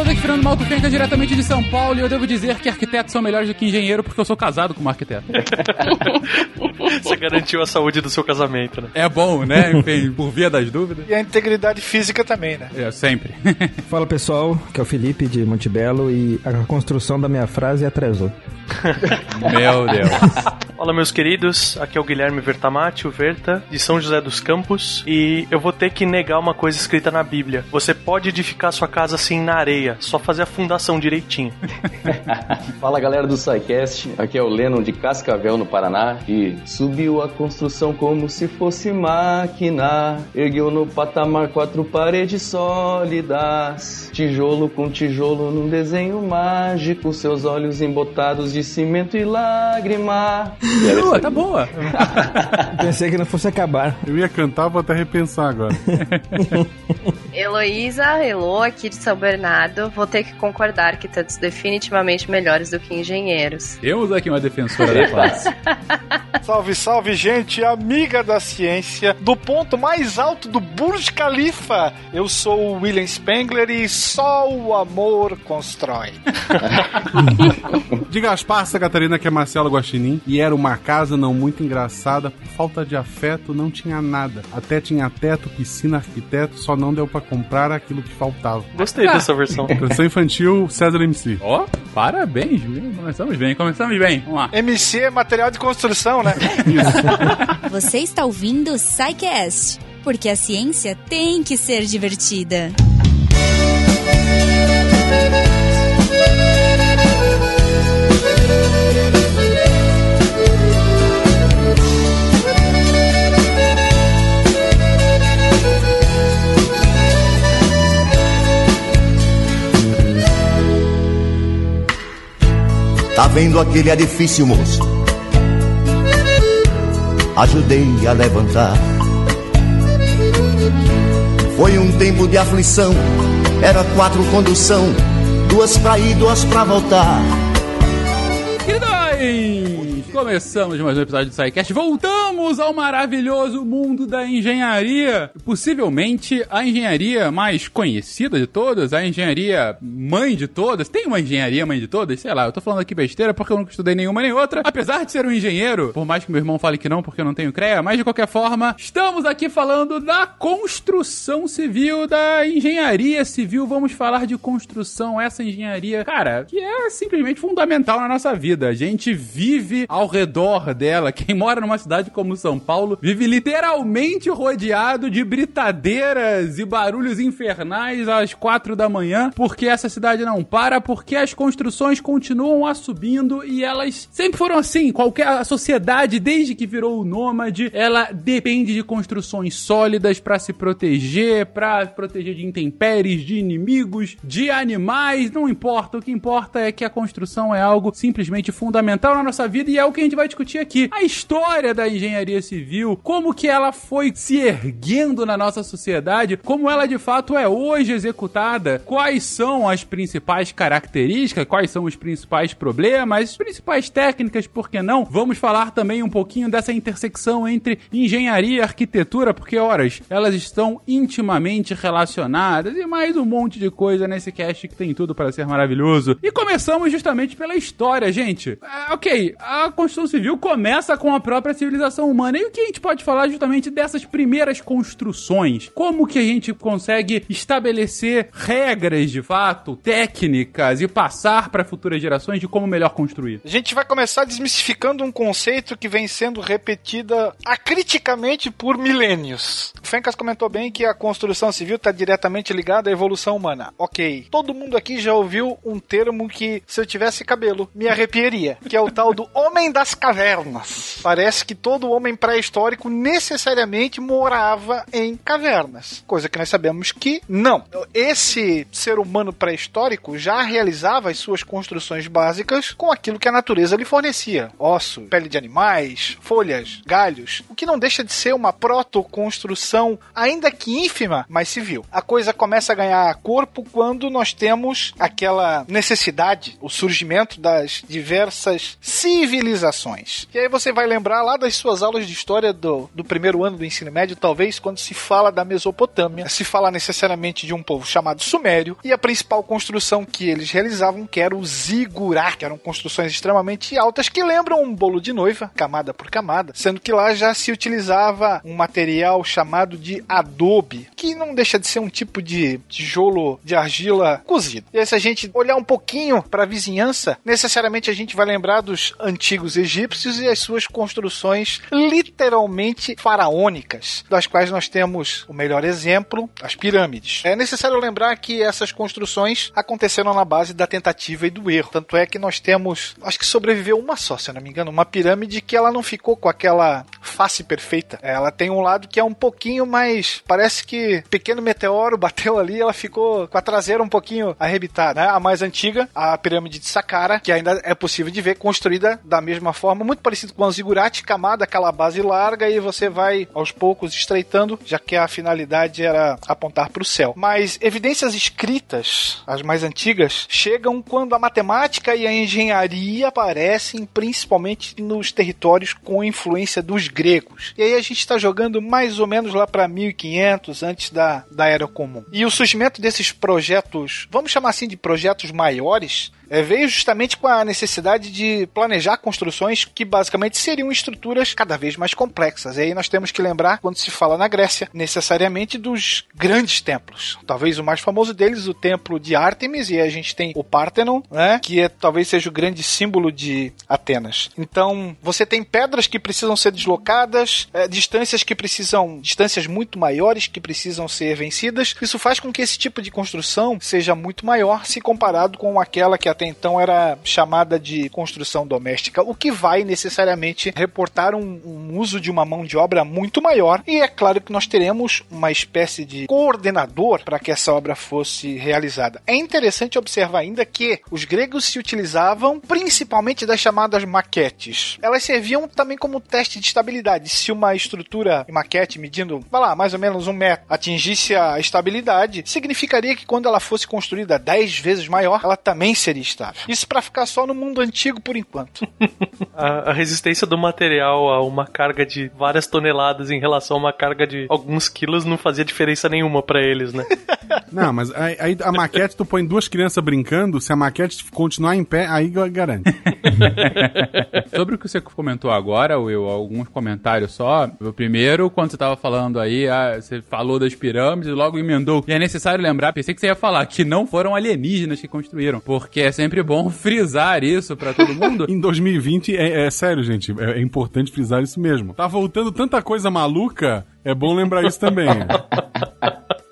Souza aqui, Fernando Malto Fenca, diretamente de São Paulo, e eu devo dizer que arquitetos são melhores do que engenheiro porque eu sou casado com um arquiteto. Você garantiu a saúde do seu casamento, né? É bom, né? Enfim, por via das dúvidas. E a integridade física também, né? É, sempre. Fala pessoal, que é o Felipe de Montebello e a construção da minha frase atrasou. Meu Deus. Olá, meus queridos. Aqui é o Guilherme Vertamati, o Verta, de São José dos Campos. E eu vou ter que negar uma coisa escrita na Bíblia. Você pode edificar sua casa assim na areia, só fazer a fundação direitinho. Fala galera do SciCast, aqui é o Lennon de Cascavel, no Paraná, e subiu a construção como se fosse máquina, ergueu no patamar quatro paredes sólidas, tijolo com tijolo num desenho mágico, seus olhos embotados de cimento e lágrima. Isso Boa, tá boa. Pensei que não fosse acabar. Eu ia cantar, vou até repensar agora. Heloísa, Elo, aqui de São Bernardo. Vou ter que concordar arquitetos definitivamente melhores do que engenheiros. Temos aqui uma defensora da classe. Salve, salve, gente, amiga da ciência, do ponto mais alto do Burj Khalifa. Eu sou o William Spengler e só o amor constrói. De Gaspar Santa Catarina, que é Marcelo Guaxinim, e era uma casa não muito engraçada, por falta de afeto não tinha nada. Até tinha teto, piscina, arquiteto, só não deu pra comprar aquilo que faltava. Gostei dessa versão. Versão infantil, César MC. Ó, parabéns, viu? Começamos bem, começamos bem. Vamos lá. MC é material de construção, né? Você está ouvindo o porque a ciência tem que ser divertida. Tá vendo aquele edifício, moço? Ajudei a levantar. Foi um tempo de aflição, era quatro condução, duas pra ir, duas pra voltar. Queridões, começamos mais um episódio do SciCast. Voltamos ao maravilhoso mundo da engenharia. Possivelmente a engenharia mais conhecida de todas, a engenharia mãe de todas. Tem uma engenharia mãe de todas? Sei lá, eu tô falando aqui besteira porque eu nunca estudei nenhuma nem outra. Apesar de ser um engenheiro, por mais que meu irmão fale que não, porque eu não tenho CREA, mas de qualquer forma, estamos aqui falando da construção civil, da engenharia civil. Vamos falar de construção, essa engenharia, cara, que é simplesmente fundamental na nossa vida. A gente vive ao redor dela. Quem mora numa cidade como São Paulo vive literalmente rodeado de britadeiras e barulhos infernais às quatro da manhã, porque essa cidade não para, porque as construções continuam a subindo e elas sempre foram assim. Qualquer a sociedade, desde que virou o nômade, ela depende de construções sólidas para se proteger, para proteger de intempéries, de inimigos, de animais, não importa. O que importa é que a construção é algo simplesmente fundamental na nossa vida e é o que a gente vai discutir aqui. A história da engenharia civil, como que ela foi se erguendo na nossa sociedade, como ela de fato é hoje executada, quais são as principais características, quais são os principais problemas, as principais técnicas, por que não? Vamos falar também um pouquinho dessa intersecção entre engenharia e arquitetura, porque, horas, elas estão intimamente relacionadas e mais um monte de coisa nesse cast que tem tudo para ser maravilhoso. E começamos justamente pela história, gente. Ah, ok, a construção civil começa com a própria civilização humana. E o que a gente pode falar justamente dessas primeiras construções? Como que a gente consegue estabelecer regras de fato, técnicas e passar para futuras gerações de como melhor construir? A gente vai começar desmistificando um conceito que vem sendo repetida acriticamente por milênios. O Fencas comentou bem que a construção civil está diretamente ligada à evolução humana. Ok. Todo mundo aqui já ouviu um termo que, se eu tivesse cabelo, me arrepiaria, que é o tal do homem das cavernas. Parece que todo homem pré-histórico necessariamente morava em cavernas, coisa que nós sabemos que não. Esse ser humano pré-histórico já realizava as suas construções básicas com aquilo que a natureza lhe fornecia: osso, pele de animais, folhas, galhos, o que não deixa de ser uma protoconstrução, ainda que ínfima, mas civil. A coisa começa a ganhar corpo quando nós temos aquela necessidade, o surgimento das diversas das E aí você vai lembrar lá das suas aulas de história do, do primeiro ano do ensino médio, talvez, quando se fala da Mesopotâmia, se fala necessariamente de um povo chamado Sumério, e a principal construção que eles realizavam, que era o zigurá, que eram construções extremamente altas que lembram um bolo de noiva, camada por camada, sendo que lá já se utilizava um material chamado de adobe, que não deixa de ser um tipo de tijolo de argila cozido. E aí, se a gente olhar um pouquinho para a vizinhança, necessariamente a gente vai lembrar dos antigos egípcios e as suas construções literalmente faraônicas, das quais nós temos o melhor exemplo, as pirâmides. É necessário lembrar que essas construções aconteceram na base da tentativa e do erro. Tanto é que nós temos, acho que sobreviveu uma só, se eu não me engano, uma pirâmide que ela não ficou com aquela face perfeita. Ela tem um lado que é um pouquinho mais, parece que pequeno meteoro bateu ali, ela ficou com a traseira um pouquinho arrebitada. Né? A mais antiga, a pirâmide de Saqqara, que ainda é possível de ver construída da mesma forma, muito parecido com a zigurate, camada, aquela base larga e você vai aos poucos estreitando, já que a finalidade era apontar para o céu. Mas evidências escritas, as mais antigas, chegam quando a matemática e a engenharia aparecem principalmente nos territórios com influência dos gregos. E aí a gente está jogando mais ou menos lá para 1500 antes da, da Era Comum. E o surgimento desses projetos, vamos chamar assim de projetos maiores, é, veio justamente com a necessidade de planejar construções que basicamente seriam estruturas cada vez mais complexas. E aí nós temos que lembrar, quando se fala na Grécia, necessariamente dos grandes templos. Talvez o mais famoso deles, o templo de Ártemis, e a gente tem o Parthenon, né, que é, talvez seja o grande símbolo de Atenas. Então, você tem pedras que precisam ser deslocadas, é, distâncias que precisam, distâncias muito maiores que precisam ser vencidas. Isso faz com que esse tipo de construção seja muito maior se comparado com aquela que até então era chamada de construção doméstica, o que vai necessariamente reportar um, um, uso de uma mão de obra muito maior. E é claro que nós teremos uma espécie de coordenador para que essa obra fosse realizada. É interessante observar ainda que os gregos se utilizavam principalmente das chamadas maquetes. Elas serviam também como teste de estabilidade. Se uma estrutura maquete medindo, vai lá, mais ou menos um metro, atingisse a estabilidade, significaria que quando ela fosse construída 10 vezes maior, ela também seria Isso para ficar só no mundo antigo por enquanto. a, a, resistência do material a uma carga de várias toneladas em relação a uma carga de alguns quilos não fazia diferença nenhuma para eles, né? não, mas aí, aí, a maquete tu põe duas crianças brincando, se a maquete continuar em pé, aí garante. Sobre o que você comentou agora, Will, alguns comentários só. O primeiro, quando você tava falando aí, ah, você falou das pirâmides e logo emendou. E é necessário lembrar, pensei que você ia falar que não foram alienígenas que construíram, porque é sempre bom frisar isso para todo mundo. em 2020, é, é sério, gente, é, é, importante frisar isso mesmo. Tá voltando tanta coisa maluca, é bom lembrar isso também.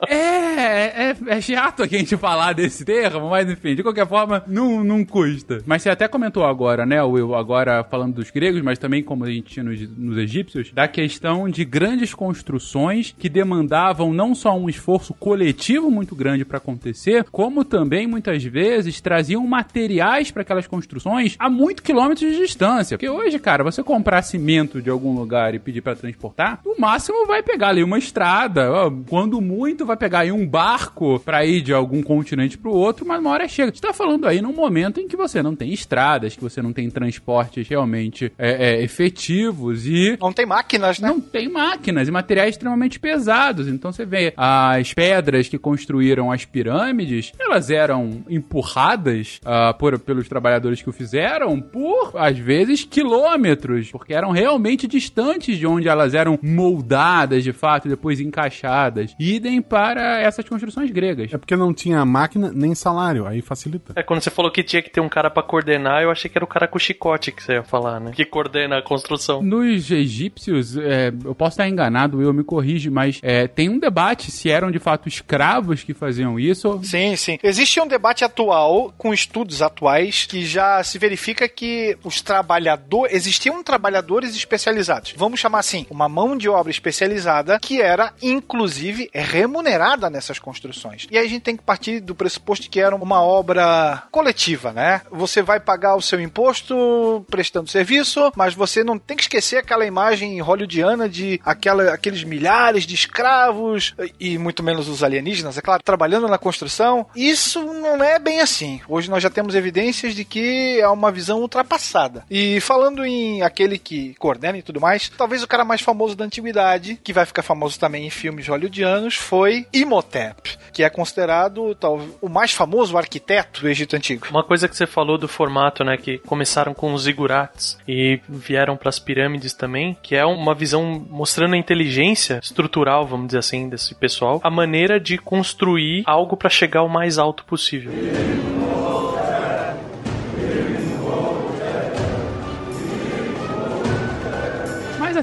É, é, é, chato aqui a gente falar desse termo, mas enfim, de qualquer forma, não, não custa. Mas você até comentou agora, né, Will, agora falando dos gregos, mas também como a gente tinha nos, nos egípcios, da questão de grandes construções que demandavam não só um esforço coletivo muito grande para acontecer, como também muitas vezes traziam materiais para aquelas construções a muito quilômetros de distância. Porque hoje, cara, você comprar cimento de algum lugar e pedir para transportar, no máximo vai pegar ali uma estrada, quando muito vai pegar aí um barco para ir de algum continente pro outro, mas uma hora chega. Você tá falando aí num momento em que você não tem estradas, que você não tem transportes realmente é, é, efetivos e. Não tem máquinas, né? Não tem máquinas e materiais extremamente pesados. Então você vê as pedras que construíram as pirâmides, elas eram empurradas uh, por, pelos trabalhadores que o fizeram por, às vezes, quilômetros, porque eram realmente distantes de onde elas eram moldadas de fato e depois encaixadas. Idem para para construções gregas. É porque não tinha máquina nem salário, aí facilita. É, quando você falou que tinha que ter um cara para coordenar, eu achei que era o cara com chicote que você ia falar, né? Que coordena a construção. Nos egípcios, é, eu posso estar enganado, eu me corrige, mas é, tem um debate se eram de fato escravos que faziam isso. Sim, sim. Existe um debate atual, com estudos atuais, que já se verifica que os trabalhadores. Existiam trabalhadores especializados. Vamos chamar assim, uma mão de obra especializada que era, inclusive, remunerada remunerada nessas construções. E aí a gente tem que partir do pressuposto que era uma obra coletiva, né? Você vai pagar o seu imposto prestando serviço, mas você não tem que esquecer aquela imagem hollywoodiana de aquela, aqueles milhares de escravos e muito menos os alienígenas, é claro, trabalhando na construção. Isso não é bem assim. Hoje nós já temos evidências de que é uma visão ultrapassada. E falando em aquele que coordena e tudo mais, talvez o cara mais famoso da antiguidade, que vai ficar famoso também em filmes hollywoodianos, foi Imhotep, que é considerado tal, o mais famoso arquiteto do Egito Antigo. Uma coisa que você falou do formato, né, que começaram com os zigurates e vieram para as pirâmides também, que é uma visão mostrando a inteligência estrutural, vamos dizer assim, desse pessoal, a maneira de construir algo para chegar o mais alto possível.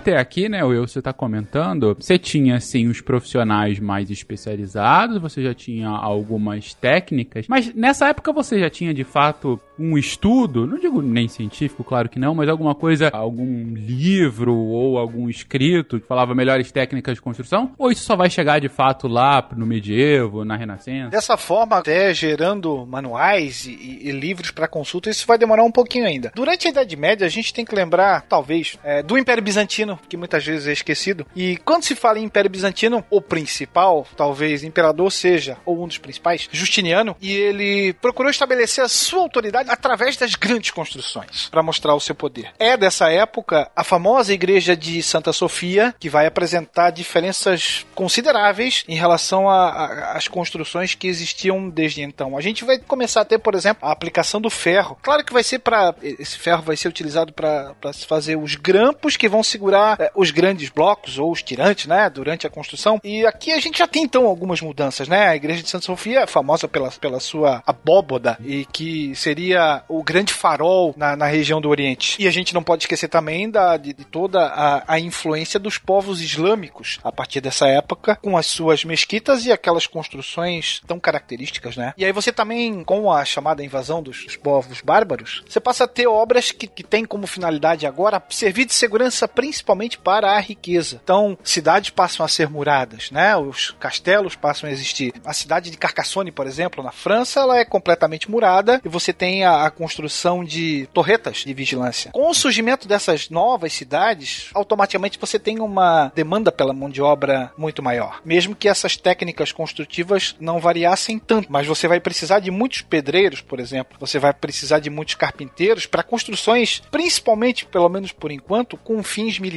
Até aqui, né, Will, você tá comentando, você tinha, sim, os profissionais mais especializados, você já tinha algumas técnicas, mas nessa época você já tinha, de fato, um estudo, não digo nem científico, claro que não, mas alguma coisa, algum livro ou algum escrito que falava melhores técnicas de construção? Ou isso só vai chegar, de fato, lá no medievo, na Renascença? Dessa forma, até gerando manuais e, e livros para consulta, isso vai demorar um pouquinho ainda. Durante a Idade Média, a gente tem que lembrar, talvez, é, do Império Bizantino, que muitas vezes é esquecido. E quando se fala em Império Bizantino, o principal, talvez, imperador seja, ou um dos principais, Justiniano, e ele procurou estabelecer a sua autoridade através das grandes construções, para mostrar o seu poder. É dessa época a famosa igreja de Santa Sofia, que vai apresentar diferenças consideráveis em relação às construções que existiam desde então. A gente vai começar a ter, por exemplo, a aplicação do ferro. Claro que vai ser para esse ferro vai ser utilizado para se fazer os grampos que vão segurar é, os grandes blocos ou os tirantes, né, durante a construção. E aqui a gente já tem então algumas mudanças, né? A igreja de Santa Sofia é famosa pela, pela sua abóboda e que seria o grande farol na, na região do Oriente. E a gente não pode esquecer também da, de, de toda a, a influência dos povos islâmicos a partir dessa época, com as suas mesquitas e aquelas construções tão características, né? E aí você também, com a chamada invasão dos, dos povos bárbaros, você passa a ter obras que, que têm como finalidade agora servir de segurança principalmente para a riqueza. Então, cidades passam a ser muradas, né? Os castelos passam a existir. A cidade de Carcassonne, por exemplo, na França, ela é completamente murada e você tem a, a construção de torretas de vigilância. Com o surgimento dessas novas cidades, automaticamente você tem uma demanda pela mão de obra muito maior. Mesmo que essas técnicas construtivas não variassem tanto, mas você vai precisar de muitos pedreiros, por exemplo. Você vai precisar de muitos carpinteiros para construções, principalmente, pelo menos por enquanto, com fins militares.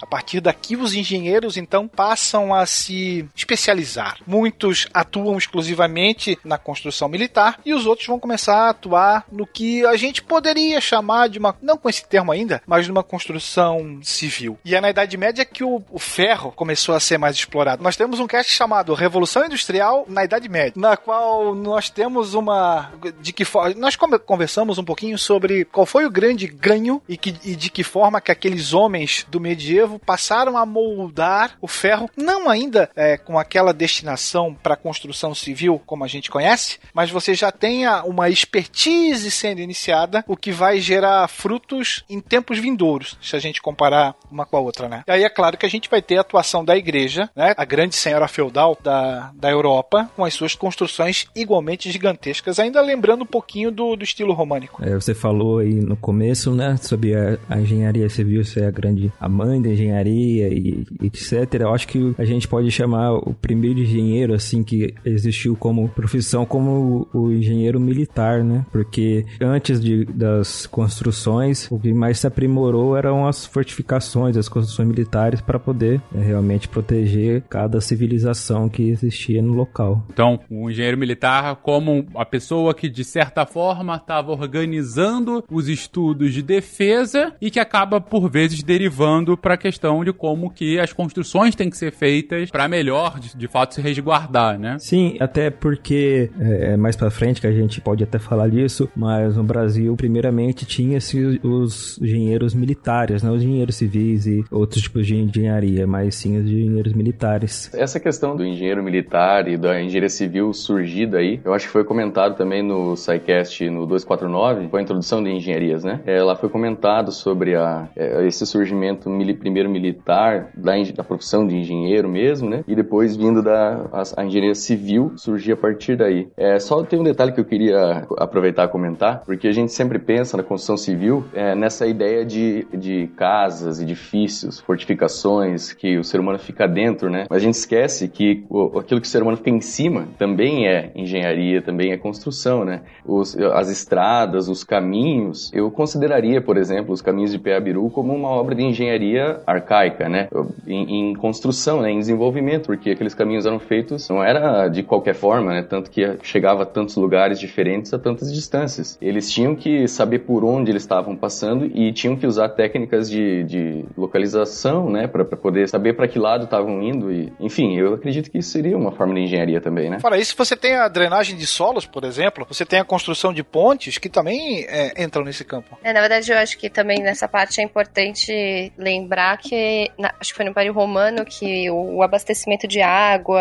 A partir daqui, os engenheiros então passam a se especializar. Muitos atuam exclusivamente na construção militar e os outros vão começar a atuar no que a gente poderia chamar de uma, não com esse termo ainda, mas de uma construção civil. E é na Idade Média que o, o ferro começou a ser mais explorado. Nós temos um cast chamado Revolução Industrial na Idade Média, na qual nós temos uma de que forma nós conversamos um pouquinho sobre qual foi o grande ganho e, que, e de que forma que aqueles homens do medievo passaram a moldar o ferro, não ainda é, com aquela destinação para construção civil como a gente conhece, mas você já tenha uma expertise sendo iniciada, o que vai gerar frutos em tempos vindouros, se a gente comparar uma com a outra, né? E aí é claro que a gente vai ter a atuação da igreja, né? A grande senhora feudal da, da Europa, com as suas construções igualmente gigantescas, ainda lembrando um pouquinho do, do estilo românico. É, você falou aí no começo, né, sobre a, a engenharia civil ser a grande, a mãe da engenharia e etc. Eu acho que a gente pode chamar o primeiro engenheiro, assim, que existiu como profissão, como o, engenheiro militar, né? Porque antes de, das construções, o que mais se aprimorou eram as fortificações, as construções militares para poder é, realmente proteger cada civilização que existia no local. Então, o engenheiro militar como a pessoa que de certa forma estava organizando os estudos de defesa e que acaba por vezes derivando para a questão de como que as construções têm que ser feitas para melhor de, de, fato se resguardar, né? Sim, até porque é, mais para frente que a gente pode até falar disso, mas no Brasil primeiramente tinha-se os engenheiros militares, não os engenheiros civis e outros tipos de engenharia, mas sim os engenheiros militares. Essa questão do engenheiro militar e da engenharia civil surgida aí, eu acho que foi comentado também no SciCast no 249, com a introdução de engenharias, né? É, lá foi comentado sobre a, é, esse surgimento primeiro militar, da, da profissão de engenheiro mesmo, né? E depois vindo da a, a engenharia civil, surgia a partir daí. É, só tem um detalhe que eu queria aproveitar e comentar, porque a gente sempre pensa na construção civil é, nessa ideia de, de casas, edifícios, fortificações, que o ser humano fica dentro, né? Mas a gente esquece que o, aquilo que o ser humano fica em cima também é engenharia, também é construção, né? Os, as estradas, os caminhos, eu consideraria, por exemplo, os caminhos de Peabiru como uma obra de engenharia arcaica, né? Em, em construção, né? Em desenvolvimento, porque aqueles caminhos eram feitos, não era de qualquer forma, né? Tanto que chegava a tantos lugares diferentes a tantas distâncias. Eles tinham que saber por onde eles estavam passando e tinham que usar técnicas de, de localização, né? Para poder saber para que lado estavam indo e, enfim, eu acredito que isso seria uma forma de engenharia também, né? Fora isso, você tem a drenagem de solos, por exemplo, você tem a construção de pontes que também é, entram nesse campo. É, na verdade, eu acho que também nessa parte é importante lembrar que, na, acho que foi no Império Romano que o, o abastecimento de água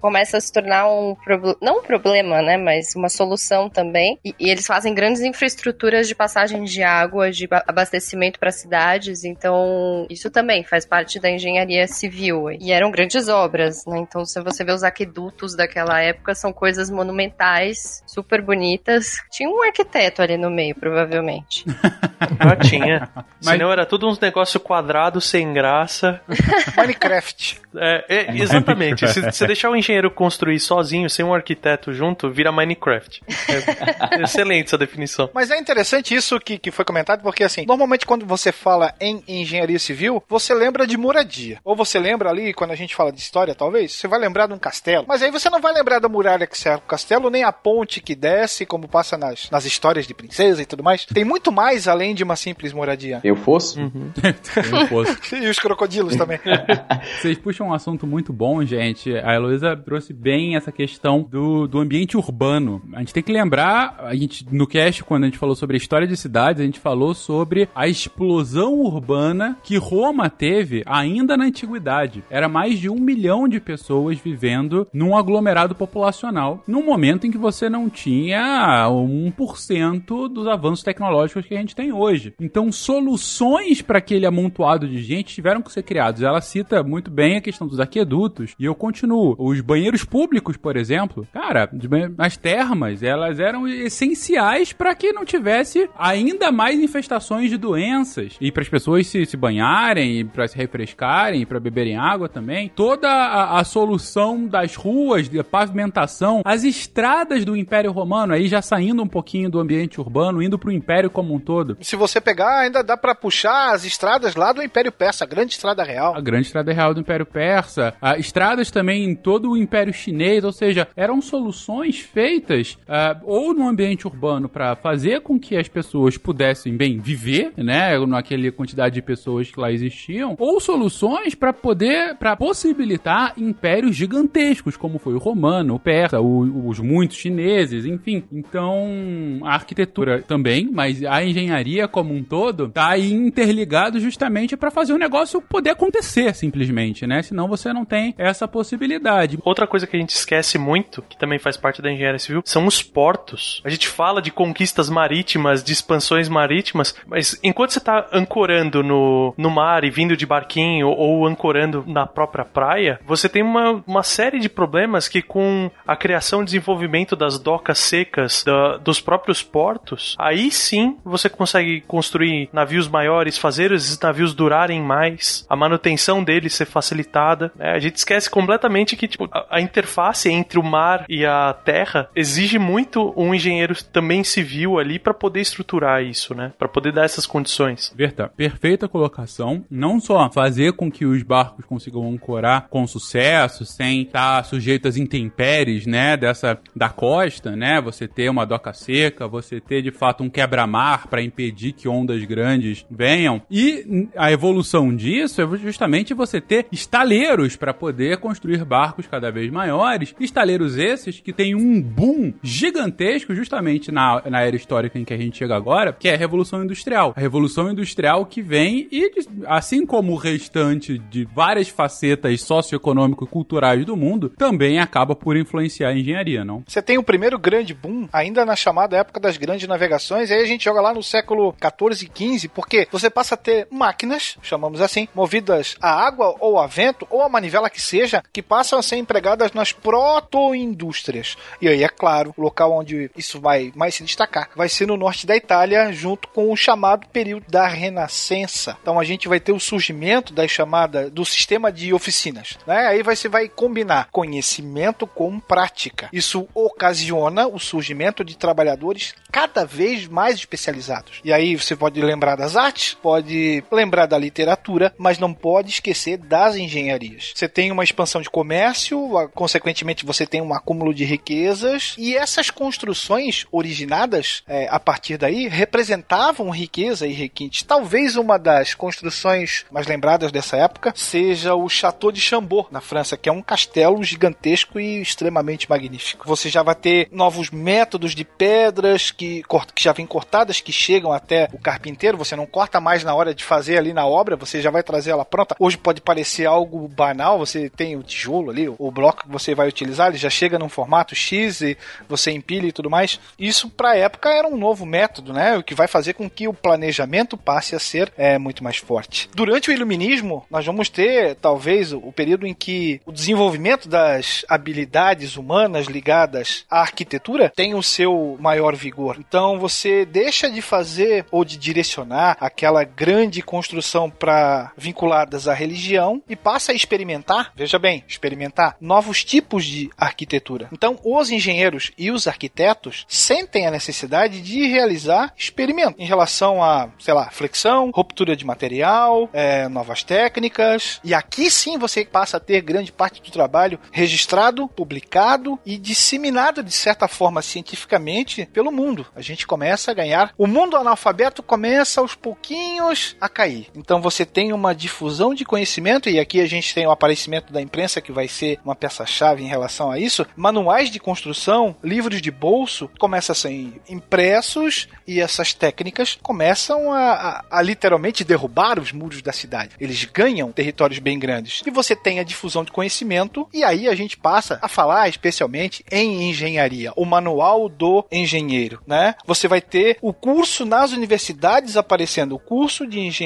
começa a se tornar um não um problema, né, mas uma solução também. E, e, eles fazem grandes infraestruturas de passagem de água, de abastecimento para cidades. Então isso também faz parte da engenharia civil. E eram grandes obras, né? Então se você vê os aquedutos daquela época são coisas monumentais, super bonitas. Tinha um arquiteto ali no meio, provavelmente. ah, tinha. Mas... Senão era tudo uns negócio quadrado sem graça. Minecraft. É, é exatamente. Se você deixar o engenheiro construir sozinho, sem um arquiteto junto, vira Minecraft. É, excelente essa definição. Mas é interessante isso que, que foi comentado, porque assim, normalmente quando você fala em engenharia civil, você lembra de moradia. Ou você lembra ali, quando a gente fala de história, talvez, você vai lembrar de um castelo. Mas aí você não vai lembrar da muralha que cerca o castelo, nem a ponte que desce, como passa nas, nas histórias de princesa e tudo mais. Tem muito mais além de uma simples moradia. Eu fosse? Uhum. Eu fosse. e os crocodilos também. Vocês puxam um assunto muito bom, gente. A Heloísa trouxe bem essa questão do, do ambiente urbano. A gente tem que lembrar, a gente, no cast, quando a gente falou sobre a história de cidades, a gente falou sobre a explosão urbana que Roma teve ainda na antiguidade. Era mais de um milhão de pessoas vivendo num aglomerado populacional, num momento em que você não tinha 1% dos avanços tecnológicos que a gente tem hoje. Então, soluções para aquele amontoado de gente tiveram que ser criadas. Ela cita muito bem a questão dos aquedutos, e eu continuo. Os banheiros públicos, por exemplo, cara, as termas, elas eram essenciais para que não tivesse ainda mais infestações de doenças e para as pessoas se, se banharem, para se refrescarem, para beberem água também. Toda a, a solução das ruas, de pavimentação, as estradas do Império Romano, aí já saindo um pouquinho do ambiente urbano, indo para o Império como um todo. Se você pegar, ainda dá para puxar as estradas lá do Império Persa, a grande estrada real. A grande estrada real do Império Persa, a, estradas também em todo o Império Chinês, ou seja, eram soluções feitas uh, ou no ambiente urbano para fazer com que as pessoas pudessem bem viver, né, naquela quantidade de pessoas que lá existiam, ou soluções para poder, para possibilitar impérios gigantescos, como foi o romano, o persa, o, os muitos chineses, enfim. Então, a arquitetura também, mas a engenharia como um todo tá aí interligado justamente para fazer o negócio poder acontecer, simplesmente, né? Senão você não tem essa possibilidade. Outra coisa que a gente esquece muito, que também faz parte da engenharia civil, são os portos. A gente fala de conquistas marítimas, de expansões marítimas, mas enquanto você está ancorando no, no mar e vindo de barquinho ou ancorando na própria praia, você tem uma, uma série de problemas que com a criação e desenvolvimento das docas secas da, dos próprios portos, aí sim você consegue construir navios maiores, fazer navios durarem mais, a manutenção deles ser facilitada. Né? A gente esquece completamente que tipo, a, a interface entre o mar e a terra exige muito um engenheiro também civil ali para poder estruturar isso, né? Para poder dar essas condições. Berta, perfeita colocação. Não só fazer com que os barcos consigam ancorar com sucesso, sem estar sujeitos às intempéries, né, dessa da costa, né? Você ter uma doca seca, você ter de fato um quebra-mar para impedir que ondas grandes venham. E a evolução disso é justamente você ter estaleiros para poder construir barcos cada vez maiores. Estaleiros esses que têm um boom gigantesco justamente na, na era histórica em que a gente chega agora, que é a Revolução Industrial. A Revolução Industrial que vem e, assim como o restante de várias facetas socioeconômico e culturais do mundo, também acaba por influenciar a engenharia, não? Você tem o primeiro grande boom ainda na chamada época das grandes navegações, aí a gente joga lá no século 14 e 15, porque você passa a ter máquinas, chamamos assim, movidas a água ou a vento ou a manivela que seja, que passam a ser empregadas nas proto-indústrias. E aí, é claro, o local onde isso vai mais se destacar vai ser no norte da Itália, junto com o chamado período da Renascença. Então a gente vai ter o surgimento da chamada do sistema de oficinas. Né? Aí você vai combinar conhecimento com prática. Isso ocasiona o surgimento de trabalhadores cada vez mais especializados. E aí você pode lembrar das artes, pode lembrar da literatura, mas não pode esquecer das engenharias. Você tem uma expansão de comércio, consequentemente você tem um acúmulo de riquezas e essas construções originadas é, a partir daí representavam riqueza e requinte. Talvez uma das construções mais lembradas dessa época seja o Château de Chambord, na França, que é um castelo gigantesco e extremamente magnífico. Você já vai ter novos métodos de pedras que, que já vêm cortadas, que chegam até o carpinteiro. Você não corta mais na hora de fazer ali na obra, você já vai trazer ela pronta. Hoje pode parecer algo banal, você tem o tijolo ali, o bloco que você vai utilizar, ele já chega num formato X e você empilha e tudo mais. Isso para época era um novo método, né? O que vai fazer com que o planejamento passe a ser é, muito mais forte. Durante o iluminismo, nós vamos ter talvez o período em que o desenvolvimento das habilidades humanas ligadas à arquitetura tem o seu maior vigor então você deixa de fazer ou de direcionar aquela grande construção para vinculadas à religião e passa a experimentar, veja bem, experimentar novos tipos de arquitetura. Então os engenheiros e os arquitetos sentem a necessidade de realizar experimentos em relação a, sei lá, flexão, ruptura de material, é, novas técnicas. E aqui sim você passa a ter grande parte do trabalho registrado, publicado e disseminado de certa forma cientificamente pelo mundo mundo. A gente começa a ganhar. O mundo analfabeto começa aos pouquinhos a cair. Então você tem uma difusão de conhecimento, e aqui a gente tem o aparecimento da imprensa, que vai ser uma peça-chave em relação a isso. Manuais de construção, livros de bolso começam a ser impressos e essas técnicas começam a, a, a literalmente derrubar os muros da cidade. Eles ganham territórios bem grandes. E você tem a difusão de conhecimento, e aí a gente passa a falar especialmente em engenharia, o manual do engenheiro né? Você vai ter o curso nas universidades aparecendo, o curso de engenharia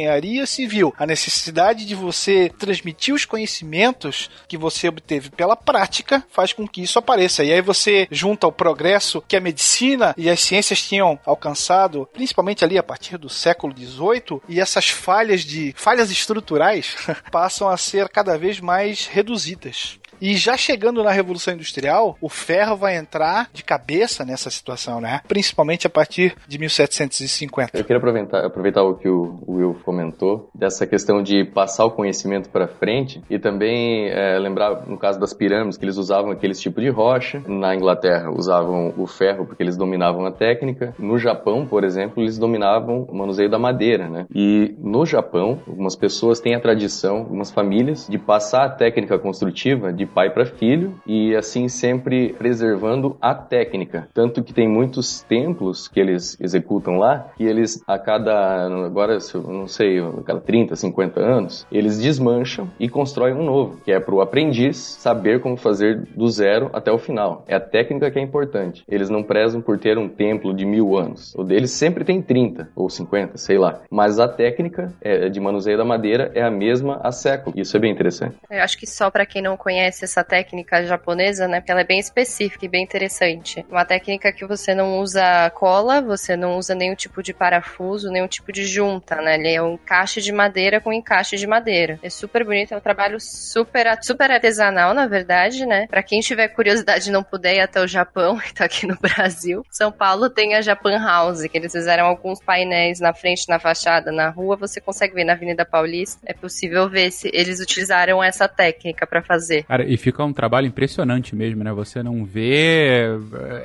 civil, a necessidade de você transmitir os conhecimentos que você obteve pela prática faz com que isso apareça. E aí você junta o progresso que a medicina e as ciências tinham alcançado, principalmente ali a partir do século XVIII, e essas falhas de falhas estruturais passam a ser cada vez mais reduzidas. E já chegando na Revolução Industrial, o ferro vai entrar de cabeça nessa situação, né? Principalmente a partir de 1750. Eu queria aproveitar, aproveitar o que o Will comentou, dessa questão de passar o conhecimento para frente e também é, lembrar, no caso das pirâmides, que eles usavam aqueles tipos de rocha. Na Inglaterra, usavam o ferro porque eles dominavam a técnica. No Japão, por exemplo, eles dominavam o manuseio da madeira, né? E no Japão, algumas pessoas têm a tradição, algumas famílias, de passar a técnica construtiva de pai para filho e assim sempre preservando a técnica. Tanto que tem muitos templos que eles executam lá que eles a cada agora não sei, a cada 30, 50 anos, eles desmancham e constroem um novo, que é para o aprendiz saber como fazer do zero até o final. É a técnica que é importante. Eles não prezam por ter um templo de mil anos. O deles sempre tem 30 ou 50, sei lá. Mas a técnica é, de manuseio da madeira é a mesma há séculos. Isso é bem interessante. Eu acho que só para quem não conhece essa técnica japonesa, né? Porque ela é bem específica e bem interessante. Uma técnica que você não usa cola, você não usa nenhum tipo de parafuso, nenhum tipo de junta, né? Ele é um encaixe de madeira com encaixe de madeira. É super bonito, é um trabalho super, super artesanal, na verdade, né? Pra quem tiver curiosidade e não puder ir até o Japão, que tá aqui no Brasil, São Paulo tem a Japan House, que eles fizeram alguns painéis na frente, na fachada, na rua, você consegue ver na Avenida Paulista. É possível ver se eles utilizaram essa técnica para fazer. Cara, e fica um trabalho impressionante mesmo, né? Você não vê.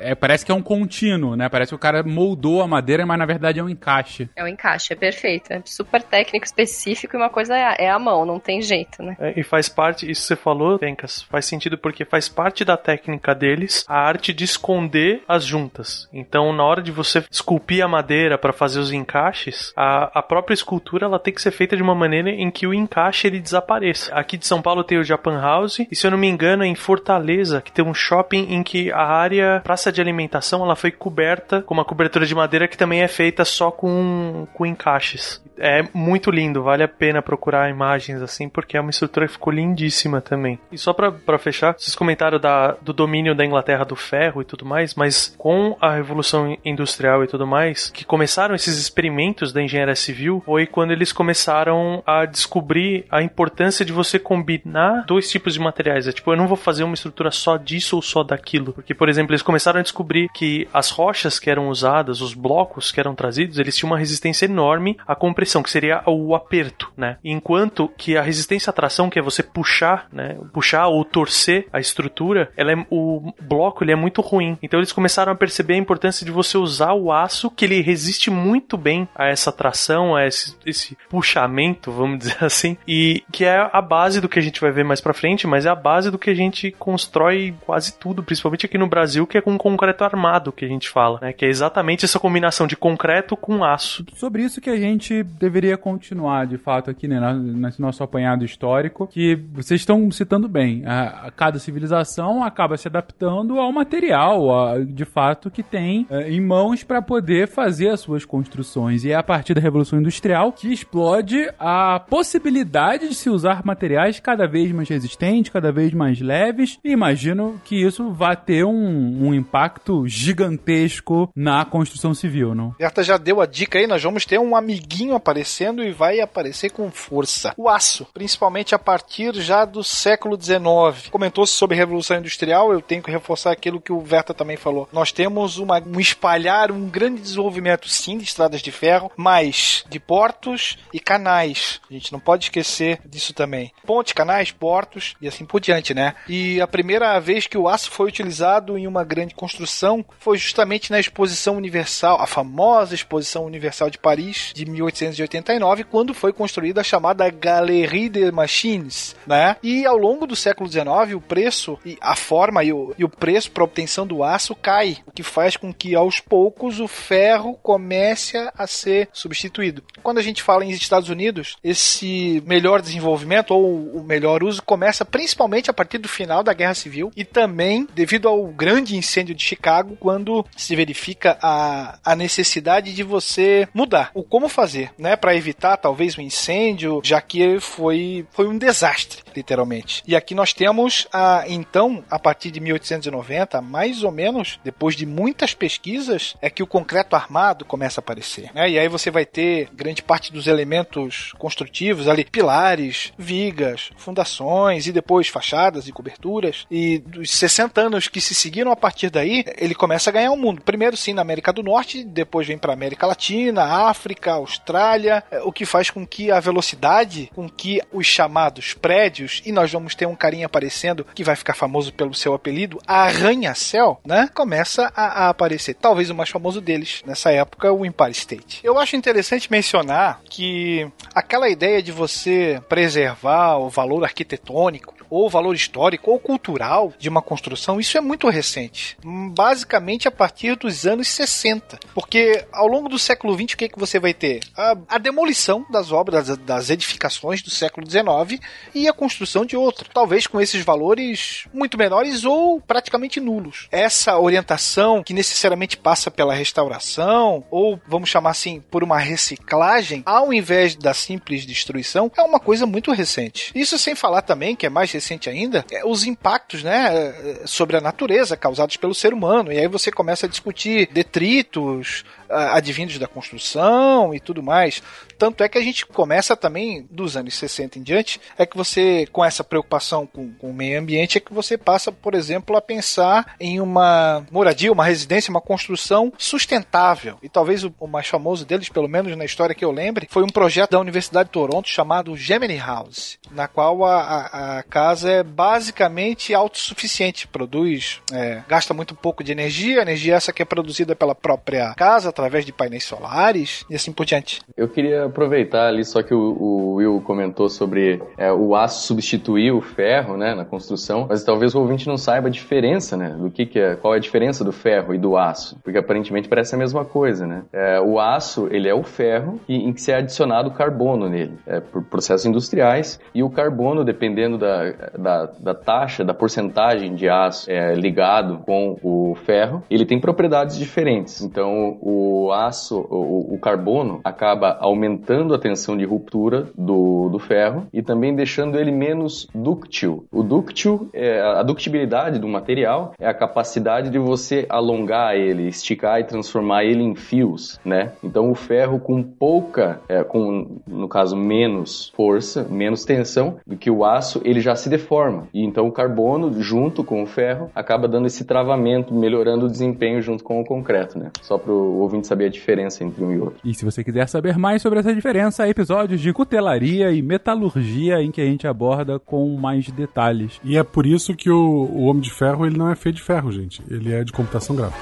É, parece que é um contínuo, né? Parece que o cara moldou a madeira, mas na verdade é um encaixe. É um encaixe, é perfeito. É super técnico, específico e uma coisa é, é a mão, não tem jeito, né? É, e faz parte, isso que você falou, Tencas, faz sentido porque faz parte da técnica deles a arte de esconder as juntas. Então, na hora de você esculpir a madeira para fazer os encaixes, a, a própria escultura ela tem que ser feita de uma maneira em que o encaixe ele desapareça. Aqui de São Paulo tem o Japan House, e se eu não me engano, é em Fortaleza, que tem um shopping em que a área praça de alimentação ela foi coberta com uma cobertura de madeira que também é feita só com, com encaixes. É muito lindo, vale a pena procurar imagens assim, porque é uma estrutura que ficou lindíssima também. E só pra fechar, vocês comentaram da, do domínio da Inglaterra do ferro e tudo mais, mas com a Revolução Industrial e tudo mais, que começaram esses experimentos da engenharia civil, foi quando eles começaram a descobrir a importância de você combinar dois tipos de materiais. É tipo, eu não vou fazer uma estrutura só disso ou só daquilo. Porque, por exemplo, eles começaram a descobrir que as rochas que eram usadas, os blocos que eram trazidos, eles tinham uma resistência enorme à compressão, que seria o aperto, né? Enquanto que a resistência à tração, que é você puxar, né? Puxar ou torcer a estrutura, ela é, o bloco ele é muito ruim. Então eles começaram a perceber a importância de você usar o aço, que ele resiste muito bem a essa tração, a esse, esse puxamento, vamos dizer assim, e que é a base do que a gente vai ver mais pra frente, mas é a base do que a gente constrói quase tudo, principalmente aqui no Brasil, que é com concreto armado que a gente fala, né? Que é exatamente essa combinação de concreto com aço. Sobre isso que a gente deveria continuar, de fato, aqui, né, nesse nosso apanhado histórico, que vocês estão citando bem. A, a cada civilização acaba se adaptando ao material, a, de fato, que tem é, em mãos para poder fazer as suas construções. E é a partir da Revolução Industrial que explode a possibilidade de se usar materiais cada vez mais resistentes, cada vez mais leves. E imagino que isso vai ter um, um impacto gigantesco na construção civil, não? Berta já deu a dica aí, nós vamos ter um amiguinho aparecendo e vai aparecer com força. O aço, principalmente a partir já do século XIX. Comentou-se sobre a Revolução Industrial, eu tenho que reforçar aquilo que o Verta também falou. Nós temos uma, um espalhar, um grande desenvolvimento, sim, de estradas de ferro, mas de portos e canais. A gente não pode esquecer disso também. Pontes, canais, portos e assim por diante, né? E a primeira vez que o aço foi utilizado em uma grande construção foi justamente na Exposição Universal, a famosa Exposição Universal de Paris de 1889, quando foi construída a chamada Galerie des Machines, né? E ao longo do século XIX, o preço e a forma e o, e o preço para obtenção do aço cai, o que faz com que aos poucos o ferro comece a ser substituído. Quando a gente fala em Estados Unidos, esse melhor desenvolvimento ou o melhor uso começa principalmente a partir do final da Guerra Civil e também devido ao grande incêndio de Chicago, quando se verifica a, a necessidade de você mudar o como fazer, né, para evitar talvez um incêndio, já que foi foi um desastre, literalmente. E aqui nós temos a então, a partir de 1890, mais ou menos, depois de muitas pesquisas, é que o concreto armado começa a aparecer, né? E aí você vai ter grande parte dos elementos construtivos ali, pilares, vigas, fundações e depois fachadas e coberturas. E dos 60 anos que se seguiram a partir daí, ele começa a ganhar o mundo. Primeiro sim na América do Norte, depois vem para América Latina, África, Austrália, é, o que faz com que a velocidade com que os chamados prédios, e nós vamos ter um carinha aparecendo que vai ficar famoso pelo seu apelido, Arranha-Céu, né? Começa a, a, aparecer. Talvez o mais famoso deles nessa época, o Empire State. Eu acho interessante mencionar que aquela ideia de você preservar o valor arquitetônico ou valor histórico ou cultural de uma construção, isso é muito recente. Basicamente a partir dos anos 60. Porque ao longo do século XX, o que, é que você vai ter? A, a demolição das obras, das, edificações do século XIX e a construção de outras. Talvez com esses valores muito menores ou praticamente nulos. Essa orientação que necessariamente passa pela restauração, ou vamos chamar assim, por uma reciclagem, ao invés da simples destruição, é uma coisa muito recente. Isso sem falar também, que é mais recente ainda, é os impactos né, sobre a natureza causados pelo ser humano. E aí você começa a discutir detritos, advindos da construção e tudo mais. Tanto é que a gente começa também, dos anos 60 em diante, é que você, com essa preocupação com, com o meio ambiente, é que você passa, por exemplo, a pensar em uma moradia, uma residência, uma construção sustentável. E talvez o, o mais famoso deles, pelo menos na história que eu lembre, foi um projeto da Universidade de Toronto chamado Gemini House, na qual a, a, a casa é basicamente autossuficiente, produz, é, gasta muito pouco de energia, energia essa que é produzida pela própria casa através de painéis solares e assim por diante. Eu queria aproveitar ali, só que o, o Will comentou sobre é, o aço substituir o ferro, né, na construção, mas talvez o ouvinte não saiba a diferença, né, do que, que é, qual é a diferença do ferro e do aço, porque aparentemente parece a mesma coisa, né. É, o aço, ele é o ferro em que se é adicionado carbono nele, é, por processos industriais, e o carbono, dependendo da, da, da taxa, da porcentagem de aço é, ligado com o ferro, ele tem propriedades diferentes. Então, o aço, o, o carbono, acaba acaba aumentando a tensão de ruptura do, do ferro e também deixando ele menos dúctil. O dúctil, é, a ductibilidade do material é a capacidade de você alongar ele, esticar e transformar ele em fios, né? Então o ferro com pouca, é, com no caso menos força, menos tensão do que o aço, ele já se deforma. E então o carbono junto com o ferro acaba dando esse travamento, melhorando o desempenho junto com o concreto, né? Só para o ouvinte saber a diferença entre um e outro. E se você quiser saber mais sobre essa diferença, há episódios de cutelaria e metalurgia em que a gente aborda com mais detalhes. E é por isso que o, o Homem de Ferro ele não é feio de ferro, gente. Ele é de computação gráfica.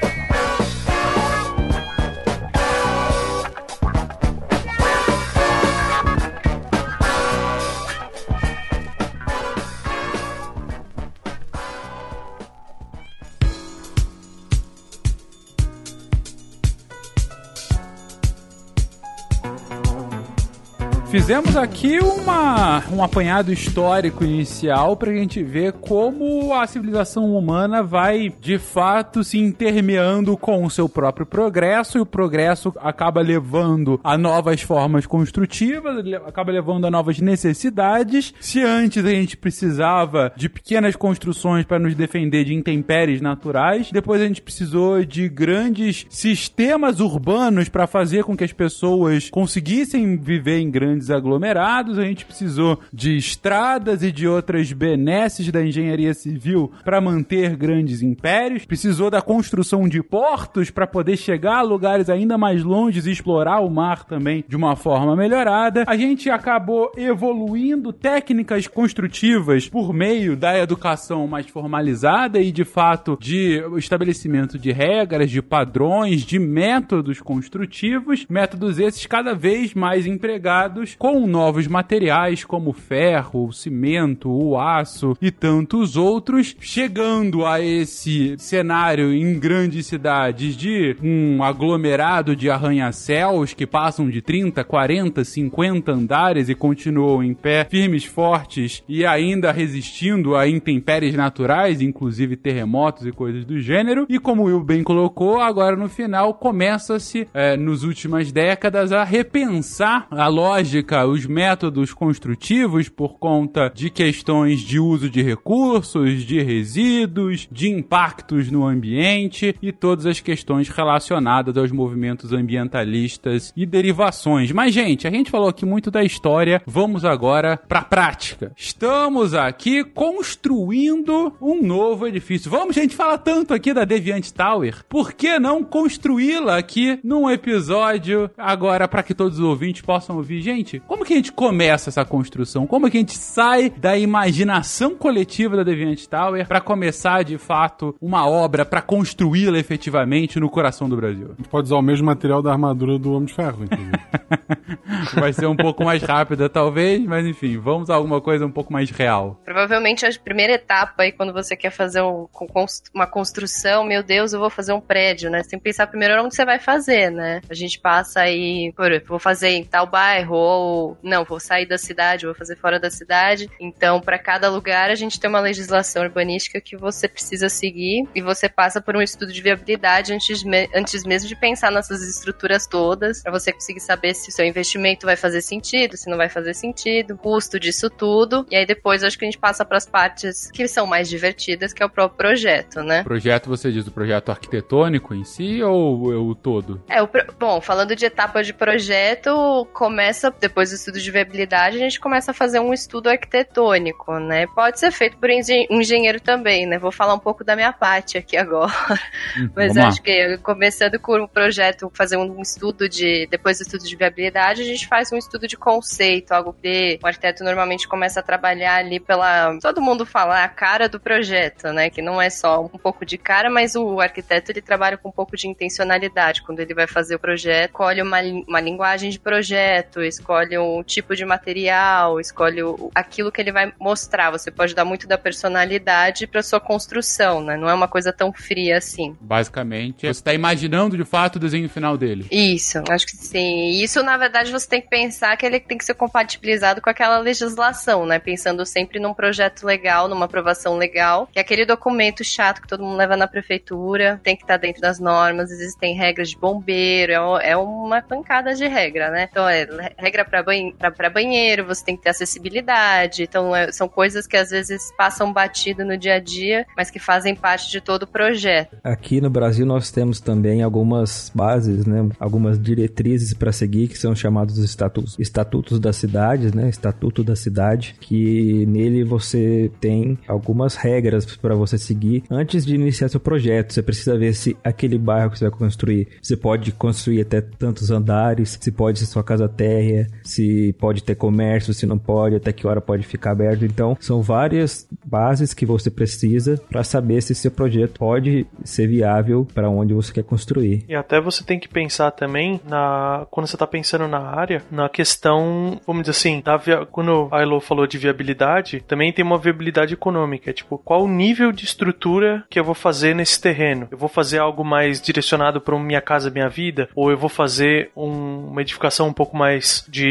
Fizemos aqui uma, um apanhado histórico inicial para a gente ver como a civilização humana vai de fato se intermeando com o seu próprio progresso e o progresso acaba levando a novas formas construtivas, acaba levando a novas necessidades. Se antes a gente precisava de pequenas construções para nos defender de intempéries naturais, depois a gente precisou de grandes sistemas urbanos para fazer com que as pessoas conseguissem viver em grandes aglomerados, a gente precisou de estradas e de outras benesses da engenharia civil para manter grandes impérios, precisou da construção de portos para poder chegar a lugares ainda mais longes e explorar o mar também de uma forma melhorada. A gente acabou evoluindo técnicas construtivas por meio da educação mais formalizada e de fato de estabelecimento de regras, de padrões, de métodos construtivos, métodos esses cada vez mais empregados com novos materiais como ferro, cimento, o aço e tantos outros, chegando a esse cenário em grandes cidades de um aglomerado de arranha-céus que passam de 30, 40, 50 andares e continuam em pé, firmes, fortes e ainda resistindo a intempéries naturais, inclusive terremotos e coisas do gênero. E como o Will bem colocou, agora no final começa-se, é, nos últimas décadas, a repensar a lógica, os métodos construtivos por conta de questões de uso de recursos, de resíduos, de impactos no ambiente e todas as questões relacionadas aos movimentos ambientalistas e derivações. Mas, gente, a gente falou aqui muito da história, vamos agora para a prática. Estamos aqui construindo um novo edifício. Vamos, gente, fala tanto aqui da Deviant Tower, por que não construí-la aqui num episódio agora para que todos os ouvintes possam ouvir? Gente, como que a gente começa essa construção? Como que a gente sai da imaginação coletiva da Deviant Tower para começar de fato uma obra para construí-la efetivamente no coração do Brasil? A gente pode usar o mesmo material da armadura do Homem de Ferro, inclusive. Vai ser um pouco mais rápida, talvez, mas enfim, vamos a alguma coisa um pouco mais real. Provavelmente a primeira etapa aí, quando você quer fazer um, uma construção, meu Deus, eu vou fazer um prédio, né? Você tem que pensar primeiro onde você vai fazer, né? A gente passa aí, por, vou fazer em tal bairro, ou não, vou sair da cidade, vou fazer fora da cidade. Então, para cada lugar, a gente tem uma legislação urbanística que você precisa seguir e você passa por um estudo de viabilidade antes, me, antes mesmo de pensar nessas estruturas todas, para você conseguir saber se o seu investimento vai fazer sentido, se não vai fazer sentido, custo disso tudo. E aí depois acho que a gente passa para as partes que são mais divertidas, que é o próprio projeto, né? Projeto, você diz do projeto arquitetônico em si ou é o todo? É, o pro... bom, falando de etapa de projeto, começa depois do estudo de viabilidade, a gente começa a fazer um estudo arquitetônico, né? Pode ser feito por um engenheiro também, né? Vou falar um pouco da minha parte aqui agora. Hum, Mas acho que começando com o projeto, fazer um estudo de depois do estudo de viabilidade, a gente faz um estudo de conceito, algo que o arquiteto normalmente começa a trabalhar ali pela todo mundo fala a cara do projeto, né? Que não é só um pouco de cara, mas o arquiteto ele trabalha com um pouco de intencionalidade quando ele vai fazer o projeto, escolhe uma, uma linguagem de projeto, escolhe escolhe um tipo de material, escolhe o, aquilo que ele vai mostrar. Você pode dar muito da personalidade para sua construção, né? Não é uma coisa tão fria assim. Basicamente, você está imaginando de fato o desenho final dele. Isso, acho que sim. Isso, na verdade, você tem que pensar que ele tem que ser compatibilizado com aquela legislação, né? Pensando sempre num projeto legal, numa aprovação legal, que é aquele documento chato que todo mundo leva na prefeitura, tem que estar dentro das normas, existem regras de bombeiro, é, é uma pancada de regra, né? Então, é regra para banhe banheiro, você tem que ter acessibilidade, então é, são coisas que às vezes passam batido no dia a dia, mas que fazem parte de todo o projeto. Aqui no Brasil nós temos também algumas bases, né? Algumas diretrizes para seguir que são chamados estatutos, estatutos das cidades, né? Estatuto da cidade, que nele você tem algumas regras para você seguir antes de iniciar seu projeto. Você precisa ver se aquele bairro que você vai construir, você pode construir até tantos andares, se pode ser sua casa térrea, se pode ter comércio, se não pode, até que hora pode ficar aberto. Então, são várias bases que você precisa para saber se seu projeto pode ser viável para onde você quer construir. E até você tem que pensar também na quando você está pensando na área, na questão, vamos dizer assim, da via... quando a Elo falou de viabilidade, também tem uma viabilidade econômica, é tipo, qual o nível de estrutura que eu vou fazer nesse terreno? Eu vou fazer algo mais direcionado para minha casa, minha vida, ou eu vou fazer um, uma edificação um pouco mais de,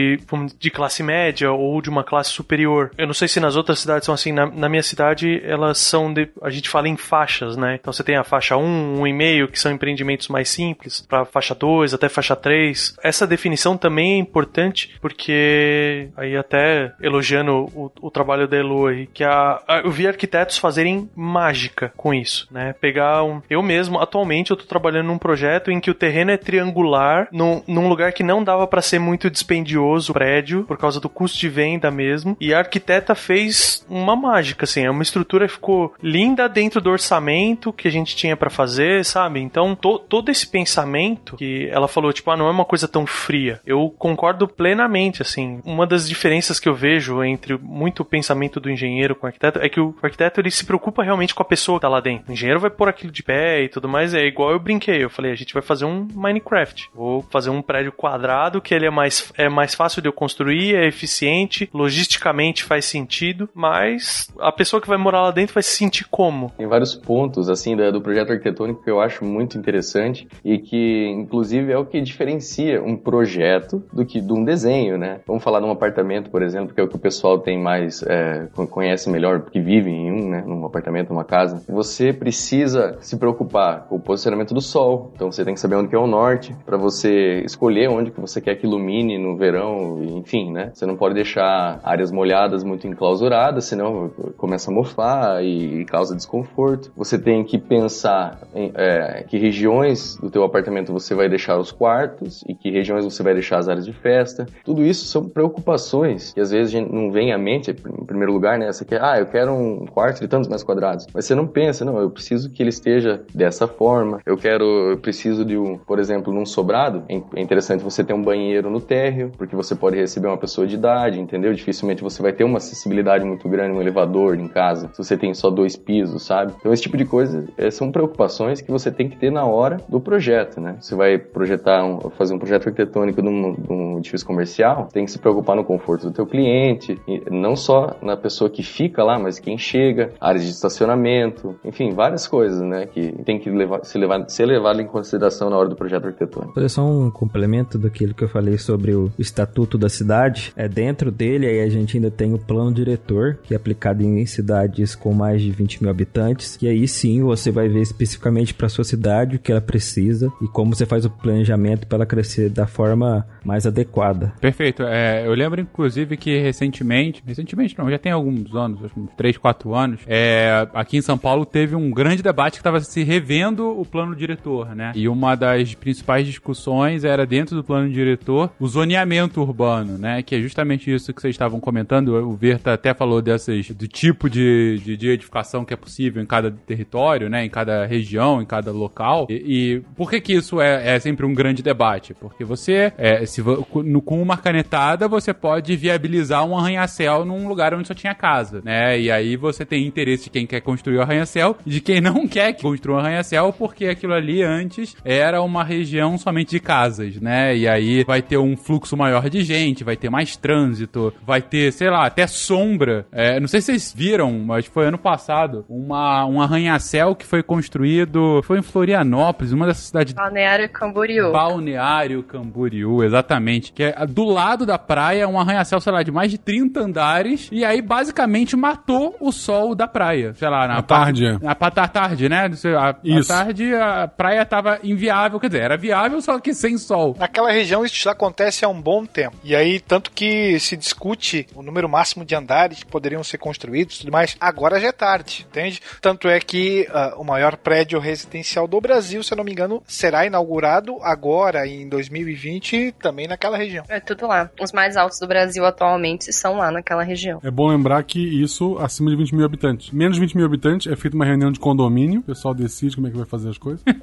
de classe média ou de uma classe superior? Eu não sei se nas outras cidades são assim, na, na minha cidade elas são de, a gente fala em faixas, né? Então você tem a faixa 1, 1,5, que são empreendimentos mais simples, para faixa 2 até faixa 3. Essa definição também é importante porque aí até elogiando o, o trabalho da Elo aí, que a, a, eu vi arquitetos fazerem mágica com isso, né? Pegar um, eu mesmo atualmente eu tô trabalhando num projeto em que o terreno é triangular, num, num lugar que não dava para ser muito dispendioso o prédio por causa do custo de venda mesmo, e a arquiteta fez uma mágica assim, é uma estrutura ficou linda dentro do orçamento que a gente tinha para fazer, sabe? Então, to, todo esse pensamento que ela falou, tipo, ah, não é uma coisa tão fria. Eu concordo plenamente, assim. Uma das diferenças que eu vejo entre muito o pensamento do engenheiro com o arquiteto é que o arquiteto ele se preocupa realmente com a pessoa que tá lá dentro. O engenheiro vai pôr aquilo de pé e tudo mais. É igual eu brinquei. Eu falei, a gente vai fazer um Minecraft. Vou fazer um prédio quadrado que ele é mais, é mais fácil de eu construir, é eficiente, logisticamente faz sentido, mas a pessoa que vai morar lá dentro vai se sentir como? Tem vários pontos, assim, do projeto arquitetônico que eu acho muito interessante e que, inclusive, é o que diferencia um projeto do que de um desenho, né? Vamos falar de um apartamento, por exemplo, que é o que o pessoal tem mais, é, conhece melhor, porque vive em um, né? Num apartamento, numa casa. Você precisa se preocupar com o posicionamento do sol. Então, você tem que saber onde que é o norte para você escolher onde que você quer que ilumine no verão, enfim, né? Você não pode deixar áreas molhadas muito enclausuradas, senão começa a mofar e, causa desconforto. Você tem que pensar em é, que regiões do teu apartamento você vai deixar os quartos e que regiões você vai deixar as áreas de festa. Tudo isso são preocupações que às vezes a gente não vem à mente, em primeiro lugar, né? Você quer, ah, eu quero um quarto de tantos metros quadrados. Mas você não pensa, não, eu preciso que ele esteja dessa forma. Eu quero, eu preciso de um, por exemplo, num sobrado, é interessante você ter um banheiro no térreo, porque você pode receber uma pessoa de idade, entendeu? Dificilmente você vai ter uma acessibilidade muito grande, um elevador em casa, se você tem só dois pisos, sabe? Então esse tipo de coisa é, são preocupações que você tem que ter na hora do projeto, né? Você vai projetar, um, fazer um projeto arquitetônico de um, edifício comercial, tem que se preocupar no conforto do teu cliente, não só na pessoa que fica lá, mas quem chega, áreas de estacionamento, enfim, várias coisas, né? Que tem que levar, se levar, ser levado em consideração na hora do projeto arquitetônico. Só um complemento daquilo que eu falei sobre o estatuto da cidade. É dentro dele aí a gente ainda tem o plano diretor, que é aplicado em cidades com mais de 20 mil habitantes. E aí sim você vai ver especificamente para sua cidade o que ela precisa e como você faz o planejamento para ela crescer da forma mais adequada. Perfeito. É, eu lembro inclusive que recentemente, recentemente não, já tem alguns anos, acho uns 3, 4 anos, é, aqui em São Paulo teve um grande debate que estava se revendo o plano diretor, né? E uma das principais discussões era dentro do plano diretor o zoneamento urbano, né? Que é justamente isso que vocês estavam comentando. O Verta até falou dessas do tipo de, de, de edificação que é possível em cada território, né? Em cada região, em cada local. E, e por que que isso é, é, sempre um grande debate? Porque você, é, se no, com uma canetada, você pode viabilizar um arranha-céu num lugar onde só tinha casa, né? E aí você tem interesse de quem quer construir o arranha-céu e de quem não quer construir um arranha-céu, porque aquilo ali antes era uma região somente de casas, né? E aí vai ter um fluxo maior maior de gente, vai ter mais trânsito, vai ter, sei lá, até sombra. É, não sei se vocês viram, mas foi ano passado, uma, um arranha-céu que foi construído, foi em Florianópolis, uma dessas cidades... Balneário Camboriú. Balneário Camboriú, exatamente. Que é do lado da praia, um arranha-céu, sei lá, de mais de 30 andares, e aí basicamente matou o sol da praia. Sei lá, na À tarde. Na parte da tarde, né? A, Isso. à tarde a praia tava inviável, quer dizer, era viável, só que sem sol. Naquela região isso já acontece há um bom tempo. E aí, tanto que se discute o número máximo de andares que poderiam ser construídos e tudo mais, agora já é tarde, entende? Tanto é que ah, o maior prédio residencial do Brasil, se eu não me engano, será inaugurado agora, em 2020, também naquela região. É tudo lá. Os mais altos do Brasil atualmente são lá naquela região. É bom lembrar que isso acima de 20 mil habitantes. Menos de 20 mil habitantes é feita uma reunião de condomínio, o pessoal decide como é que vai fazer as coisas.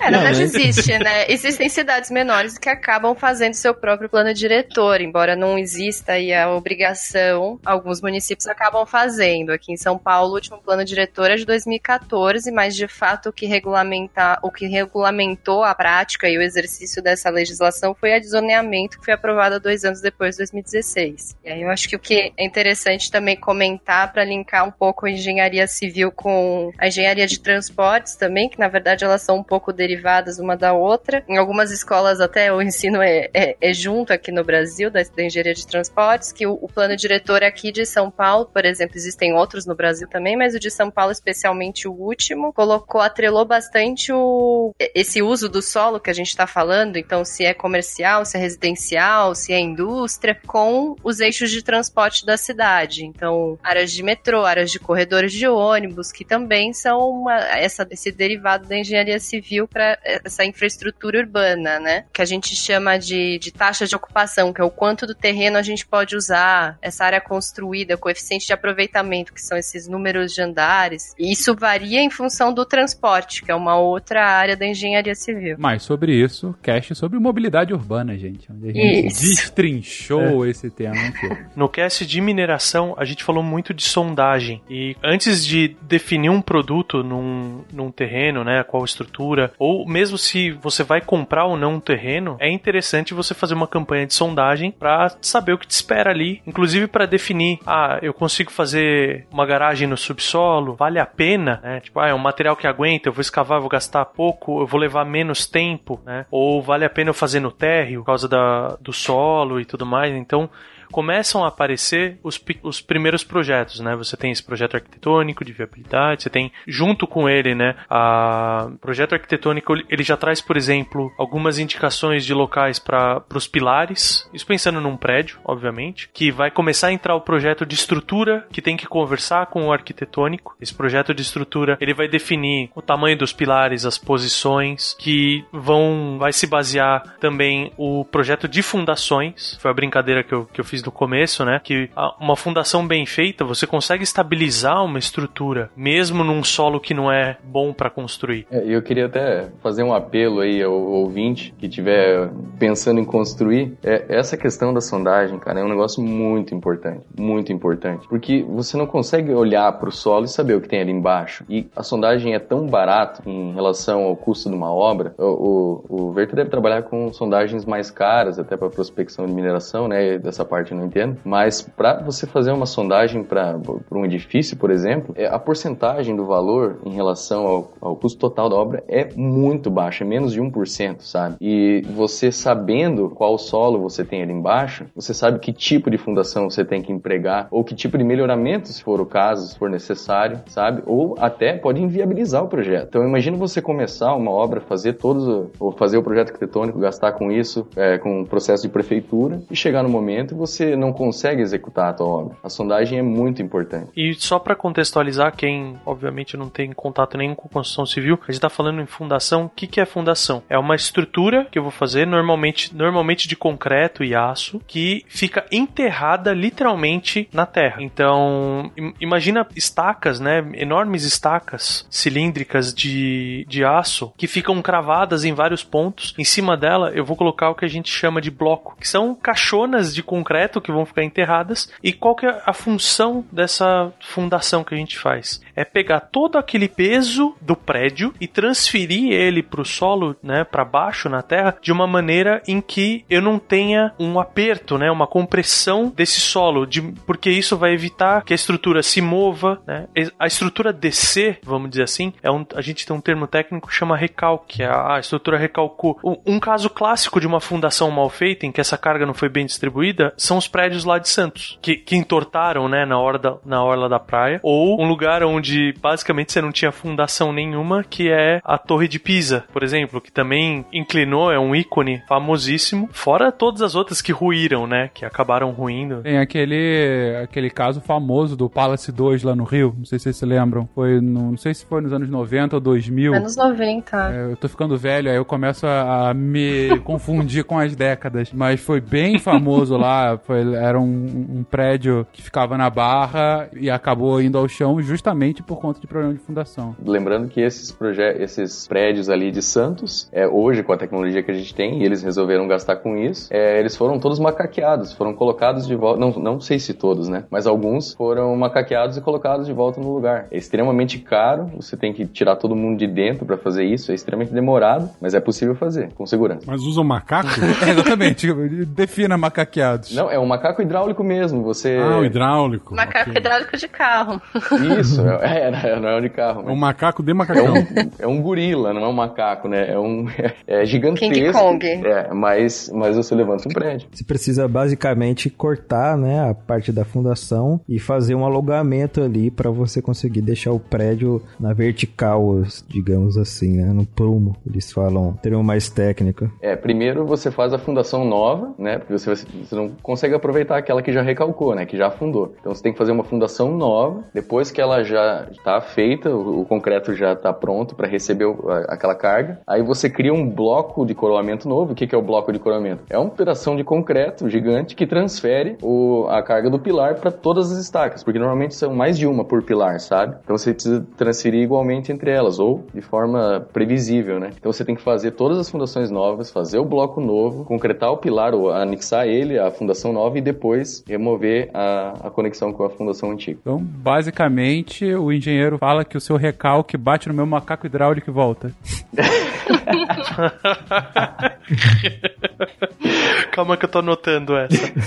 É, na verdade mas- existe, né? Existem cidades menores que acabam fazendo seu próprio plano diretor, embora não exista aí a obrigação, alguns municípios acabam fazendo. Aqui em São Paulo, o último plano diretor é de 2014, mas de fato o que regulamentar, o que regulamentou a prática e o exercício dessa legislação foi a de zoneamento que foi aprovada dois anos depois, 2016. E aí eu acho que o que é interessante também comentar para linkar um pouco a engenharia civil com a engenharia de transportes também, que na verdade elas são um pouco derivadas uma da outra. Em algumas escolas até o ensino é, é- é junto aqui no Brasil, da, da engenharia de transportes, que o, o plano diretor aqui de São Paulo, por exemplo, existem outros no Brasil também, mas o de São Paulo, especialmente o último, colocou, atrelou bastante o, esse uso do solo que a gente está falando, então se é comercial, se é residencial, se é indústria, com os eixos de transporte da cidade. Então, áreas de metrô, áreas de corredores de ônibus, que também são uma, essa, esse derivado da engenharia civil para essa infraestrutura urbana, né? Que a gente chama de, de taxa de ocupação, que é o quanto do terreno a gente pode usar, essa área construída, coeficiente de aproveitamento, que são esses números de andares. E isso varia em função do transporte, que é uma outra área da engenharia civil. Mas sobre isso, cast sobre mobilidade urbana, gente. Onde a gente Isso. destrinchou esse tema aqui. No cast de mineração, a gente falou muito de sondagem. E antes de definir um produto num, num terreno, né, qual estrutura, ou mesmo se você vai comprar ou não um terreno, é interessante você fazer uma campanha de sondagem para saber o que te espera ali, inclusive para definir, ah, eu consigo fazer uma garagem no subsolo, vale a pena, né? Tipo, ah, é um material que aguenta, eu vou escavar, vou gastar pouco, eu vou levar menos tempo, né? Ou vale a pena eu fazer no térreo por causa da, do solo e tudo mais. Então, começam a aparecer os, os primeiros projetos, né? Você tem esse projeto arquitetônico de viabilidade, você tem junto com ele, né, a projeto arquitetônico, ele já traz, por exemplo, algumas indicações de locais para os pilares, isso pensando num prédio, obviamente, que vai começar a entrar o projeto de estrutura, que tem que conversar com o arquitetônico. Esse projeto de estrutura, ele vai definir o tamanho dos pilares, as posições, que vão vai se basear também o projeto de fundações. Foi a brincadeira que eu, que eu fiz no começo, né? Que uma fundação bem feita, você consegue estabilizar uma estrutura, mesmo num solo que não é bom para construir. É, eu queria até fazer um apelo aí ao ouvinte que estiver pensando em construir. É, essa questão da sondagem, cara, é um negócio muito importante, muito importante, porque você não consegue olhar para o solo e saber o que tem ali embaixo. E a sondagem é tão barato em relação ao custo de uma obra. O, o, o Verta deve trabalhar com sondagens mais caras, até para prospecção de mineração, né? Dessa parte eu não entendo. Mas para você fazer uma sondagem para um edifício, por exemplo, é, a porcentagem do valor em relação ao, ao custo total da obra é muito baixa, é menos de 1%, sabe? E você sabendo qual solo você tem ali embaixo, você sabe que tipo de fundação você tem que empregar, ou que tipo de melhoramento, se for o caso, se for necessário, sabe? Ou até pode inviabilizar o projeto. Então imagina você começar uma obra, fazer todos, ou fazer o projeto arquitetônico, gastar com isso, é, com o processo de prefeitura, e chegar no momento e você não consegue executar a tua obra. A sondagem é muito importante. E só para contextualizar, quem obviamente não tem contato nenhum com construção civil, a gente tá falando em fundação. O que, que é fundação? É uma estrutura que eu vou fazer, normalmente, normalmente de concreto e aço, que fica enterrada literalmente na terra. Então, im- imagina estacas, né? Enormes estacas cilíndricas de, de aço que ficam cravadas em vários pontos. Em cima dela, eu vou colocar o que a gente chama de bloco, que são caixonas de concreto concreto que vão ficar enterradas. E qual que é a função dessa fundação que a gente faz? É pegar todo aquele peso do prédio e transferir ele para o solo, né, para baixo na terra, de uma maneira em que eu não tenha um aperto, né, uma compressão desse solo, de, porque isso vai evitar que a estrutura se mova, né? A estrutura descer, vamos dizer assim, é um, a gente tem um termo técnico que chama recalque, a, a estrutura recalcou. Um, um caso clássico de uma fundação mal feita, em que essa carga não foi bem distribuída, são os prédios lá de Santos, que, que entortaram, né, na, hora da, na orla da praia, ou um lugar onde basicamente você não tinha fundação nenhuma, que é a Torre de Pisa, por exemplo, que também inclinou, é um ícone famosíssimo, fora todas as outras que ruíram, né, que acabaram ruindo. Tem aquele, aquele caso famoso do Palace 2 lá no Rio, não sei se vocês se lembram, foi no, não sei se foi nos anos 90 ou 2000. Anos 90. É, eu tô ficando velho, aí eu começo a, a me confundir com as décadas, mas foi bem famoso lá, foi, era um, um prédio que ficava na barra e acabou indo ao chão justamente por conta de problema de fundação. Lembrando que esses, esses prédios ali de Santos, é, hoje com a tecnologia que a gente tem, e eles resolveram gastar com isso, é, eles foram todos macaqueados, foram colocados de volta, não, não sei se todos, né, mas alguns foram macaqueados e colocados de volta no lugar. É extremamente caro, você tem que tirar todo mundo de dentro para fazer isso, é extremamente demorado, mas é possível fazer, com segurança. Mas usam macaco? é, exatamente, defina macaqueados. Não, é um macaco hidráulico mesmo, você... Ah, o hidráulico. Macaco okay. hidráulico de carro. Isso, é, é, não é um de carro. É um macaco de macacão. É um, é um gorila, não é um macaco, né? É um é, gigantesco. King Kong. É, mas, mas você levanta um prédio. Você precisa basicamente cortar, né, a parte da fundação e fazer um alugamento ali para você conseguir deixar o prédio na vertical, digamos assim, né, no prumo. Eles falam, termo mais técnico. É, primeiro você faz a fundação nova, né, porque você, você não consegue aproveitar aquela que já recalcou, né, que já afundou. Então você tem que fazer uma fundação nova, depois que ela já está feita, o, o concreto já está pronto para receber o, a, aquela carga, aí você cria um bloco de coroamento novo. O que, que é o bloco de coroamento? É uma operação de concreto gigante que transfere o, a carga do pilar para todas as estacas, porque normalmente são mais de uma por pilar, sabe? Então você precisa transferir igualmente entre elas, ou de forma previsível, né? Então você tem que fazer todas as fundações novas, fazer o bloco novo, concretar o pilar, ou anexar ele, a fundação nova, e depois remover a, a conexão com a fundação antiga. Então, basicamente, o engenheiro fala que o seu recalque bate no meu macaco hidráulico e volta. Calma que eu tô anotando essa.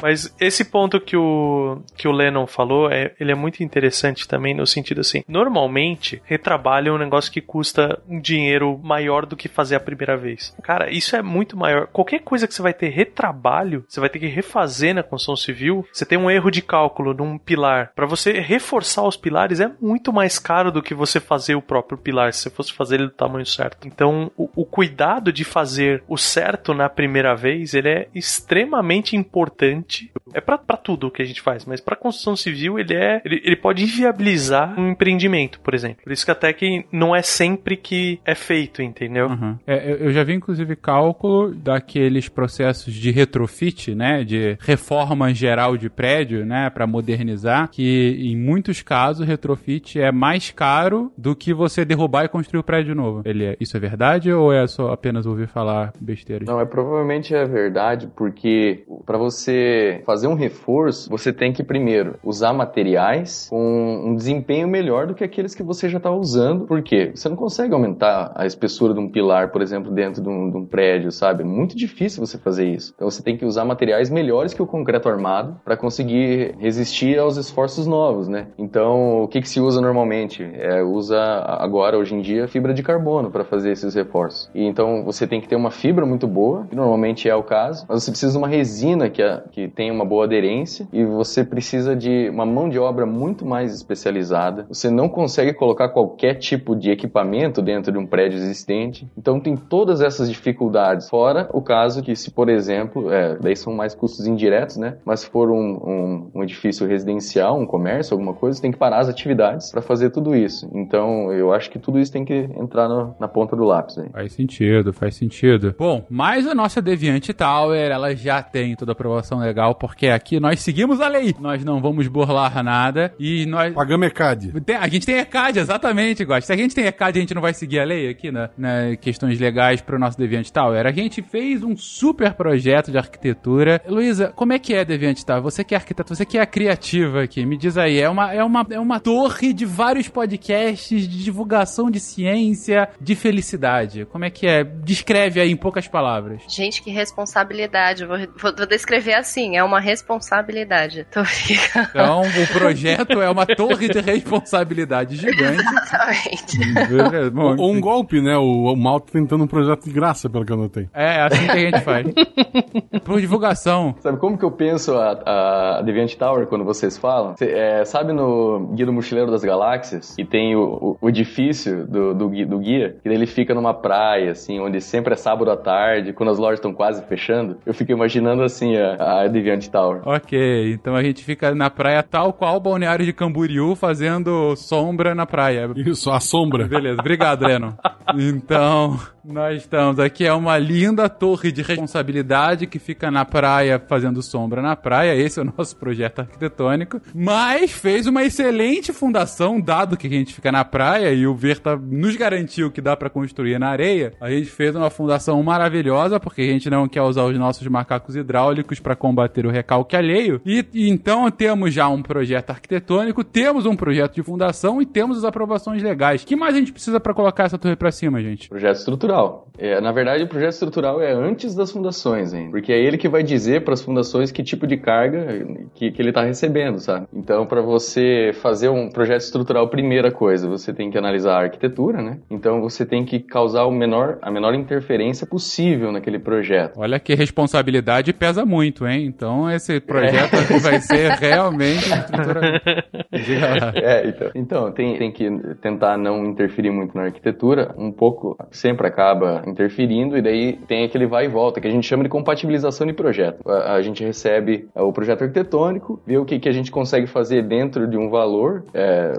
Mas esse ponto que o, que o Lennon falou, é, ele é muito interessante também no sentido assim, normalmente, retrabalho é um negócio que custa um dinheiro maior do que fazer a primeira vez. Cara, isso é muito maior. Qualquer coisa que você vai ter retrabalho, você vai ter que refazer na construção civil, você tem um erro de cálculo num pilar. Para você reforçar os pilares é muito mais caro do que você fazer o próprio pilar, se você fosse fazer ele do tamanho certo. Então, o, o cuidado de fazer o certo na primeira vez, ele é extremamente importante é para tudo que a gente faz, mas para construção civil ele é ele, ele, pode inviabilizar um empreendimento, por exemplo. Por isso que até que não é sempre que é feito, entendeu? Uhum. É, eu já vi inclusive cálculo daqueles processos de retrofit, né, de reforma geral de prédio, né, para modernizar, que em muitos casos retrofit é mais caro do que você derrubar e construir o prédio novo. Ele é, isso é verdade ou é só apenas ouvir falar besteiras? Não, é provavelmente é verdade, porque para você fazer um reforço, você tem que primeiro usar materiais com um desempenho melhor do que aqueles que você já está usando. Por quê? Você não consegue aumentar a espessura de um pilar, por exemplo, dentro de um, de um prédio, sabe? É muito difícil você fazer isso. Então você tem que usar materiais melhores que o concreto armado para conseguir resistir aos esforços novos, né? Então, o que, que se usa normalmente? É, usa agora, hoje em dia, fibra de carbono para fazer esses reforços. E então você tem que ter uma fibra muito boa, que normalmente é o caso, mas você precisa de uma resina que, é, que tem uma boa aderência e você precisa de uma mão de obra muito mais especializada. Você não consegue colocar qualquer tipo de equipamento dentro de um prédio existente. Então tem todas essas dificuldades. Fora o caso que se, por exemplo, é, daí são mais custos indiretos, né? Mas se for um, um, um edifício residencial, um comércio, alguma coisa, tem que parar as atividades para fazer tudo isso. Então eu acho que tudo isso tem que entrar no, na ponta do lápis. Aí. Faz sentido, faz sentido. Bom, mas a nossa Deviante Tower, ela já tem toda a aprovação legal legal, porque aqui nós seguimos a lei. Nós não vamos burlar nada e nós. Pagamos ECAD. Tem- a gente tem ECAD, exatamente, Gosta. Se a gente tem ECAD, a gente não vai seguir a lei aqui, né? Na questões legais pro nosso Deviant Tower. A gente fez um super projeto de arquitetura. Luísa, como é que é Deviant Tower? Você que é arquiteta, você que é criativa aqui, me diz aí. É uma, é uma, é uma torre de vários podcasts de divulgação de ciência, de felicidade. Como é que é? Descreve aí em poucas palavras. Gente, que responsabilidade. Eu Vou, vou, vou descrever assim: é uma responsabilidade. Tô brincando. Então, o projeto é uma torre de responsabilidade gigante. Exatamente. Bom, Ou um golpe, né? O, o Malto tentando um projeto de graça, pelo que eu notei. É, assim que a gente faz. Por divulgação. Sabe como que eu penso a, a Deviant Tower quando vocês falam? Cê, é, sabe no Guia do Mochileiro das Galáxias? E tem o, o- o edifício do, do, do guia, e ele fica numa praia, assim, onde sempre é sábado à tarde, quando as lojas estão quase fechando. Eu fico imaginando, assim, a, a Deviant Tower. Ok, então a gente fica na praia tal qual o balneário de Camboriú fazendo sombra na praia. Isso, a sombra. Beleza, obrigado, Leno. Então, nós estamos aqui, é uma linda torre de responsabilidade que fica na praia fazendo sombra na praia. Esse é o nosso projeto arquitetônico. Mas fez uma excelente fundação, dado que a gente fica na praia e o Verta nos garantiu que dá pra construir na areia. A gente fez uma fundação maravilhosa, porque a gente não quer usar os nossos macacos hidráulicos para combater o recalque alheio. E, e então temos já um projeto arquitetônico, temos um projeto de fundação e temos as aprovações legais. O que mais a gente precisa para colocar essa torre pra cima, gente? Projeto estrutural. É, na verdade, o projeto estrutural é antes das fundações ainda. Porque é ele que vai dizer para as fundações que tipo de carga que, que ele está recebendo, sabe? Então, para você fazer um projeto estrutural, primeira coisa, você tem que analisar a arquitetura, né? Então, você tem que causar o menor, a menor interferência possível naquele projeto. Olha que responsabilidade pesa muito, hein? Então esse projeto aqui vai ser realmente estrutura... Diga lá. É, então, então tem, tem que tentar não interferir muito na arquitetura, um pouco sempre acaba interferindo, e daí tem aquele vai e volta, que a gente chama de compatibilização de projeto. A, a gente recebe é, o projeto arquitetônico, vê o que, que a gente consegue fazer dentro de um valor, é,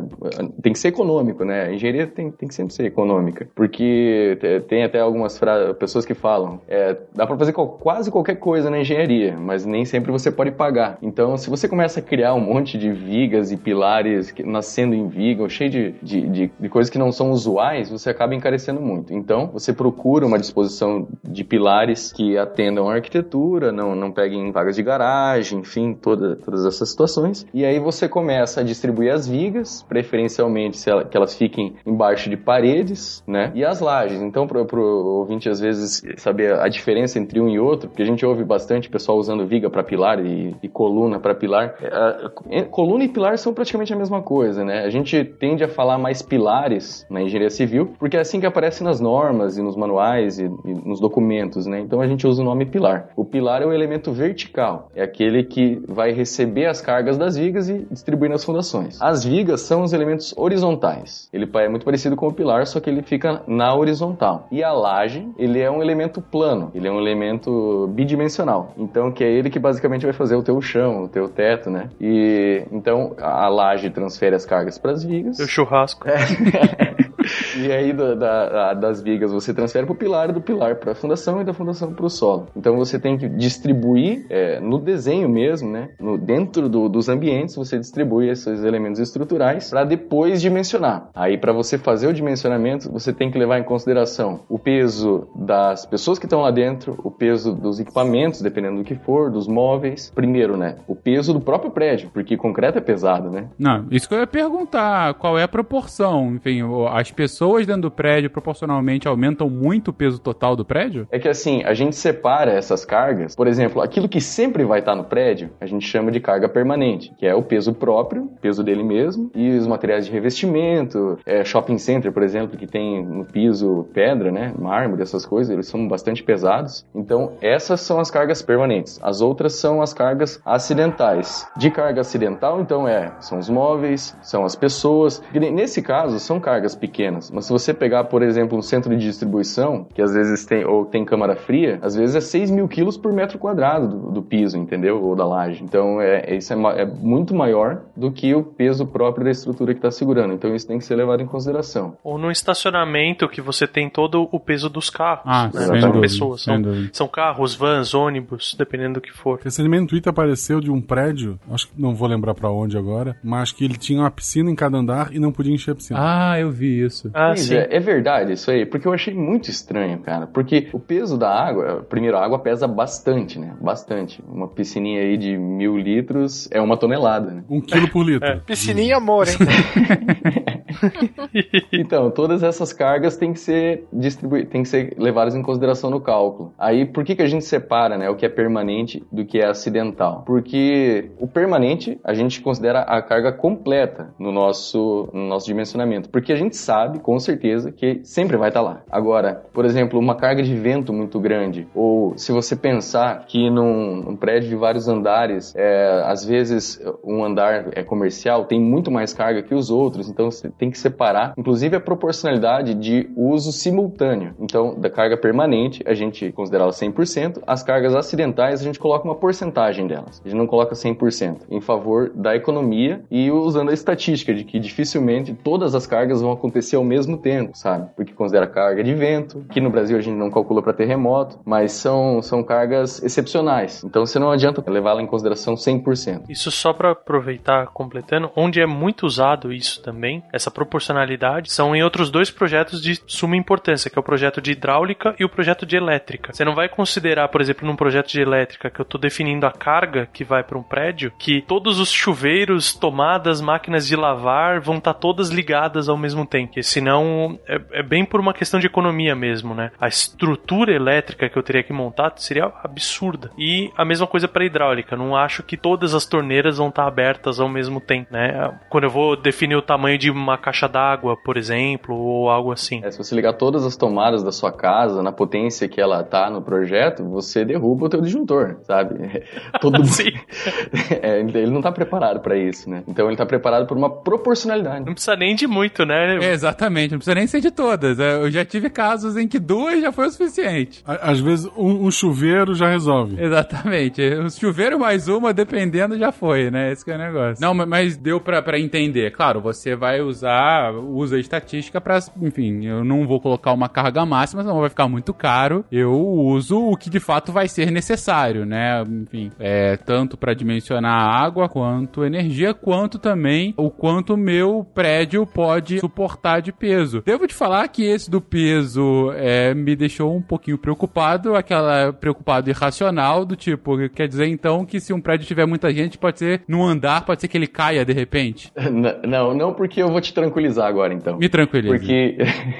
tem que ser econômico, né? A engenharia tem, tem que sempre ser econômica, porque te- tem até algumas pessoas que falam, é, dá para fazer quase qualquer coisa na engenharia, mas nem sempre você pode pagar. Então, se você começa a criar um monte de vigas e pilares nascendo em viga, cheio de, de, de, de coisas que não são usuais, você acaba encarecendo muito. Então, você procura uma disposição de pilares que atendam a arquitetura, não, não peguem vagas de garagem, enfim, toda, todas essas situações. E aí você começa a distribuir as vigas, preferencialmente ela- que elas fiquem embaixo de paredes, né? E as lajes. Então, pro, pro ouvinte às vezes saber a diferença entre um e outro, porque a gente ouve bastante pessoal usando viga para pilar e, e coluna para pilar. É, é, coluna e pilar são praticamente a mesma coisa, né? A gente tende a falar mais pilares na engenharia civil, porque é assim que aparece nas normas e nos manuais e, e nos documentos, né? Então a gente usa o nome pilar. O pilar é o elemento vertical, é aquele que vai receber as cargas das vigas e distribuir nas fundações. As vigas são os elementos horizontais. Ele é muito parecido com o pilar, só que ele fica na horizontal. E a laje, ele é um elemento plano, ele é um elemento bidimensional. Então, que é ele que basicamente vai fazer o teu chão, o teu teto, né? E então a laje transfere as cargas para as vigas. Seu churrasco. E aí da- da- das vigas você transfere para o pilar, do pilar para a fundação e da fundação para o solo. Então você tem que distribuir é, no desenho mesmo, né? No, dentro do- dos ambientes você distribui esses elementos estruturais para depois dimensionar. Aí para você fazer o dimensionamento você tem que levar em consideração o peso das pessoas que estão lá dentro, o peso dos equipamentos, dependendo do que for, dos móveis. Primeiro, né? O peso do próprio prédio, porque concreto é pesado, né? Não, isso que eu ia perguntar, qual é a proporção? Enfim, as pessoas dentro do prédio proporcionalmente aumentam muito o peso total do prédio? É que assim, a gente separa essas cargas. Por exemplo, aquilo que sempre vai estar no prédio, a gente chama de carga permanente, que é o peso próprio, peso dele mesmo, e os materiais de revestimento, é, shopping center, por exemplo, que tem no piso pedra, né, mármore, essas coisas, eles são bastante pesados. Então, essas são as cargas permanentes. As outras são as cargas acidentais. De carga acidental, então, é, são os móveis, são as pessoas. Nesse caso, são cargas pequenas pequenas. Mas se você pegar, por exemplo, um centro de distribuição, que às vezes tem, ou tem câmara fria, às vezes é 6 mil quilos por metro quadrado do, do piso, entendeu? Ou da laje. Então, é, isso é, é muito maior do que o peso próprio da estrutura que está segurando. Então, isso tem que ser levado em consideração. Ou no estacionamento que você tem todo o peso dos carros. Ah, né? sem São dúvida, pessoas. sem São, são carros, vans, ônibus, dependendo do que for. Recentemente no Twitter apareceu de um prédio, acho que não vou lembrar pra onde agora, mas que ele tinha uma piscina em cada andar e não podia encher a piscina. Ah, eu vi isso. Ah, Pois sim. é, é verdade isso aí, porque eu achei muito estranho, cara. Porque o peso da água, primeiro, a água pesa bastante, né? Bastante. Uma piscininha aí de mil litros é uma tonelada, né? Um quilo por litro. É. Piscininha amor, hein? Então, todas essas cargas têm que ser distribuídas, têm que ser levadas em consideração no cálculo. Aí, por que, que a gente separa, né, o que é permanente do que é acidental? Porque o permanente a gente considera a carga completa no nosso, no nosso dimensionamento, porque a gente sabe, com certeza, que sempre vai estar lá. Agora, por exemplo, uma carga de vento muito grande, ou se você pensar que num, num prédio de vários andares, é, às vezes um andar é comercial, tem muito mais carga que os outros, então tem que separar, inclusive a proporcionalidade de uso simultâneo. Então, da carga permanente, a gente considera ela 100%, as cargas acidentais, a gente coloca uma porcentagem delas, a gente não coloca 100%, em favor da economia e usando a estatística de que dificilmente todas as cargas vão acontecer ao mesmo tempo, sabe? Porque considera carga de vento, que no Brasil a gente não calcula para terremoto, mas são, são cargas excepcionais. Então você não adianta levá-la em consideração 100%. Isso só para aproveitar, completando, onde é muito usado isso também, essa proporcionalidade, são em outros dois projetos de suma importância, que é o projeto de hidráulica e o projeto de elétrica. Você não vai considerar, por exemplo, num projeto de elétrica que eu estou definindo a carga que vai para um prédio, que todos os chuveiros, tomadas, máquinas de lavar vão estar todas ligadas ao mesmo tempo, porque senão é, é bem por uma questão de economia mesmo, né? A estrutura elétrica que eu teria que montar seria absurda. E a mesma coisa para hidráulica, não acho que todas as torneiras vão estar abertas ao mesmo tempo, né? Quando eu vou definir o tamanho de uma caixa d'água, por exemplo, ou algo assim. É, se você ligar todas as tomadas da sua casa na potência que ela tá no projeto, você derruba o teu disjuntor, sabe? Todo mundo... É, ele não tá preparado para isso, né? Então ele tá preparado por uma proporcionalidade. Não precisa nem de muito, né? É, exatamente, não precisa nem ser de todas. É, Eu já tive casos em que duas já foi o suficiente. Às vezes um, um chuveiro já resolve. Exatamente. O chuveiro mais uma, dependendo, já foi, né? Esse que é o negócio. Não, ma- mas deu pra entender. Claro, você vai usar, usa a estatística pra, enfim, eu não vou colocar uma carga máxima, senão vai ficar muito caro. Eu uso o que de fato vai ser necessário, né? Enfim, é tanto pra dimensionar água, quanto energia, quanto também o quanto meu prédio pode suportar de peso. Devo te falar que esse do peso é, me deixou um pouquinho preocupado, aquela preocupado irracional do tipo, quer dizer então que se um prédio tiver muita gente, pode ser num andar, pode ser que ele caia de repente. Não, não porque eu vou te tranquilizar agora, então. Me tranquiliza. Porque,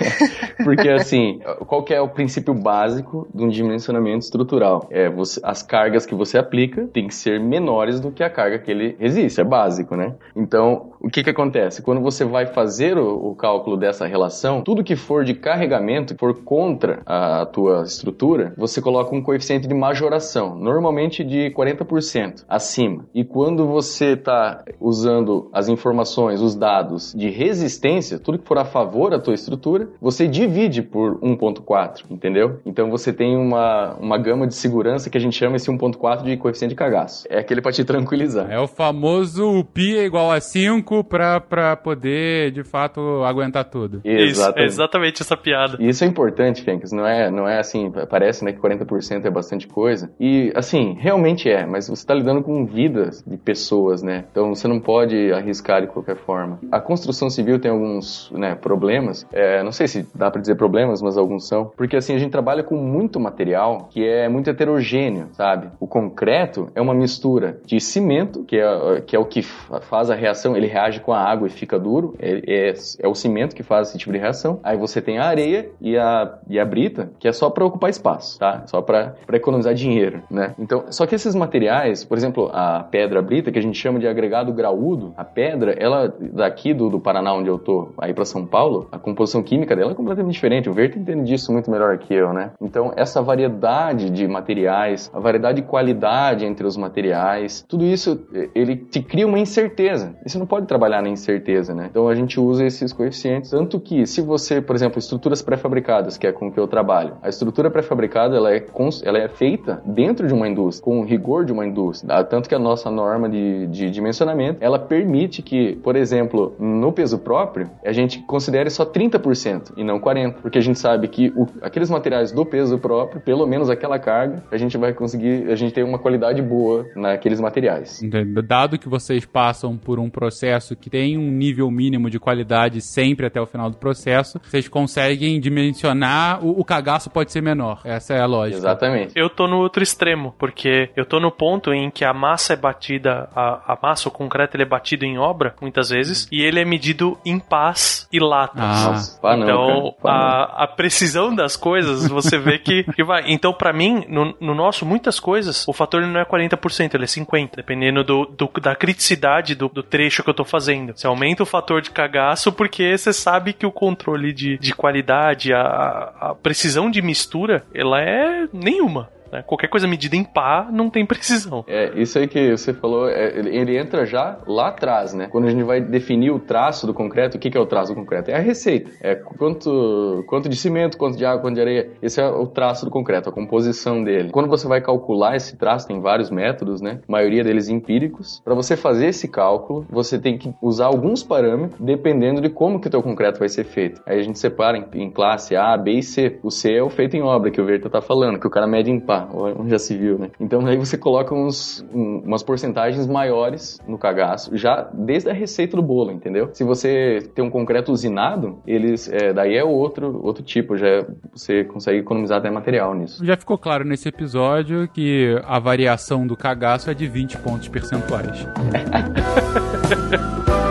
porque assim, qual é o princípio básico de um dimensionamento estrutural? É você, as cargas que você aplica têm que ser menores do que a carga que ele resiste, é básico, né? Então, o que que acontece? Quando você vai fazer o, o cálculo dessa relação, tudo que for de carregamento, que for contra a tua estrutura, você coloca um coeficiente de majoração, normalmente de 40% acima. E quando você está usando as informações, os dados de resistência, tudo que for a favor da tua estrutura, você divide por 1.4, entendeu? Então você tem uma, uma gama de segurança que a gente chama esse 1.4 de coeficiente de cagaço. É aquele para te tranquilizar. É o famoso pi é igual a 5 pra, pra poder, de fato, aguentar tudo. Isso, é exatamente essa piada. E isso é importante, Fencas. Não é, não é assim, parece né, que 40% é bastante coisa. E, assim, realmente é, mas você está lidando com vidas de pessoas, né? Então você não pode arriscar de qualquer forma. A construção civil tem alguns né, problemas. É, não sei se dá para dizer problemas, mas alguns são. Porque, assim, a gente trabalha com muito material que é muito heterogêneo, sabe? O concreto é uma mistura de cimento, que é, que é o que fa- faz a reação, ele reage com a água e fica duro. É, é, é o cimento que faz esse tipo de reação. Aí você tem a areia e a, e a brita, que é só para ocupar espaço, tá? Só para economizar dinheiro, né? Então, só que esses materiais, por exemplo, a pedra brita, que a gente chama de agregado graúdo, a pedra, ela daqui do, do Paraná Paraná, onde eu tô, aí para São Paulo, a composição química dela é completamente diferente. O Verde entende disso muito melhor que eu, né? Então, essa variedade de materiais, a variedade de qualidade entre os materiais, tudo isso, ele te cria uma incerteza. E você não pode trabalhar na incerteza, né? Então, a gente usa esses coeficientes. Tanto que, se você, por exemplo, estruturas pré-fabricadas, que é com que eu trabalho, a estrutura pré-fabricada, ela é, ela é feita dentro de uma indústria, com o rigor de uma indústria. Tanto que a nossa norma de, de dimensionamento, ela permite que, por exemplo, no peso próprio, a gente considere só 30% e não 40%, porque a gente sabe que o, aqueles materiais do peso próprio, pelo menos aquela carga, a gente vai conseguir, a gente tem uma qualidade boa naqueles materiais. Dado que vocês passam por um processo que tem um nível mínimo de qualidade sempre até o final do processo, vocês conseguem dimensionar, o, o cagaço pode ser menor. Essa é a lógica. Exatamente. Eu tô no outro extremo, porque eu tô no ponto em que a massa é batida, a, a massa, o concreto, ele é batido em obra, muitas vezes, e ele é medido em pás e latas. Ah. Nossa, pá não, então, cara. A, a precisão das coisas, você vê que, que vai. Então, pra mim, no, no nosso, muitas coisas, o fator não é 40%, ele é 50%, dependendo do, do- da criticidade do, do trecho que eu tô fazendo. Você aumenta o fator de cagaço porque você sabe que o controle de, de qualidade, a, a precisão de mistura, ela é nenhuma. Né? Qualquer coisa medida em pá não tem precisão. É, isso aí que você falou, é, ele, entra já lá atrás, né? Quando a gente vai definir o traço do concreto, o que, que é o traço do concreto? É a receita. É quanto, quanto de cimento, quanto de água, quanto de areia. Esse é o traço do concreto, a composição dele. Quando você vai calcular esse traço, tem vários métodos, né? A maioria deles empíricos. Para você fazer esse cálculo, você tem que usar alguns parâmetros, dependendo de como que o teu concreto vai ser feito. Aí a gente separa em, em classe A, B e C. O C é o feito em obra, que o Verta tá falando, que o cara mede em pá, onde já se viu, né? Então aí você coloca uns, um- umas porcentagens maiores no cagaço, já desde a receita do bolo, entendeu? Se você tem um concreto usinado, eles, é, daí é outro, outro tipo, já é- você consegue economizar até material nisso. Já ficou claro nesse episódio que a variação do cagaço é de 20 pontos percentuais.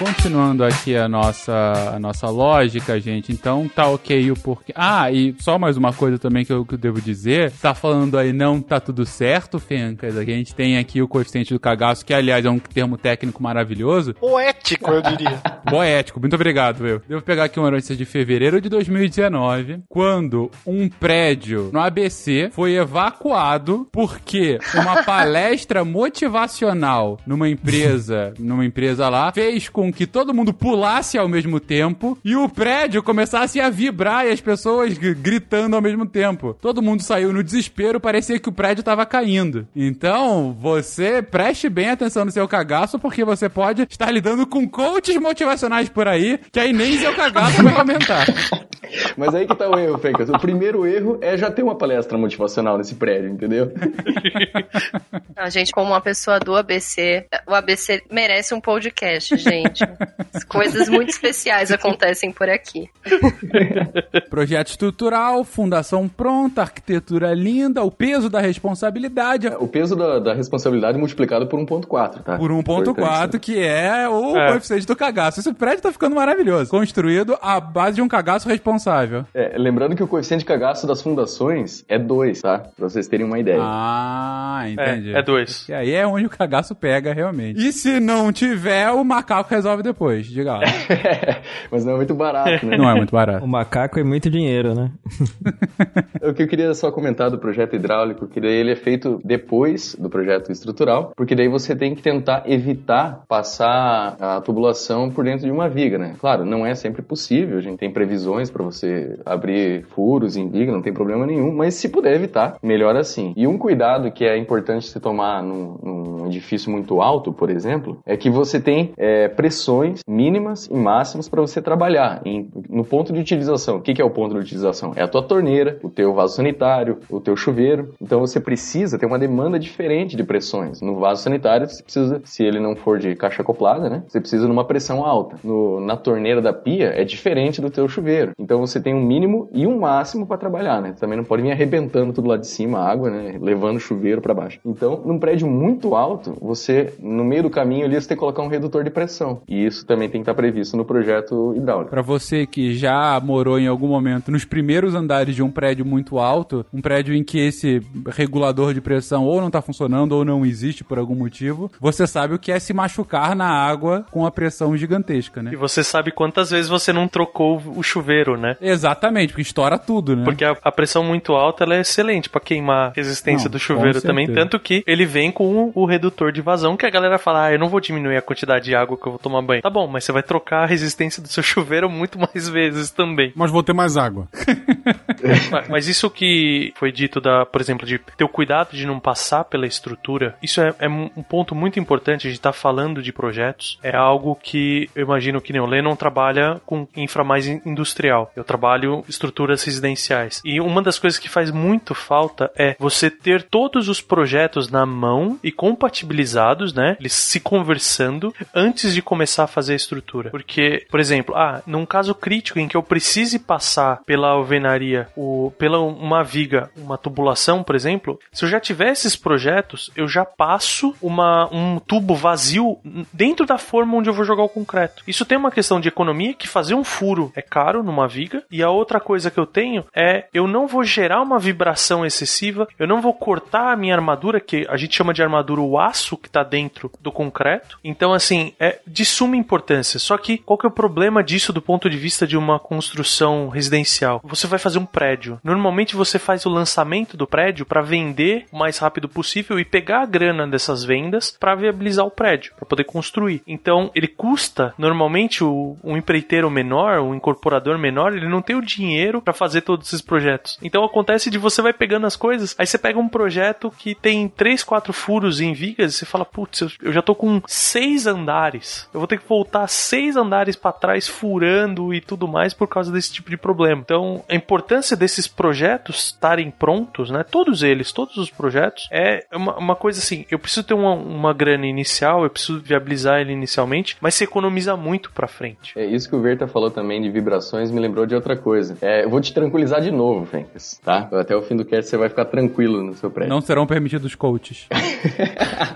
Continuando aqui a nossa, a nossa lógica, gente, então tá ok o porquê. Ah, e só mais uma coisa também que eu, que eu devo dizer. Tá falando aí não tá tudo certo, Fencas. A gente tem aqui o coeficiente do cagaço, que aliás é um termo técnico maravilhoso. Poético, eu diria. Poético, muito obrigado, eu. Devo pegar aqui uma notícia de fevereiro de 2019, quando um prédio no ABC foi evacuado porque uma palestra motivacional numa empresa, numa empresa lá, fez com que todo mundo pulasse ao mesmo tempo e o prédio começasse a vibrar e as pessoas gritando ao mesmo tempo. Todo mundo saiu no desespero, parecia que o prédio tava caindo. Então, você preste bem atenção no seu cagaço, porque você pode estar lidando com coaches motivacionais por aí, que aí nem seu cagaço vai aumentar. Mas aí que tá o erro, Fencas. O primeiro erro é já ter uma palestra motivacional nesse prédio, entendeu? A gente, como uma pessoa do ABC, o ABC merece um podcast, gente. Coisas muito especiais acontecem por aqui. Projeto estrutural, fundação pronta, arquitetura linda, o peso da responsabilidade O peso da, da responsabilidade multiplicado por 1.4, tá? por 1.4, Importante, que é o É. coeficiente do cagaço. Esse prédio tá ficando maravilhoso. Construído à base de um cagaço responsável. É, lembrando que o coeficiente de cagaço das fundações é 2, tá? Pra vocês terem uma ideia. Ah, entendi. É, é dois. Que aí é onde o cagaço pega realmente. E se não tiver, o macaco resolve depois. Diga lá. Mas não é muito barato, né? Não é muito barato. O macaco é muito dinheiro, né? O que eu queria só comentar do projeto hidráulico, que daí ele é feito depois do projeto estrutural, porque daí você tem que tentar evitar passar a tubulação por dentro de uma viga, né? Claro, não é sempre possível, a gente tem previsões para você abrir furos em viga, não tem problema nenhum, mas se puder evitar, melhor assim. E um cuidado que é importante se tomar num, num edifício muito alto, por exemplo, é que você tem é, pressões pressões mínimas e máximas para você trabalhar em, no ponto de utilização. O que, que é o ponto de utilização? É a tua torneira, o teu vaso sanitário, o teu chuveiro. Então você precisa ter uma demanda diferente de pressões. No vaso sanitário, você precisa, se ele não for de caixa acoplada, né? Você precisa numa pressão alta. No, na torneira da pia é diferente do teu chuveiro. Então você tem um mínimo e um máximo para trabalhar, né? Também não pode vir arrebentando tudo lá de cima a água, né? Levando o chuveiro para baixo. Então, num prédio muito alto, você no meio do caminho ali você tem que colocar um redutor de pressão. E isso também tem que estar previsto no projeto hidráulico. Para você que já morou em algum momento nos primeiros andares de um prédio muito alto, um prédio em que esse regulador de pressão ou não está funcionando ou não existe por algum motivo, você sabe o que é se machucar na água com a pressão gigantesca, né? E você sabe quantas vezes você não trocou o chuveiro, né? Exatamente, porque estoura tudo, né? Porque a, a pressão muito alta ela é excelente para queimar a resistência Não, do chuveiro também, tanto que ele vem com o redutor de vazão que a galera fala: "Ah, eu não vou diminuir a quantidade de água que eu vou tomar banho". Tá bom, mas você vai trocar a resistência do seu chuveiro muito mais vezes também. Mas vou ter mais água. Mas- Mas isso que foi dito da, por exemplo, de ter o cuidado de não passar pela estrutura, isso é, é um ponto muito importante. A gente tá falando de projetos. É algo que eu imagino que nem o Lennon trabalha com infra mais in- industrial. Eu trabalho estruturas residenciais. E uma das coisas que faz muito falta é você ter todos os projetos na mão e compatibilizados, né? Eles se conversando antes de começar a fazer a estrutura. Porque, por exemplo, ah, num caso crítico em que eu precise passar pela alvenaria, o, pela uma viga, uma tubulação, por exemplo, se eu já tiver esses projetos, eu já passo uma, um tubo vazio dentro da forma onde eu vou jogar o concreto. Isso tem uma questão de economia que fazer um furo é caro numa viga e a outra coisa que eu tenho é eu não vou gerar uma vibração excessiva, eu não vou cortar a minha armadura que a gente chama de armadura o aço que está dentro do concreto. Então assim, é de suma importância. Só que qual que é o problema disso do ponto de vista de uma construção residencial? Você vai fazer um prédio. Normalmente você faz o lançamento do prédio para vender o mais rápido possível e pegar a grana dessas vendas para viabilizar o prédio, para poder construir. Então, ele custa, normalmente o, um empreiteiro menor, um incorporador menor, ele não tem o dinheiro para fazer todos esses projetos. Então, acontece de você vai pegando as coisas, aí você pega um projeto que tem três, quatro furos em vigas e você fala, putz, eu, eu já tô com seis andares. Eu vou ter que voltar seis andares para trás furando e tudo mais por causa desse tipo de problema. Então, a importância desses projetos estarem prontos, né? Todos eles, todos os projetos, é uma, uma coisa assim, eu preciso ter uma, uma grana inicial, eu preciso viabilizar ele inicialmente, mas se economiza muito pra frente. É isso que o Verta falou também de vibrações, me lembrou de outra coisa. É, eu vou te tranquilizar de novo, Fencas, tá? Até o fim do cast você vai ficar tranquilo no seu prédio. Não serão permitidos coaches.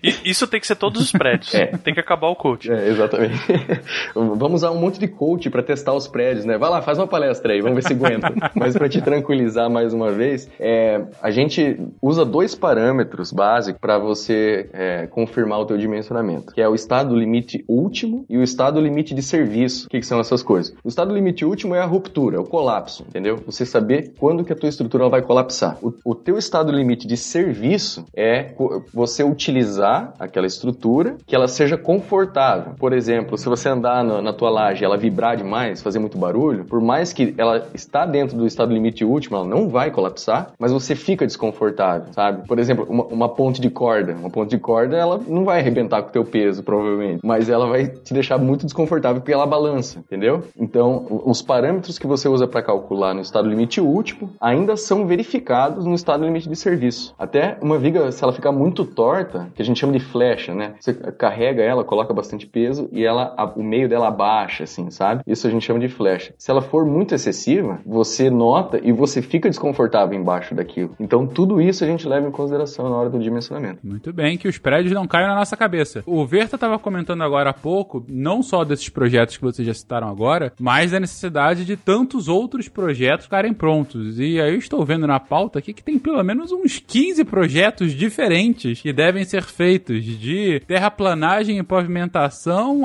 Isso tem que ser todos os prédios. É. Tem que acabar o coach. É, exatamente. vamos usar um monte de coach para testar os prédios, né? Vai lá, faz uma palestra aí, vamos ver se aguenta. Mas para te tranquilizar mais uma vez, é, a gente usa dois parâmetros básicos para você é, confirmar o teu dimensionamento, que é o estado limite último e o estado limite de serviço. O que, que são essas coisas? O estado limite último é a ruptura, é o colapso, entendeu? Você saber quando que a tua estrutura vai colapsar. O, o teu estado limite de serviço é você utilizar aquela estrutura que ela seja confortável. Por exemplo, se você andar na, na tua laje e ela vibrar demais, fazer muito barulho, por mais que ela está dentro do estado limite último, ela não vai colapsar, mas você fica desconfortável, sabe? Por exemplo, uma, uma ponte de corda. Uma ponte de corda, ela não vai arrebentar com o teu peso, provavelmente, mas ela vai te deixar muito desconfortável porque ela balança, entendeu? Então, os parâmetros que você usa para calcular no estado limite último ainda são verificados no estado limite de serviço. Até uma viga, se ela ficar muito torta, que a gente chama de flecha, né? Você carrega ela, coloca bastante peso e ela, a- o meio dela abaixa, assim, sabe? Isso a gente chama de flecha. Se ela for muito excessiva, você nota e você fica desconfortável embaixo daquilo. Então, tudo isso a gente leva em consideração na hora do dimensionamento. Muito bem, que os prédios não caiam na nossa cabeça. O Verta estava comentando agora há pouco, não só desses projetos que vocês já citaram agora, mas da necessidade de tantos outros projetos ficarem prontos. E aí eu estou vendo na pauta aqui que tem pelo menos uns 15 projetos diferentes que devem ser feitos, de terraplanagem e pavimentação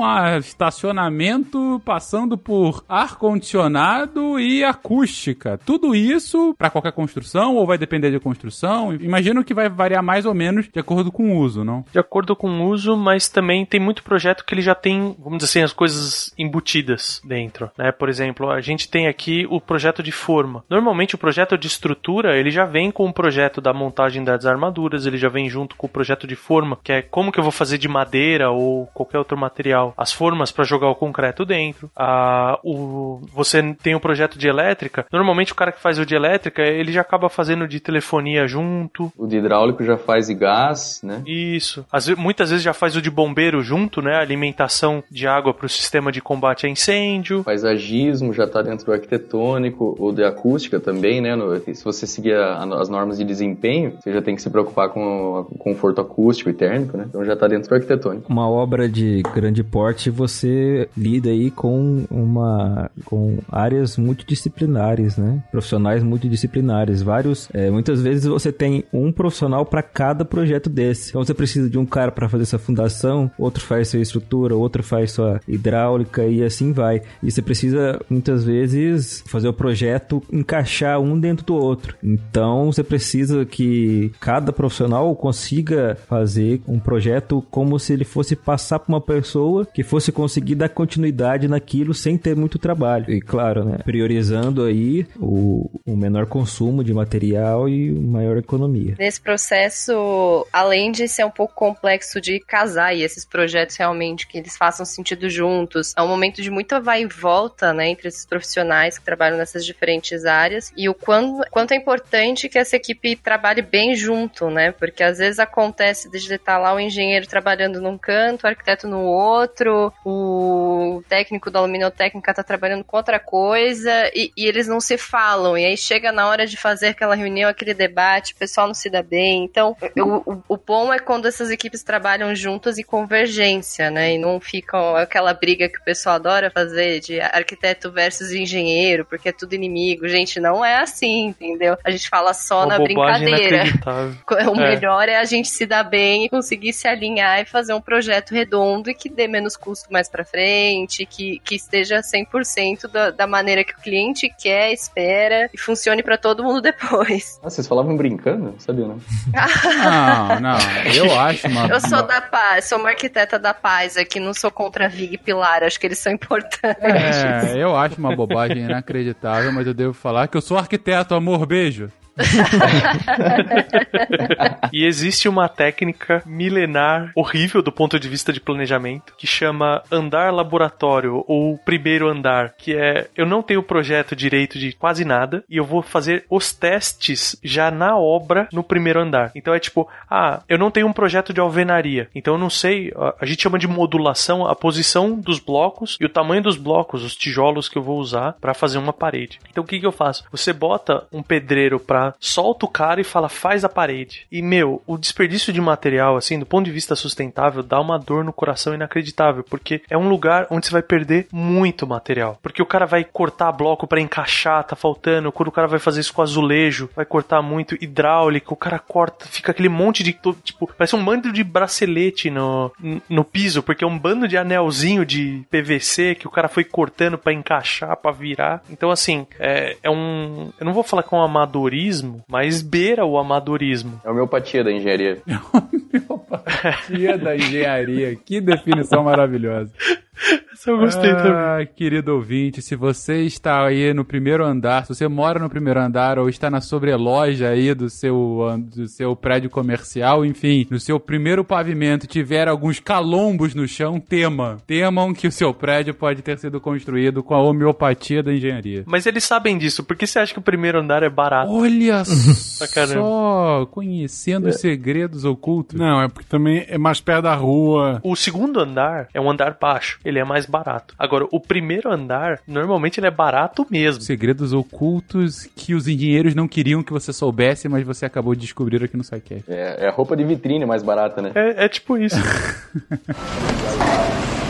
a estacionamento, passando por ar-condicionado e acústica, tudo isso para qualquer construção ou vai depender de construção? Imagino que vai variar mais ou menos de acordo com o uso, não? De acordo com o uso, mas também tem muito projeto que ele já tem, vamos dizer assim, as coisas embutidas dentro, né? Por exemplo, a gente tem aqui o projeto de forma. Normalmente o projeto de estrutura, ele já vem com o projeto da montagem das armaduras, ele já vem junto com o projeto de forma, que é como que eu vou fazer de madeira ou qualquer outro material. As formas para jogar o concreto dentro. Ah, o, você tem o projeto de elétrica. Normalmente o cara que faz o de elétrica, ele já acaba fazendo de telefonia junto. O de hidráulico já faz de gás, né? Isso. Às muitas vezes já faz o de bombeiro junto, né? Alimentação de água para o sistema de combate a incêndio. Paisagismo já está dentro do arquitetônico, ou de acústica também, né? No, se você seguir a, as normas de desempenho, você já tem que se preocupar com o conforto acústico e térmico, né? Então já está dentro do arquitetônico. Uma obra de grande porte, você lida aí com uma com áreas multidisciplinares, né? Profissionais multidisciplinares, vários. É, muitas vezes você tem um profissional para cada projeto desse. Então você precisa de um cara para fazer essa fundação, outro faz sua estrutura, outro faz sua hidráulica e assim vai. E você precisa muitas vezes fazer o projeto encaixar um dentro do outro. Então você precisa que cada profissional consiga fazer um projeto como se ele fosse passar para uma pessoa que fosse conseguir dar continuidade naquilo sem ter muito trabalho. E claro, né, priorizando aí o, o menor consumo de material e maior economia. Nesse processo, além de ser um pouco complexo de casar e esses projetos realmente que eles façam sentido juntos, é um momento de muita vai e volta, né, entre esses profissionais que trabalham nessas diferentes áreas e o quanto, quanto é importante que essa equipe trabalhe bem junto, né, porque às vezes acontece de estar lá o engenheiro trabalhando num canto, o arquiteto no outro, o técnico da aluminotécnica tá trabalhando com outra coisa e, e eles não se falam e aí chega na hora de fazer aquela reunião, aquele debate, o pessoal não se dá bem. Então, o, o bom é quando essas equipes trabalham juntas e convergência, né? E não ficam aquela briga que o pessoal adora fazer de arquiteto versus engenheiro, porque é tudo inimigo. Gente, não é assim, entendeu? A gente fala só Uma na brincadeira. O É. melhor é a gente se dar bem e conseguir se alinhar e fazer um projeto redondo e que dê menos custo mais pra frente, que, que esteja 100% da, da maneira que o cliente quer, espera e funcione pra todo mundo depois. Ah, vocês falavam brincando? Sabia, não. Não, não. Eu acho uma. Eu sou da paz, sou uma arquiteta da paz aqui, não sou contra Vig e Pilar, acho que eles são importantes. É, eu acho uma bobagem inacreditável, mas eu devo falar que eu sou arquiteto, amor, beijo. E existe uma técnica milenar horrível do ponto de vista de planejamento que chama andar laboratório ou primeiro andar, que é eu não tenho projeto direito de quase nada e eu vou fazer os testes já na obra no primeiro andar. Então é tipo, ah, eu não tenho um projeto de alvenaria, então eu não sei, a- gente chama de modulação a posição dos blocos e o tamanho dos blocos, os tijolos que eu vou usar para fazer uma parede. Então o que que eu faço? Você bota um pedreiro solta o cara e fala faz a parede. E meu, o desperdício de material assim, do ponto de vista sustentável, dá uma dor no coração inacreditável, porque é um lugar onde você vai perder muito material. Porque o cara vai cortar bloco pra encaixar, tá faltando, quando o cara vai fazer isso com azulejo, vai cortar muito hidráulico, o cara corta, fica aquele monte de tipo, parece um bando de bracelete no, no piso, porque é um bando de anelzinho de PVC que o cara foi cortando pra encaixar, pra virar. Então assim, é, é um, eu não vou falar que é um amadorismo, mas beira o amadorismo. É a homeopatia da engenharia. Tia da engenharia. Que definição maravilhosa. Eu gostei também. Ah, querido ouvinte, se você está aí no primeiro andar, se você mora no primeiro andar ou está na sobreloja aí do seu, do seu prédio comercial, enfim, no seu primeiro pavimento tiver alguns calombos no chão, tema. Temam que o seu prédio pode ter sido construído com a homeopatia da engenharia. Mas eles sabem disso, por que você acha que o primeiro andar é barato? Olha só, conhecendo os segredos ocultos. Não, é porque também é mais perto da rua. O segundo andar é um andar baixo, ele é mais barato. Agora, o primeiro andar, normalmente ele é barato mesmo. Segredos ocultos que os engenheiros não queriam que você soubesse, mas você acabou de descobrir aqui no SciCast. É, é a roupa de vitrine mais barata, né? É, é tipo isso.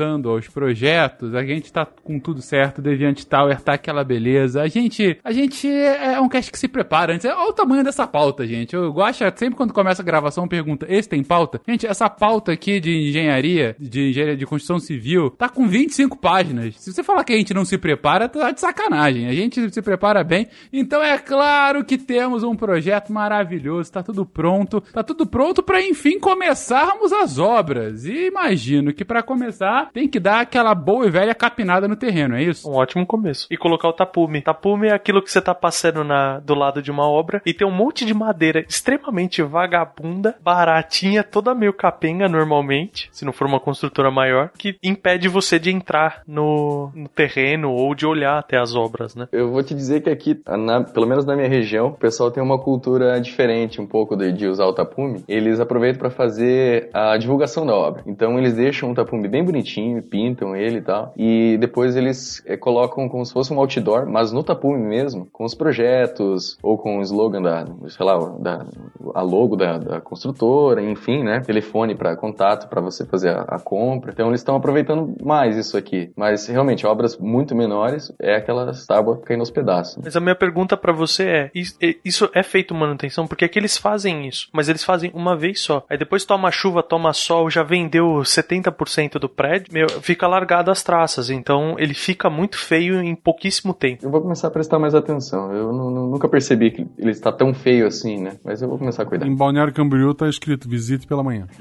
voltando aos projetos, a gente tá com tudo certo, Deviant Tower tá aquela beleza. A gente, a gente é um cast que se prepara antes. Olha o tamanho dessa pauta, gente. Eu gosto, sempre quando começa a gravação, pergunta: esse tem pauta? Gente, essa pauta aqui de engenharia, de engenharia de construção civil, tá com 25 páginas. Se você falar que a gente não se prepara, tá de sacanagem. A gente se prepara bem. Então é claro que temos um projeto maravilhoso, tá tudo pronto. Tá tudo pronto para enfim começarmos as obras. E imagino que para começar tem que dar aquela boa e velha capinada no terreno, é isso? Um ótimo começo. E colocar o tapume. Tapume é aquilo que você tá passando na, do lado de uma obra e tem um monte de madeira extremamente vagabunda, baratinha, toda meio capenga normalmente, se não for uma construtora maior, que impede você de entrar no, no terreno ou de olhar até as obras, né? Eu vou te dizer que aqui, na- pelo menos na minha região, o pessoal tem uma cultura diferente um pouco de, de usar o tapume. Eles aproveitam para fazer a divulgação da obra. Então eles deixam um tapume bem bonitinho, pintam ele e tal, e depois eles eh, colocam como se fosse um outdoor, mas no tapume mesmo, com os projetos ou com o slogan da, sei lá, da, a logo da, da construtora, enfim, né? Telefone para contato para você fazer a, a compra. Então eles estão aproveitando mais isso aqui. Mas realmente obras muito menores é aquelas tábuas caindo aos pedaços. Mas a minha pergunta pra você é: is- é- isso é feito manutenção? Porque aqui eles fazem isso, mas eles fazem uma vez só. Aí depois toma chuva, toma sol, já vendeu 70% do prédio, meu, fica largado as traças. Então ele fica muito feio em pouquíssimo tempo. Eu vou começar a prestar mais atenção. Eu nu- nu- nunca percebi que ele está tão feio assim, né? Mas eu vou começar a cuidar. Em Balneário Camboriú tá escrito visite pela manhã.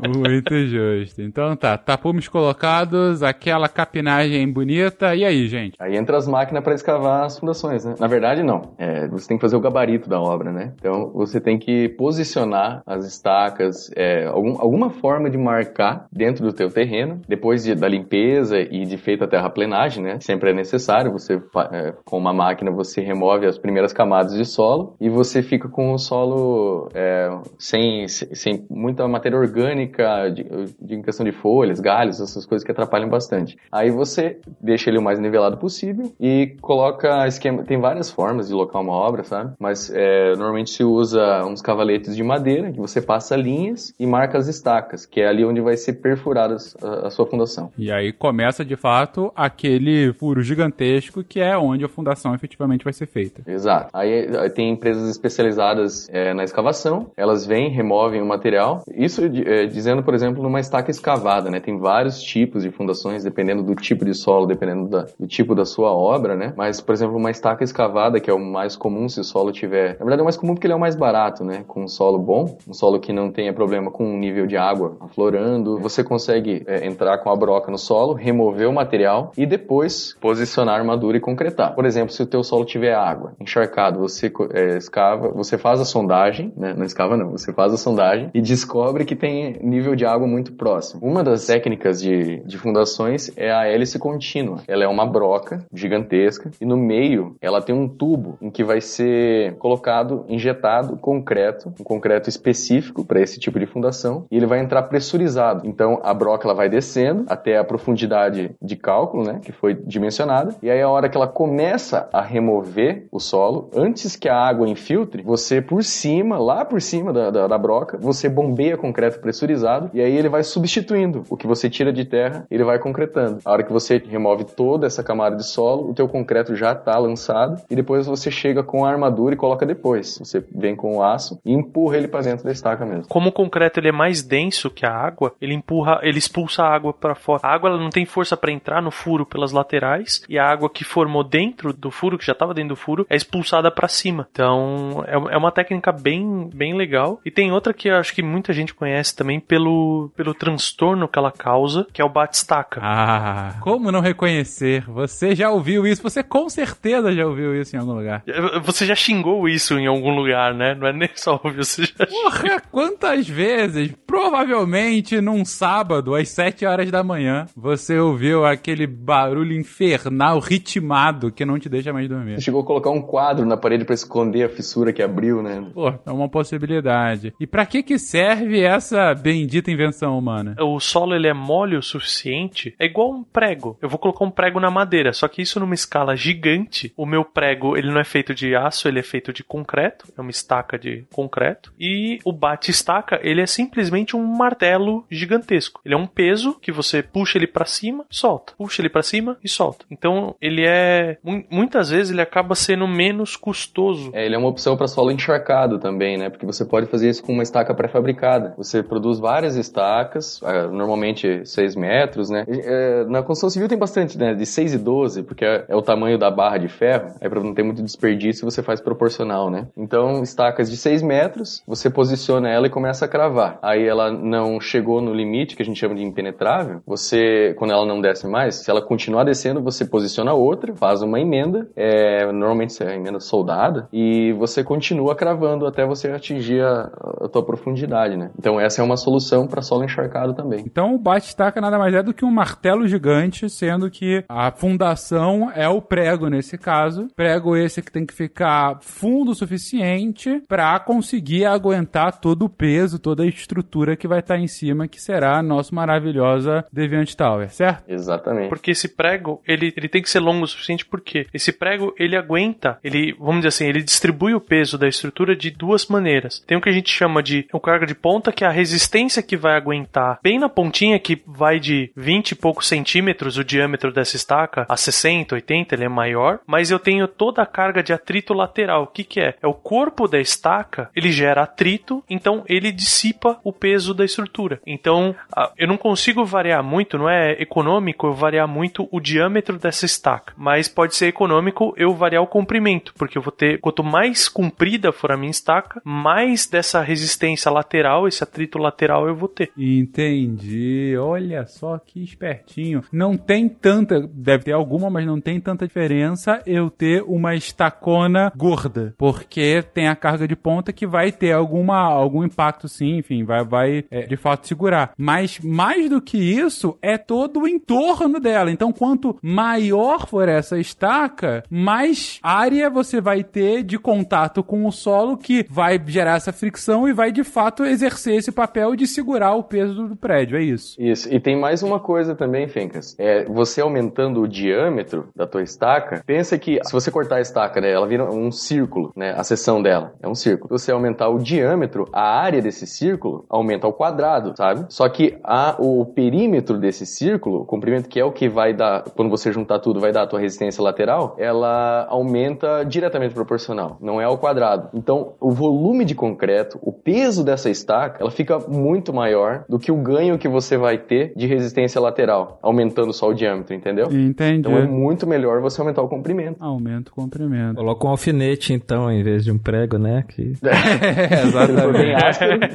Muito justo. Então tá, tapumes colocados, aquela capinagem bonita. E aí, gente? Aí entra as máquinas para escavar as fundações, né? Na verdade, não. É, você tem que fazer o gabarito da obra, né? Então, você tem que posicionar as estacas, é, algum- alguma forma de marcar dentro do teu terreno, depois de- da limpeza e de feita a terraplenagem, né? Sempre é necessário, você, é, com uma máquina, você remove as primeiras camadas de solo e você fica com o solo é, sem, sem muita matéria orgânica, de, de questão de folhas, galhos, essas coisas que atrapalham bastante. Aí você deixa ele o mais nivelado possível e coloca esquema. Tem várias formas de locar uma obra, sabe? Mas é, normalmente se usa uns cavaletes de madeira que você passa linhas e marca as estacas, que é ali onde vai ser perfurada a, a sua fundação. E aí começa de fato aquele furo gigantesco que é onde a fundação efetivamente vai ser feita. Exato. Aí, aí tem empresas especializadas é, na escavação, elas vêm, removem o material. Isso é, dizendo, por exemplo, numa estaca escavada, né? Tem vários tipos de fundações, dependendo do tipo de solo, dependendo da- do tipo da sua obra, né? Mas, por exemplo, uma estaca escavada, que é o mais comum se o solo tiver. Na verdade, é o mais comum porque ele é o mais barato, né? Com um solo bom, um solo que não tenha problema com o nível de água aflorando. Você consegue é, entrar com a broca no solo, remover o material e depois posicionar a armadura e concretar. Por exemplo, se o teu solo tiver água encharcado, você é, escava, você faz a sondagem, né? Não escava não, você faz a sondagem e descobre que tem nível de água muito próximo. Uma das técnicas de, de fundações é a hélice contínua. Ela é uma broca gigantesca e no meio ela tem um tubo em que vai ser colocado, injetado concreto, um concreto específico para esse tipo de fundação e ele vai entrar pressurizado. Então a broca ela vai descendo até a profundidade de cálculo, né, que foi dimensionada, e aí a hora que ela começa a remover o solo, antes que a água infiltre, você por cima, lá por cima da, da, da broca, você bombeia concreto pressurizado e aí ele vai substituindo o que você tira de terra, ele vai concretando. A hora que você remove toda essa camada de solo, o teu concreto já está lançado e depois você chega com a armadura e coloca depois. Você vem com o aço e empurra ele para dentro da estaca mesmo. Como o concreto ele é mais denso que a água, ele empurra, ele expulsa a água para fora. A água ela não tem força para entrar no furo pelas laterais e a água que formou dentro do furo, que já estava dentro do furo, é expulsada para cima. Então é, é uma técnica bem, bem legal. E tem outra que eu acho que muita gente conhece também pelo, pelo transtorno que ela causa, que é o bate-estaca. Ah, como não reconhecer? Você já ouviu isso? Você com certeza já ouviu isso em algum lugar. Você já xingou isso em algum lugar, né? Não é nem só ouvir, você já Porra, quantas vezes? Provavelmente num sábado, às 7 horas da manhã, você ouviu aquele barulho infernal, ritmado, que não te deixa mais dormir. Você chegou a colocar um quadro na parede para esconder a fissura que abriu, né? Pô, é uma possibilidade. E pra que que serve essa bendita invenção humana? o solo ele é mole o suficiente, é igual um prego. Eu vou colocar um prego na madeira, só que isso numa escala gigante. O meu prego, ele não é feito de aço, ele é feito de concreto, é uma estaca de concreto. E o bate-estaca, ele é simplesmente um martelo gigantesco. Ele é um peso que você puxa ele para cima, solta, puxa ele para cima e solta. Então ele é mu- muitas vezes ele acaba sendo menos custoso. É, ele é uma opção para solo encharcado também, né? Porque você pode fazer isso com uma estaca pré-fabricada. Você produz várias estacas, ah, normalmente 6 metros, né? É, na construção civil tem bastante, né? De 6 e 12, porque é, é o tamanho da barra de ferro. Aí para não ter muito desperdício, você faz proporcional, né? Então, estacas de 6 metros, você posiciona ela e começa a cravar. Aí ela não chegou no limite, que a gente chama de impenetrável. Você, quando ela não desce mais, se ela continuar descendo, você posiciona outra, faz uma emenda, é, normalmente é emenda soldada, e você continua cravando até você atingir a, a tua profundidade, né? Então essa é uma solução para solo encharcado também. Então o bate-estaca nada mais é do que um martelo gigante, sendo que a fundação é o prego nesse caso. Prego esse que tem que ficar fundo o suficiente para conseguir aguentar todo o peso, toda a estrutura que vai estar em cima, que será a nossa maravilhosa Deviant Tower, certo? Exatamente. Porque esse prego, ele, ele tem que ser longo o suficiente porque esse prego, ele aguenta, ele, vamos dizer assim, ele distribui o peso da estrutura de duas maneiras. Tem o que a gente chama de o carga de ponta, que é a resistência que vai aguentar bem na pontinha, que vai de 20 e poucos centímetros o diâmetro dessa estaca a 60, 80, ele é maior. Mas eu tenho toda a carga de atrito lateral. O que que é? É o corpo da estaca, ele gera atrito, então ele dissipa o peso da estrutura. Então, a- eu não consigo variar muito, não é econômico eu variar muito o diâmetro dessa estaca, mas pode ser econômico eu variar o comprimento, porque eu vou ter, quanto mais comprida for a minha estaca, mais dessa resistência lateral, esse atrito lateral eu vou ter. Entendi. Olha só que espertinho. Não tem tanta, deve ter alguma, mas não tem tanta diferença eu ter uma estacona gorda, porque tem a carga de ponta que vai ter alguma algum impacto sim, enfim, vai vai é, de fato segurar. Mas mais do que isso é todo o entorno dela. Então, quanto maior for essa estaca, mais área você vai ter de contato com o solo que vai gerar essa fricção e vai de fato exercer esse papel de segurar o peso do prédio, é isso. Isso. E tem mais uma coisa também, Fencas. É, você aumentando o diâmetro da tua estaca, pensa que se você cortar a estaca, né, ela vira um círculo, né? A seção dela é um círculo. Se você aumentar o diâmetro, a área desse círculo aumenta ao quadrado, sabe? Só que a, o perímetro desse círculo, o comprimento que é o que vai dar, quando você juntar tudo, vai dar a tua resistência lateral, ela aumenta diretamente proporcional, não é ao quadrado. Então, o volume de concreto, o peso dessa estaca, ela fica muito maior do que o ganho que você vai ter de resistência lateral, aumentando só o diâmetro, entendeu? Entendi. Então é muito melhor você aumentar o comprimento. Aumenta o comprimento. Coloca um alfinete, então, em vez de um prego, né? Que... É, Bem exatamente.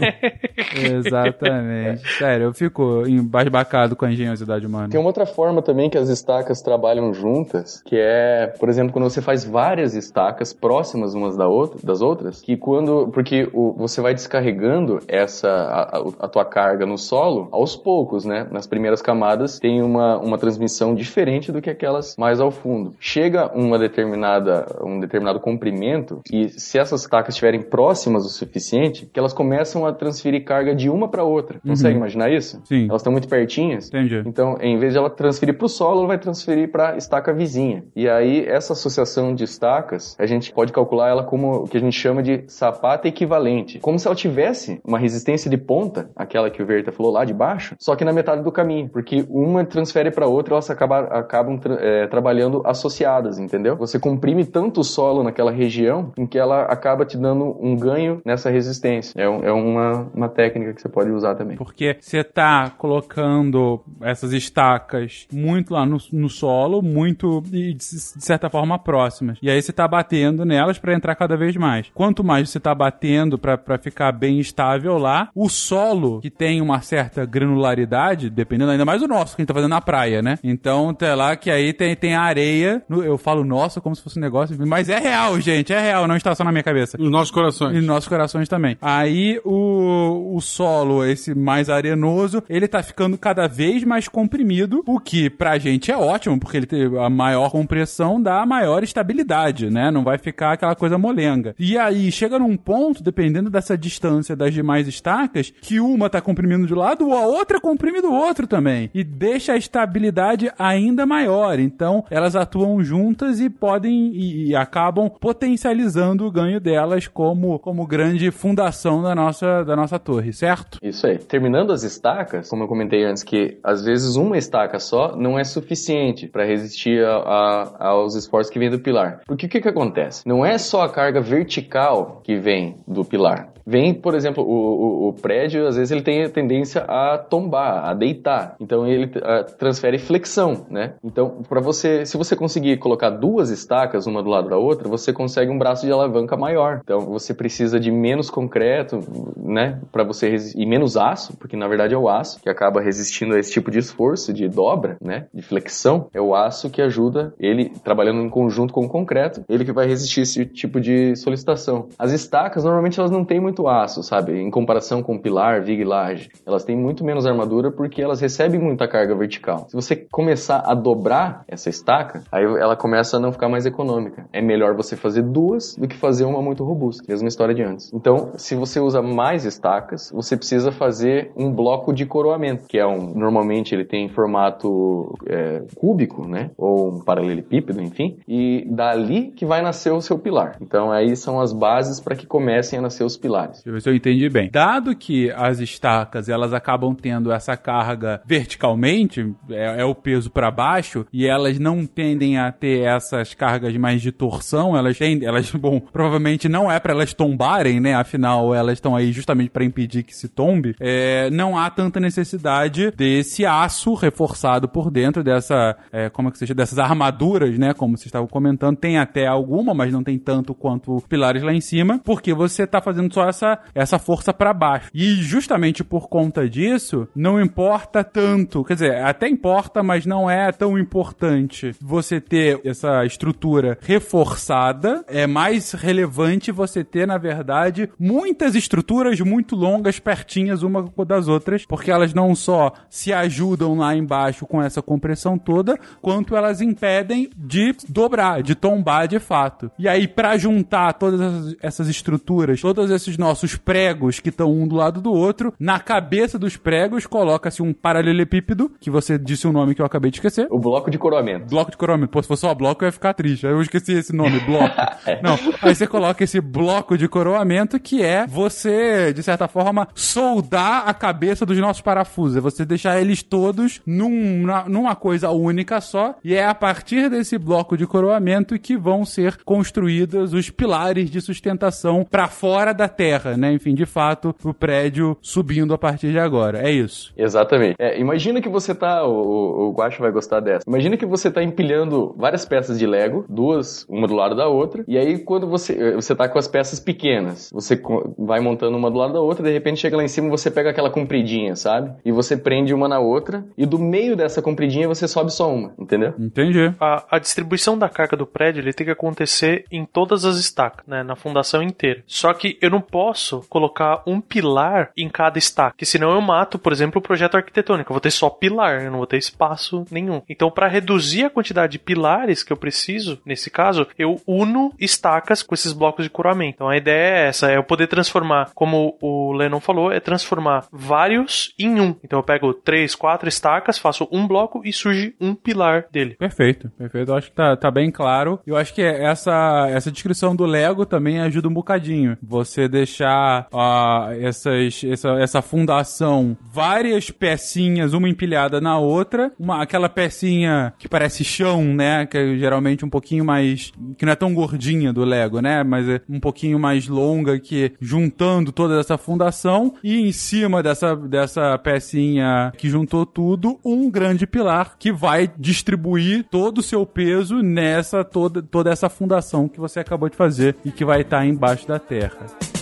exatamente. Sério, eu fico embasbacado com a engenhosidade humana. Tem uma outra forma também que as estacas trabalham juntas, que é, por exemplo, quando você faz várias estacas próximas umas da outra, das outras, que quando, porque o, você vai descarregando essa a, a- tua carga no solo aos poucos, né? Nas primeiras camadas tem uma, uma transmissão diferente do que aquelas mais ao fundo. Chega uma determinada um determinado comprimento e se essas estacas estiverem próximas o suficiente, que elas começam a transferir carga de uma para outra. Consegue imaginar isso? Sim. Elas estão muito pertinhas. Entendi. Então, em vez de ela transferir para o solo, ela vai transferir para a estaca vizinha. E aí, essa associação de estacas, a gente pode calcular ela como o que a gente chama de sapata equivalente. Como se ela tivesse uma resistência de ponta, aquela que o Verta falou lá de baixo, só que na metade do caminho. Porque uma transfere para outra, elas acabam, acabam é, trabalhando associadas, entendeu? Você comprime tanto o solo naquela região em que ela acaba te dando um ganho nessa resistência. É, é uma, uma técnica que você pode usar também. Porque você tá colocando essas estacas muito lá no, no solo, muito, e de, de certa forma, próximas. E aí você tá batendo nelas pra entrar cada vez mais. Quanto mais você tá batendo pra ficar bem estável lá, o solo, que tem uma certa granularidade, dependendo ainda mais do nosso, que a gente tá fazendo na praia, né? Então, tá lá que aí tem, tem areia. no- Eu falo nossa como se fosse um negócio, mas é real, gente, é real, não está só na minha cabeça. Nos nossos corações. E nos nossos corações também. Aí o, o solo, esse mais arenoso, ele tá ficando cada vez mais comprimido, o que pra gente é ótimo, porque ele tem a maior compressão dá maior estabilidade, né? Não vai ficar aquela coisa molenga. E aí chega num ponto, dependendo dessa distância das demais estacas, que uma tá comprimindo de um lado, a outra comprime do outro também. E deixa a estabilidade ainda maior. Então, elas atuam juntas e podem e, e acabam potencializando o ganho delas como, como grande fundação da nossa, da nossa torre, certo? Isso aí. Terminando as estacas, como eu comentei antes, que às vezes uma estaca só não é suficiente para resistir a, a, aos esforços que vêm do pilar. Porque o que, que acontece? Não é só a carga vertical que vem do pilar. Vem, por exemplo, o, o, o prédio, às vezes ele tem a tendência a tombar, a deitar. Então ele uh, transfere flexão, né? Então, para você, se você conseguir colocar duas estacas uma do lado da outra, você consegue um braço de alavanca maior. Então você precisa de menos concreto, né, para você e menos aço, porque na verdade é o aço que acaba resistindo a esse tipo de esforço de dobra, né, de flexão. É o aço que ajuda ele trabalhando em conjunto com o concreto, ele que vai resistir esse tipo de solicitação. As estacas normalmente elas não têm muito muito aço, sabe? Em comparação com pilar, viga e laje. Elas têm muito menos armadura porque elas recebem muita carga vertical. Se você começar a dobrar essa estaca, aí ela começa a não ficar mais econômica. É melhor você fazer duas do que fazer uma muito robusta. Mesma história de antes. Então, se você usa mais estacas, você precisa fazer um bloco de coroamento, que é um. Normalmente ele tem formato é, cúbico, né? Ou um paralelepípedo, enfim. E dali que vai nascer o seu pilar. Então, aí são as bases para que comecem a nascer os pilares. Deixa eu ver se eu entendi bem. Dado que as estacas elas acabam tendo essa carga verticalmente, é, é o peso para baixo, e elas não tendem a ter essas cargas mais de torção, elas tendem, elas, bom, provavelmente não é para elas tombarem, né? Afinal, elas estão aí justamente para impedir que se tombe. É, não há tanta necessidade desse aço reforçado por dentro dessa, é, como é que seja, dessas armaduras, né? Como vocês estavam comentando, tem até alguma, mas não tem tanto quanto pilares lá em cima, porque você tá fazendo só essa, essa força para baixo. E justamente por conta disso, não importa tanto, quer dizer, até importa, mas não é tão importante você ter essa estrutura reforçada. É mais relevante você ter, na verdade, muitas estruturas muito longas pertinhas uma das outras, porque elas não só se ajudam lá embaixo com essa compressão toda, quanto elas impedem de dobrar, de tombar de fato. E aí, para juntar todas essas estruturas, todos esses nossos pregos que estão um do lado do outro. Na cabeça dos pregos coloca-se um paralelepípedo, que você disse um nome que eu acabei de esquecer. O bloco de coroamento. Bloco de coroamento. Pô, se fosse só bloco, eu ia ficar triste. Aí eu esqueci esse nome, bloco. é. Não, aí você coloca esse bloco de coroamento que é você, de certa forma, soldar a cabeça dos nossos parafusos. É você deixar eles todos num, numa coisa única só. E é a partir desse bloco de coroamento que vão ser construídos os pilares de sustentação para fora da Terra terra, né? Enfim, de fato, o prédio subindo a partir de agora. É isso. Exatamente. É, imagina que você tá. O, o Guacho vai gostar dessa. Imagina que você tá empilhando várias peças de Lego, duas, uma do lado da outra, e aí quando você, você tá com as peças pequenas, você vai montando uma do lado da outra, de repente chega lá em cima você pega aquela compridinha, sabe? E você prende uma na outra, e do meio dessa compridinha você sobe só uma, entendeu? Entendi. A, a distribuição da carga do prédio ele tem que acontecer em todas as estacas, né? Na fundação inteira. Só que eu não posso colocar um pilar em cada estaca, que senão eu mato, por exemplo, o projeto arquitetônico. Eu vou ter só pilar, eu não vou ter espaço nenhum. Então, para reduzir a quantidade de pilares que eu preciso, nesse caso, eu uno estacas com esses blocos de coroamento. Então, a ideia é essa, é eu poder transformar, como o Lennon falou, é transformar vários em um. Então, eu pego três, quatro estacas, faço um bloco e surge um pilar dele. Perfeito, perfeito. Eu acho que tá, tá bem claro. Eu acho que essa, essa descrição do Lego também ajuda um bocadinho. Você deixa deixar uh, essas, essa, essa fundação várias pecinhas, uma empilhada na outra, uma, aquela pecinha que parece chão, né? Que é geralmente um pouquinho mais. que não é tão gordinha do Lego, né? Mas é um pouquinho mais longa que juntando toda essa fundação e em cima dessa, dessa pecinha que juntou tudo, um grande pilar que vai distribuir todo o seu peso nessa toda, toda essa fundação que você acabou de fazer e que vai estar embaixo da terra.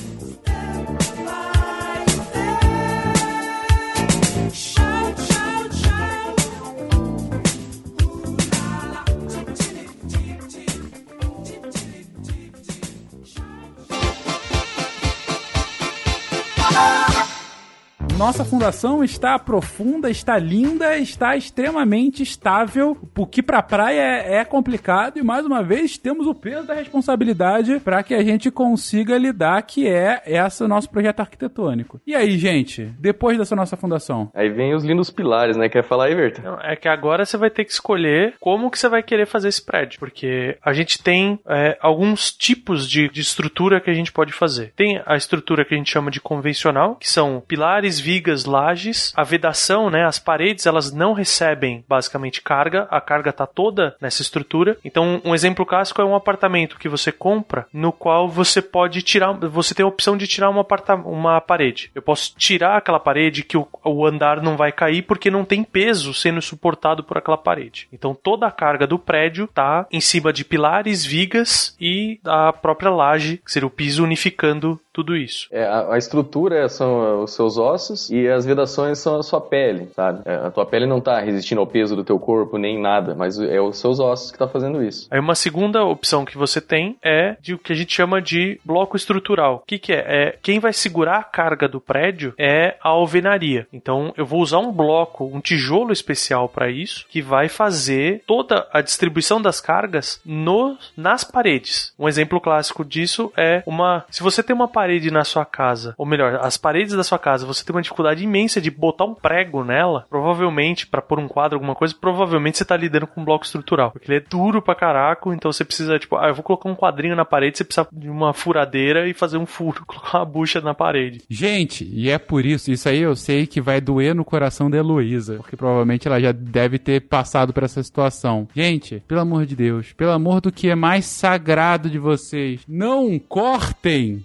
Nossa fundação está profunda, está linda, está extremamente estável, o que para praia é, é, complicado e mais uma vez temos o peso da responsabilidade para que a gente consiga lidar, que é esse nosso projeto arquitetônico. E aí, gente, depois dessa nossa fundação? Aí vem os lindos pilares, né? Quer falar aí, Verta? Não, é que agora você vai ter que escolher como que você vai querer fazer esse prédio, porque a gente tem é, alguns tipos de, de estrutura que a gente pode fazer. Tem a estrutura que a gente chama de convencional, que são pilares vigas, lajes, a vedação, né, as paredes, elas não recebem basicamente carga, a carga tá toda nessa estrutura. Então, um exemplo clássico é um apartamento que você compra, no qual você pode tirar, você tem a opção de tirar uma, uma parede. Eu posso tirar aquela parede que o, o andar não vai cair porque não tem peso sendo suportado por aquela parede. Então, toda a carga do prédio tá em cima de pilares, vigas e a própria laje, que seria o piso unificando tudo isso. É, a, a estrutura são os seus ossos e as vedações são a sua pele, sabe? É, a tua pele não tá resistindo ao peso do teu corpo nem nada, mas é os seus ossos que tá fazendo isso. Aí uma segunda opção que você tem é de o que a gente chama de bloco estrutural. O que, que é? é? Quem vai segurar a carga do prédio é a alvenaria. Então eu vou usar um bloco, um tijolo especial para isso, que vai fazer toda a distribuição das cargas no, nas paredes. Um exemplo clássico disso é uma. Se você tem uma parede na sua casa, ou melhor, as paredes da sua casa, você tem uma dificuldade imensa de botar um prego nela, provavelmente, para pôr um quadro, alguma coisa, provavelmente você tá lidando com um bloco estrutural. Porque ele é duro pra caraco, então você precisa, tipo, ah, eu vou colocar um quadrinho na parede, você precisa de uma furadeira e fazer um furo, colocar uma bucha na parede. Gente, e é por isso, isso aí eu sei que vai doer no coração da Heloísa, porque provavelmente ela já deve ter passado por essa situação. Gente, pelo amor de Deus, pelo amor do que é mais sagrado de vocês, não cortem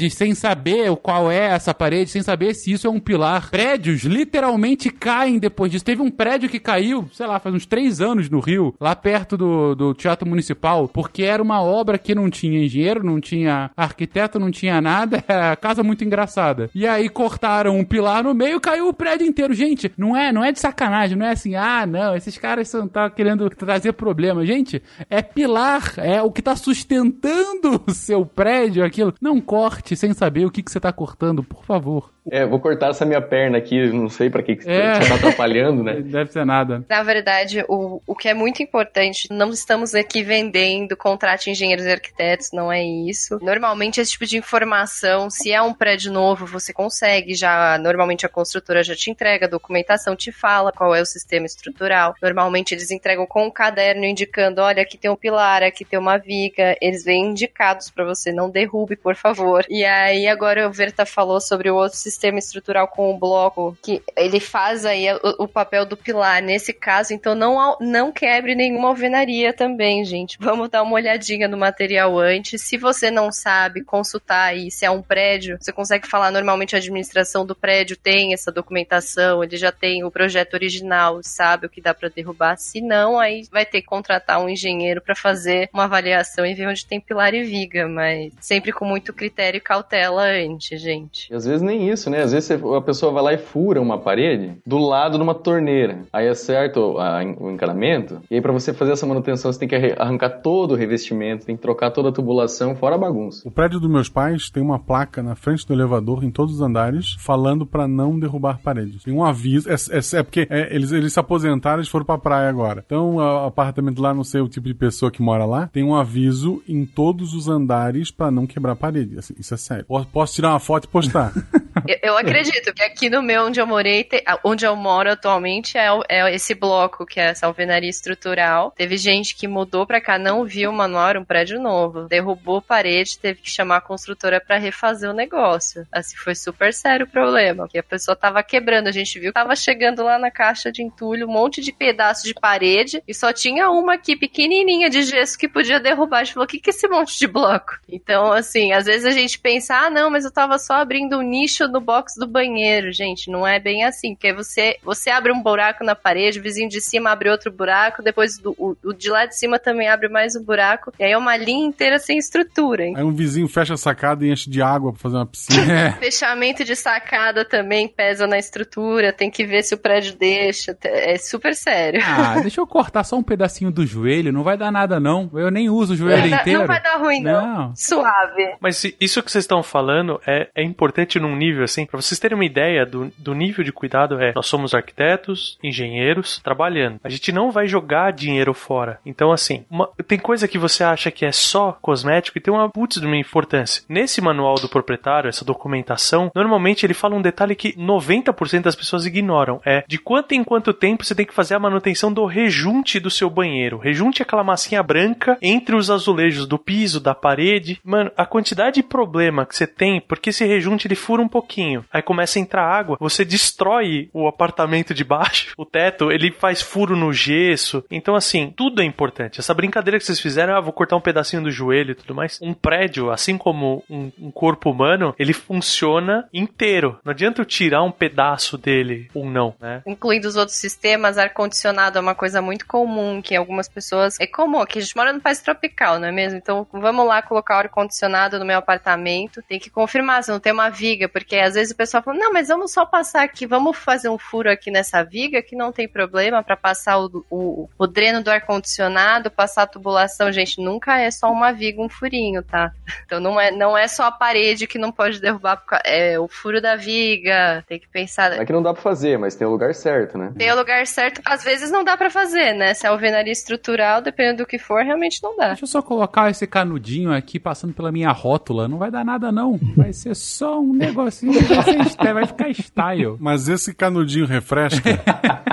paredes sem saber qual é essa parede, sem saber se isso é um pilar. Prédios literalmente caem depois disso. Teve um prédio que caiu, sei lá, faz uns três anos no Rio, lá perto do, do Teatro Municipal, porque era uma obra que não tinha engenheiro, não tinha arquiteto, não tinha nada, era casa muito engraçada. E aí cortaram um pilar no meio, caiu o prédio inteiro. Gente, não é, não é de sacanagem, não é assim, ah, não, esses caras estão tá querendo trazer problema. Gente, é pilar, é o que tá sustentando o seu prédio, aquilo. Não corte sem saber o que, que você tá cortando, por favor. É, vou cortar essa minha perna aqui, não sei pra que, que É. você tá atrapalhando, né? Deve ser nada. Na verdade, o, o que é muito importante, não estamos aqui vendendo contrato de engenheiros e arquitetos, não é isso. Normalmente, esse tipo de informação, se é um prédio novo, você consegue já. Normalmente, a construtora já te entrega a documentação, te fala qual é o sistema estrutural. Normalmente, eles entregam com um caderno indicando: olha, aqui tem um pilar, aqui tem uma viga. Eles vêm indicados pra você, não derrube, por favor. E aí, agora o Verta falou sobre o outro sistema estrutural com o bloco, que ele faz aí o, o papel do pilar nesse caso, então não, não quebre nenhuma alvenaria também, gente. Vamos dar uma olhadinha no material antes. Se você não sabe consultar aí se é um prédio, você consegue falar normalmente a administração do prédio tem essa documentação, ele já tem o projeto original, sabe o que dá pra derrubar. Se não, aí vai ter que contratar um engenheiro pra fazer uma avaliação e ver onde tem pilar e viga, mas sempre com muito critério e cautela antes, gente. E às vezes nem isso, né? Às vezes a pessoa vai lá e fura uma parede do lado de uma torneira. Aí acerta o, a- o encanamento. E aí, pra você fazer essa manutenção, você tem que arrancar todo o revestimento, tem que trocar toda a tubulação, fora a bagunça. O prédio dos meus pais tem uma placa na frente do elevador, em todos os andares, falando pra não derrubar paredes. Tem um aviso. É, é- é porque é, eles, eles se aposentaram, eles foram pra praia agora. Então, o apartamento lá, não sei o tipo de pessoa que mora lá, tem um aviso em todos os andares pra não quebrar parede. Assim, isso é sério. Posso tirar uma foto e postar. Eu, eu acredito que aqui no meu, onde eu morei, te- onde eu moro atualmente, é, é esse bloco, que é essa alvenaria estrutural. Teve gente que mudou pra cá, não viu o manual, um prédio novo. Derrubou parede, teve que chamar a construtora pra refazer o negócio. Assim, foi super sério o problema. Porque a pessoa tava quebrando, a gente viu que tava chegando lá na caixa de entulho, um monte de pedaço de parede, e só tinha uma aqui pequenininha de gesso que podia derrubar. A gente falou, o que que é esse monte de bloco? Então, assim, às vezes a gente pensa, ah, não, mas eu tava só abrindo um nicho no box do banheiro. Gente, não é bem assim, porque você, você abre um buraco na parede, o vizinho de cima abre outro buraco, depois do, o, o de lá de cima também abre mais um buraco, e aí é uma linha inteira sem estrutura. hein? Aí um vizinho fecha a sacada e enche de água pra fazer uma piscina. Fechamento de sacada também pesa na estrutura, tem que ver se o prédio deixa, é super sério. Ah, deixa eu cortar só um pedacinho do joelho, não vai dar nada não. Eu nem uso o joelho Não, inteiro. não vai dar ruim, não. Não. Suave. Mas se- isso que vocês estão falando é, é importante num nível assim, pra vocês terem uma ideia do, do nível de cuidado é, nós somos arquitetos, engenheiros, trabalhando. A gente não vai jogar dinheiro fora. Então assim, uma- tem coisa que você acha que é só cosmético e tem uma putz de uma importância. Nesse manual do proprietário, essa documentação, normalmente ele fala um detalhe que 90% das pessoas ignoram, é de quanto em quanto tempo você tem que fazer a manutenção do rejunte do seu banheiro. Rejunte é aquela massinha branca entre os azulejos do piso, da parede. Mano, a quantidade de problema que você tem, porque esse rejunte ele fura um pouquinho. Aí começa a entrar água, você destrói o apartamento de baixo, o teto, ele faz furo no gesso. Então, assim, tudo é importante. Essa brincadeira que vocês fizeram, ah, vou cortar um pedacinho do joelho e tudo mais. Um prédio, assim como um, um corpo humano, ele funciona inteiro. Não adianta eu tirar um pedaço dele ou não, né? Incluindo os outros sistemas, ar-condicionado é uma coisa muito comum, que algumas pessoas. É comum, que a gente mora no país tropical, não é mesmo? Então, vamos lá colocar o ar-condicionado no meu apartamento. Tem que confirmar se não tem uma viga, porque às vezes o pessoal fala: não, mas vamos só passar aqui, vamos fazer um furo aqui nessa viga que não tem problema para passar o, o, o dreno do ar-condicionado, passar a tubulação. Gente, nunca é só uma viga, um furinho, tá? Então não é, não é só a parede que não pode derrubar, é o furo da viga. Tem que pensar. É que não dá pra fazer, mas tem o lugar certo, né? Tem o lugar certo, às vezes não dá para fazer, né? Se é alvenaria estrutural, dependendo do que for, realmente não dá. Deixa eu só colocar esse canudinho aqui passando pela minha rótula. Não vai dar nada, não. Vai ser só um negocinho que vai, vai ficar style. Mas esse canudinho refresca.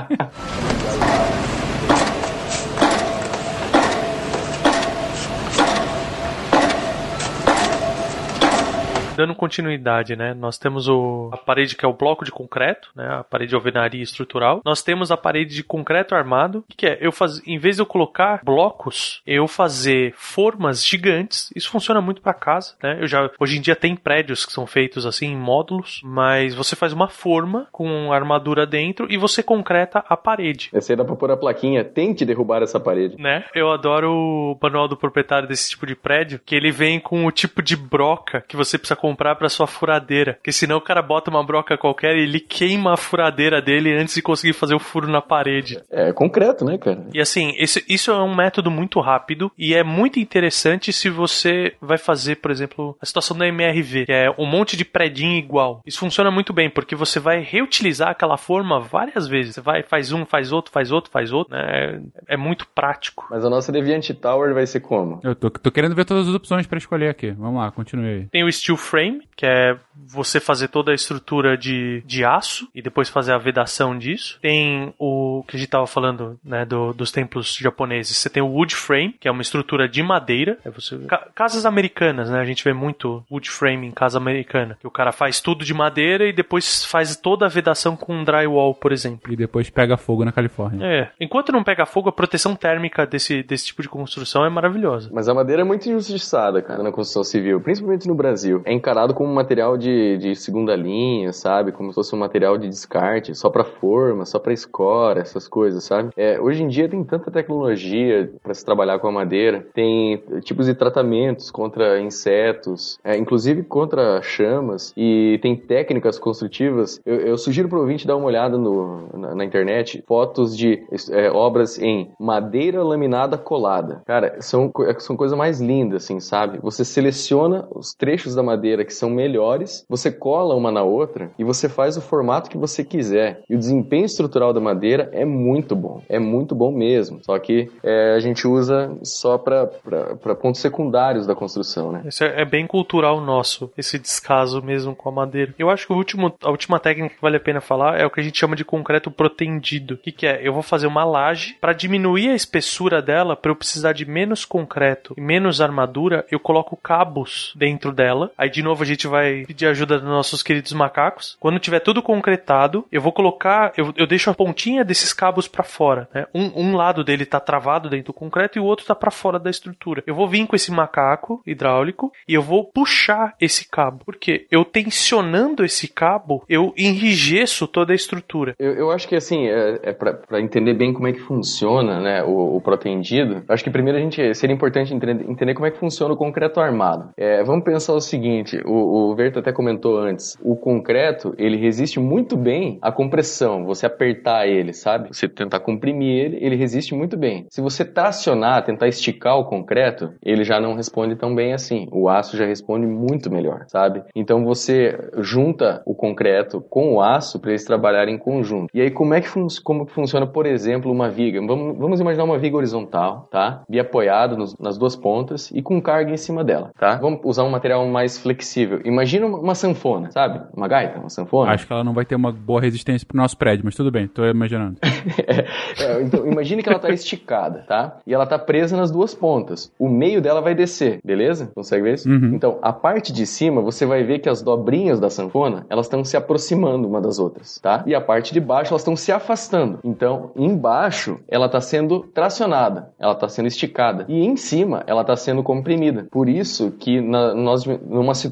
dando continuidade, né? Nós temos o, a parede que é o bloco de concreto, né? A parede de alvenaria estrutural. Nós temos a parede de concreto armado, que é eu faz, em vez de eu colocar blocos, eu fazer formas gigantes. Isso funciona muito para casa, né? Eu já hoje em dia tem prédios que são feitos assim em módulos, mas você faz uma forma com armadura dentro e você concreta a parede. Esse aí dá pra pôr a plaquinha, tente derrubar essa parede. Né? Eu adoro o manual do proprietário desse tipo de prédio, que ele vem com o tipo de broca que você precisa comprar para sua furadeira. Porque senão o cara bota uma broca qualquer e ele queima a furadeira dele antes de conseguir fazer o furo na parede. É concreto, né, cara? E assim, esse, isso é um método muito rápido e é muito interessante se você vai fazer, por exemplo, a situação da MRV, que é um monte de predinho igual. Isso funciona muito bem, porque você vai reutilizar aquela forma várias vezes. Você vai, faz um, faz outro, faz outro, faz outro, né? É, é muito prático. Mas a nossa Deviant Tower vai ser como? Eu tô, tô querendo ver todas as opções para escolher aqui. Vamos lá, continue aí. Tem o Steel Frame frame, que é você fazer toda a estrutura de, de aço e depois fazer a vedação disso. Tem o que a gente estava falando, né, do, dos templos japoneses. Você tem o wood frame, que é uma estrutura de madeira. É você Ca casas americanas, né? A gente vê muito wood frame em casa americana, que o cara faz tudo de madeira e depois faz toda a vedação com drywall, por exemplo. E depois pega fogo na Califórnia. É. Enquanto não pega fogo, a proteção térmica desse, desse tipo de construção é maravilhosa. Mas a madeira é muito injustiçada, cara, na construção civil, principalmente no Brasil. É encarado como material de, de segunda linha, sabe? Como se fosse um material de descarte, só para forma, só para escora, essas coisas, sabe? É, hoje em dia tem tanta tecnologia para se trabalhar com a madeira, tem tipos de tratamentos contra insetos, é, inclusive contra chamas, e tem técnicas construtivas. Eu, eu sugiro para o ouvinte dar uma olhada no, na, na internet, fotos de é, obras em madeira laminada colada. Cara, são, são coisas mais lindas, assim, sabe? Você seleciona os trechos da madeira que são melhores, você cola uma na outra e você faz o formato que você quiser. E o desempenho estrutural da madeira é muito bom, é muito bom mesmo. Só que é, a gente usa só para pontos secundários da construção, né? Isso é, é, bem cultural nosso, esse descaso mesmo com a madeira. Eu acho que o último, a última técnica que vale a pena falar é o que a gente chama de concreto protendido. O que, que é? Eu vou fazer uma laje para diminuir a espessura dela, para eu precisar de menos concreto e menos armadura, eu coloco cabos dentro dela. Aí de novo a gente vai pedir ajuda dos nossos queridos macacos. Quando tiver tudo concretado, eu vou colocar, eu, eu deixo a pontinha desses cabos para fora. Né? Um, um lado dele tá travado dentro do concreto e o outro tá para fora da estrutura. Eu vou vir com esse macaco hidráulico e eu vou puxar esse cabo. Porque eu tensionando esse cabo, eu enrijeço toda a estrutura. Eu, eu acho que assim, é, é para entender bem como é que funciona né, o, o protendido, acho que primeiro a gente seria importante entender, entender como é que funciona o concreto armado. É, vamos pensar o seguinte: o, o Verto até comentou antes, o concreto, ele resiste muito bem à compressão, você apertar ele, sabe? Você tentar comprimir ele, ele resiste muito bem. Se você tracionar, tentar esticar o concreto, ele já não responde tão bem assim. O aço já responde muito melhor, sabe? Então você junta o concreto com o aço para eles trabalharem em conjunto. E aí como é que, fun como que funciona, por exemplo, uma viga? Vamos, vamos imaginar uma viga horizontal, tá? Nos, nas duas pontas e com carga em cima dela, tá? Vamos usar um material mais flexível flexível. Imagina uma, sanfona, sabe? Uma gaita, uma sanfona. Acho que ela não vai ter uma boa resistência pro nosso prédio, mas tudo bem, tô imaginando. É, então, imagine que ela tá esticada, tá? E ela tá presa nas duas pontas. O meio dela vai descer, beleza? Consegue ver isso? Uhum. Então, a parte de cima, você vai ver que as dobrinhas da sanfona, elas estão se aproximando uma das outras, tá? E a parte de baixo, elas estão se afastando. Então, embaixo, ela tá sendo tracionada, ela tá sendo esticada. E em cima, ela tá sendo comprimida. Por isso que na, nós, numa situação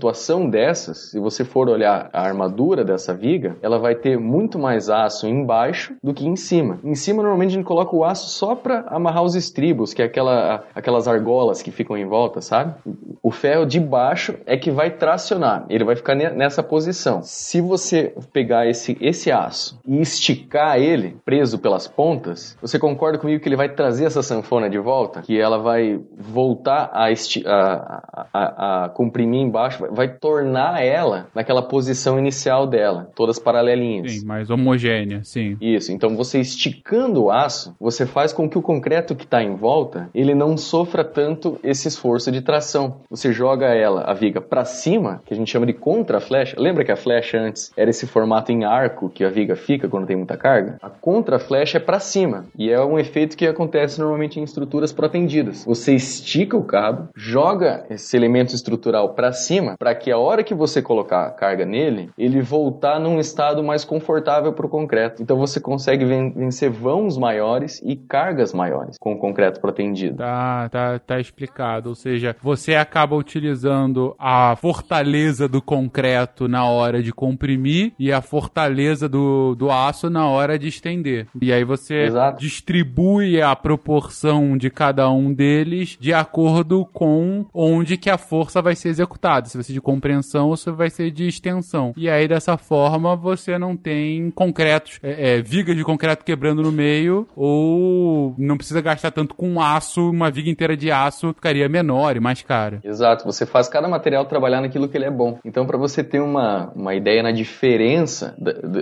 dessas, se você for olhar a armadura dessa viga, ela vai ter muito mais aço embaixo do que em cima. Em cima, normalmente, a gente coloca o aço só para amarrar os estribos, que é aquela, aquelas argolas que ficam em volta, sabe? O ferro de baixo é que vai tracionar, ele vai ficar ne- nessa posição. Se você pegar esse, esse aço e esticar ele, preso pelas pontas, você concorda comigo que ele vai trazer essa sanfona de volta? Que ela vai voltar a, a, a, a comprimir embaixo, vai, tornar ela naquela posição inicial dela, todas paralelinhas. Sim, mais homogênea, sim. Isso, então você esticando o aço, você faz com que o concreto que está em volta, ele não sofra tanto esse esforço de tração. Você joga ela, a viga, para cima, que a gente chama de contra-flecha. Lembra que a flecha antes era esse formato em arco que a viga fica quando tem muita carga? A contra-flecha é para cima, e é um efeito que acontece normalmente em estruturas protendidas. Você estica o cabo, joga esse elemento estrutural para cima, para que a hora que você colocar a carga nele, ele voltar num estado mais confortável para o concreto. Então você consegue ven- vencer vãos maiores e cargas maiores com o concreto protendido. Tá, tá, tá explicado. Ou seja, você acaba utilizando a fortaleza do concreto na hora de comprimir e a fortaleza do, do aço na hora de estender. E aí você Exato. distribui a proporção de cada um deles de acordo com onde que a força vai ser executada. Se ser de compreensão ou se vai ser de extensão. E aí, dessa forma, você não tem concretos, é, é, vigas de concreto quebrando no meio, ou não precisa gastar tanto com aço, uma viga inteira de aço ficaria menor e mais cara. Exato, você faz cada material trabalhar naquilo que ele é bom. Então, para você ter uma, uma ideia na diferença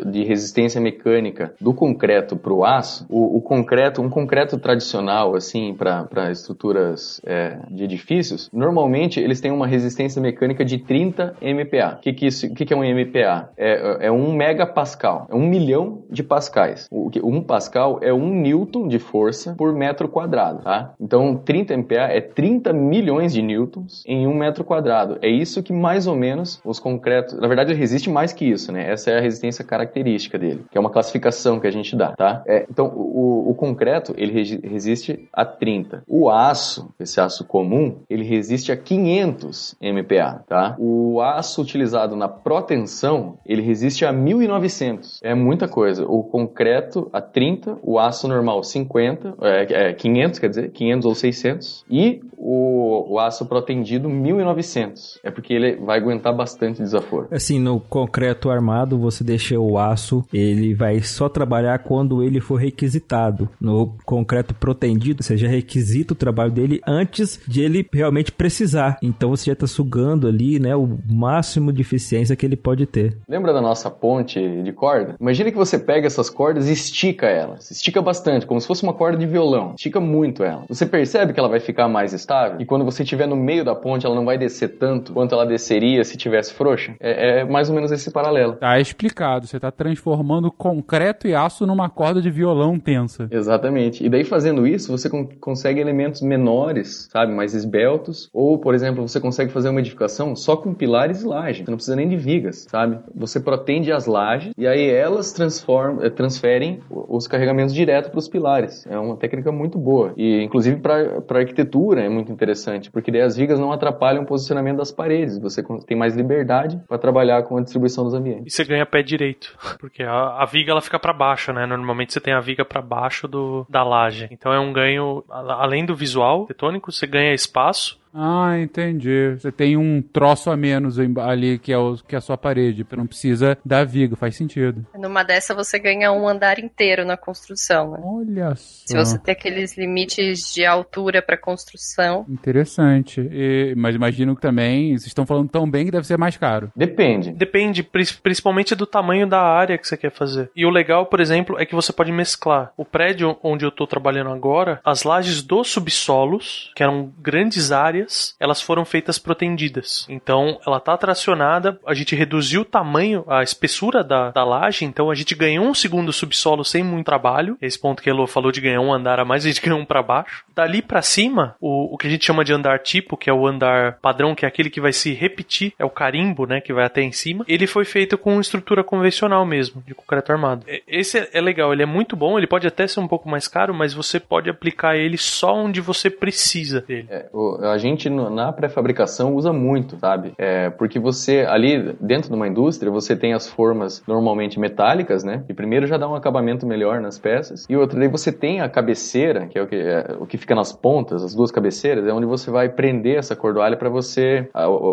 de resistência mecânica do concreto para o aço, o, o concreto, um concreto tradicional, assim, para estruturas é, de edifícios, normalmente eles têm uma resistência mecânica de 30 MPa. O que, que, que, que é um MPa? É, é um megapascal, é um milhão de pascais. O, um pascal é um newton de força por metro quadrado, tá? Então, 30 MPa é 30 milhões de newtons em um metro quadrado. É isso que mais ou menos os concretos. Na verdade, ele resiste mais que isso, né? Essa é a resistência característica dele, que é uma classificação que a gente dá, tá? É, então, o, o concreto ele resiste a 30. O aço, esse aço comum, ele resiste a 500 MPa, tá? O aço utilizado na protensão, ele resiste a 1900. É muita coisa. O concreto a 30, o aço normal 50, é, é 500, quer dizer, 500 ou 600. E o, o aço protendido 1900. É porque ele vai aguentar bastante desaforo. Assim, no concreto armado, você deixa o aço, ele vai só trabalhar quando ele for requisitado. No concreto protendido, você já requisita o trabalho dele antes de ele realmente precisar. Então você já está sugando ali, né, o máximo de eficiência que ele pode ter. Lembra da nossa ponte de corda? Imagina que você pega essas cordas e estica elas. Estica bastante, como se fosse uma corda de violão. Estica muito ela. Você percebe que ela vai ficar mais estável? E quando você estiver no meio da ponte, ela não vai descer tanto quanto ela desceria se tivesse frouxa? É, é mais ou menos esse paralelo. Tá explicado. Você tá transformando concreto e aço numa corda de violão tensa. Exatamente. E daí fazendo isso, você con- consegue elementos menores, sabe, mais esbeltos. Ou, por exemplo, você consegue fazer uma edificação só com pilares e laje. Você não precisa nem de vigas, sabe? Você protende as lajes e aí elas transformam, eh, transferem os carregamentos direto para os pilares. É uma técnica muito boa. E, inclusive, para arquitetura é muito interessante, porque daí as vigas não atrapalham o posicionamento das paredes. Você tem mais liberdade para trabalhar com a distribuição dos ambientes. E você ganha pé direito. Porque a, a viga ela fica pra baixo, né? Normalmente você tem a viga pra baixo do, da laje. Então é um ganho, além do visual arquitetônico, você ganha espaço. Ah, entendi. Você tem um troço a menos em- ali que é, o, que é a sua parede. Você não precisa da viga, faz sentido. Numa dessa você ganha um andar inteiro na construção, né? Olha só. Se você tem aqueles limites de altura para construção. Interessante. E- mas imagino que também, vocês estão falando tão bem que deve ser mais caro. Depende. Depende pri- principalmente do tamanho da área que você quer fazer. E o legal, por exemplo, é que você pode mesclar. O prédio onde eu tô trabalhando agora, as lajes dos subsolos, que eram grandes áreas, áreas, elas foram feitas protendidas. Então, ela tá tracionada, a gente reduziu o tamanho, a espessura da, da laje, então a gente ganhou um segundo subsolo sem muito trabalho. Esse ponto que a Elo falou de ganhar um andar a mais, a gente ganhou um para baixo. Dali para cima, o, o que a gente chama de andar tipo, que é o andar padrão, que é aquele que vai se repetir, é o carimbo, né, que vai até em cima. Ele foi feito com estrutura convencional mesmo, de concreto armado. Esse é, é legal, ele é muito bom, ele pode até ser um pouco mais caro, mas você pode aplicar ele só onde você precisa dele. É, a gente na pré-fabricação usa muito, sabe? É, porque você ali dentro de uma indústria você tem as formas normalmente metálicas, né? E primeiro já dá um acabamento melhor nas peças e outra daí você tem a cabeceira, que é o que, é, o que fica nas pontas, as duas cabeceiras, é onde você vai prender essa cordoalha para você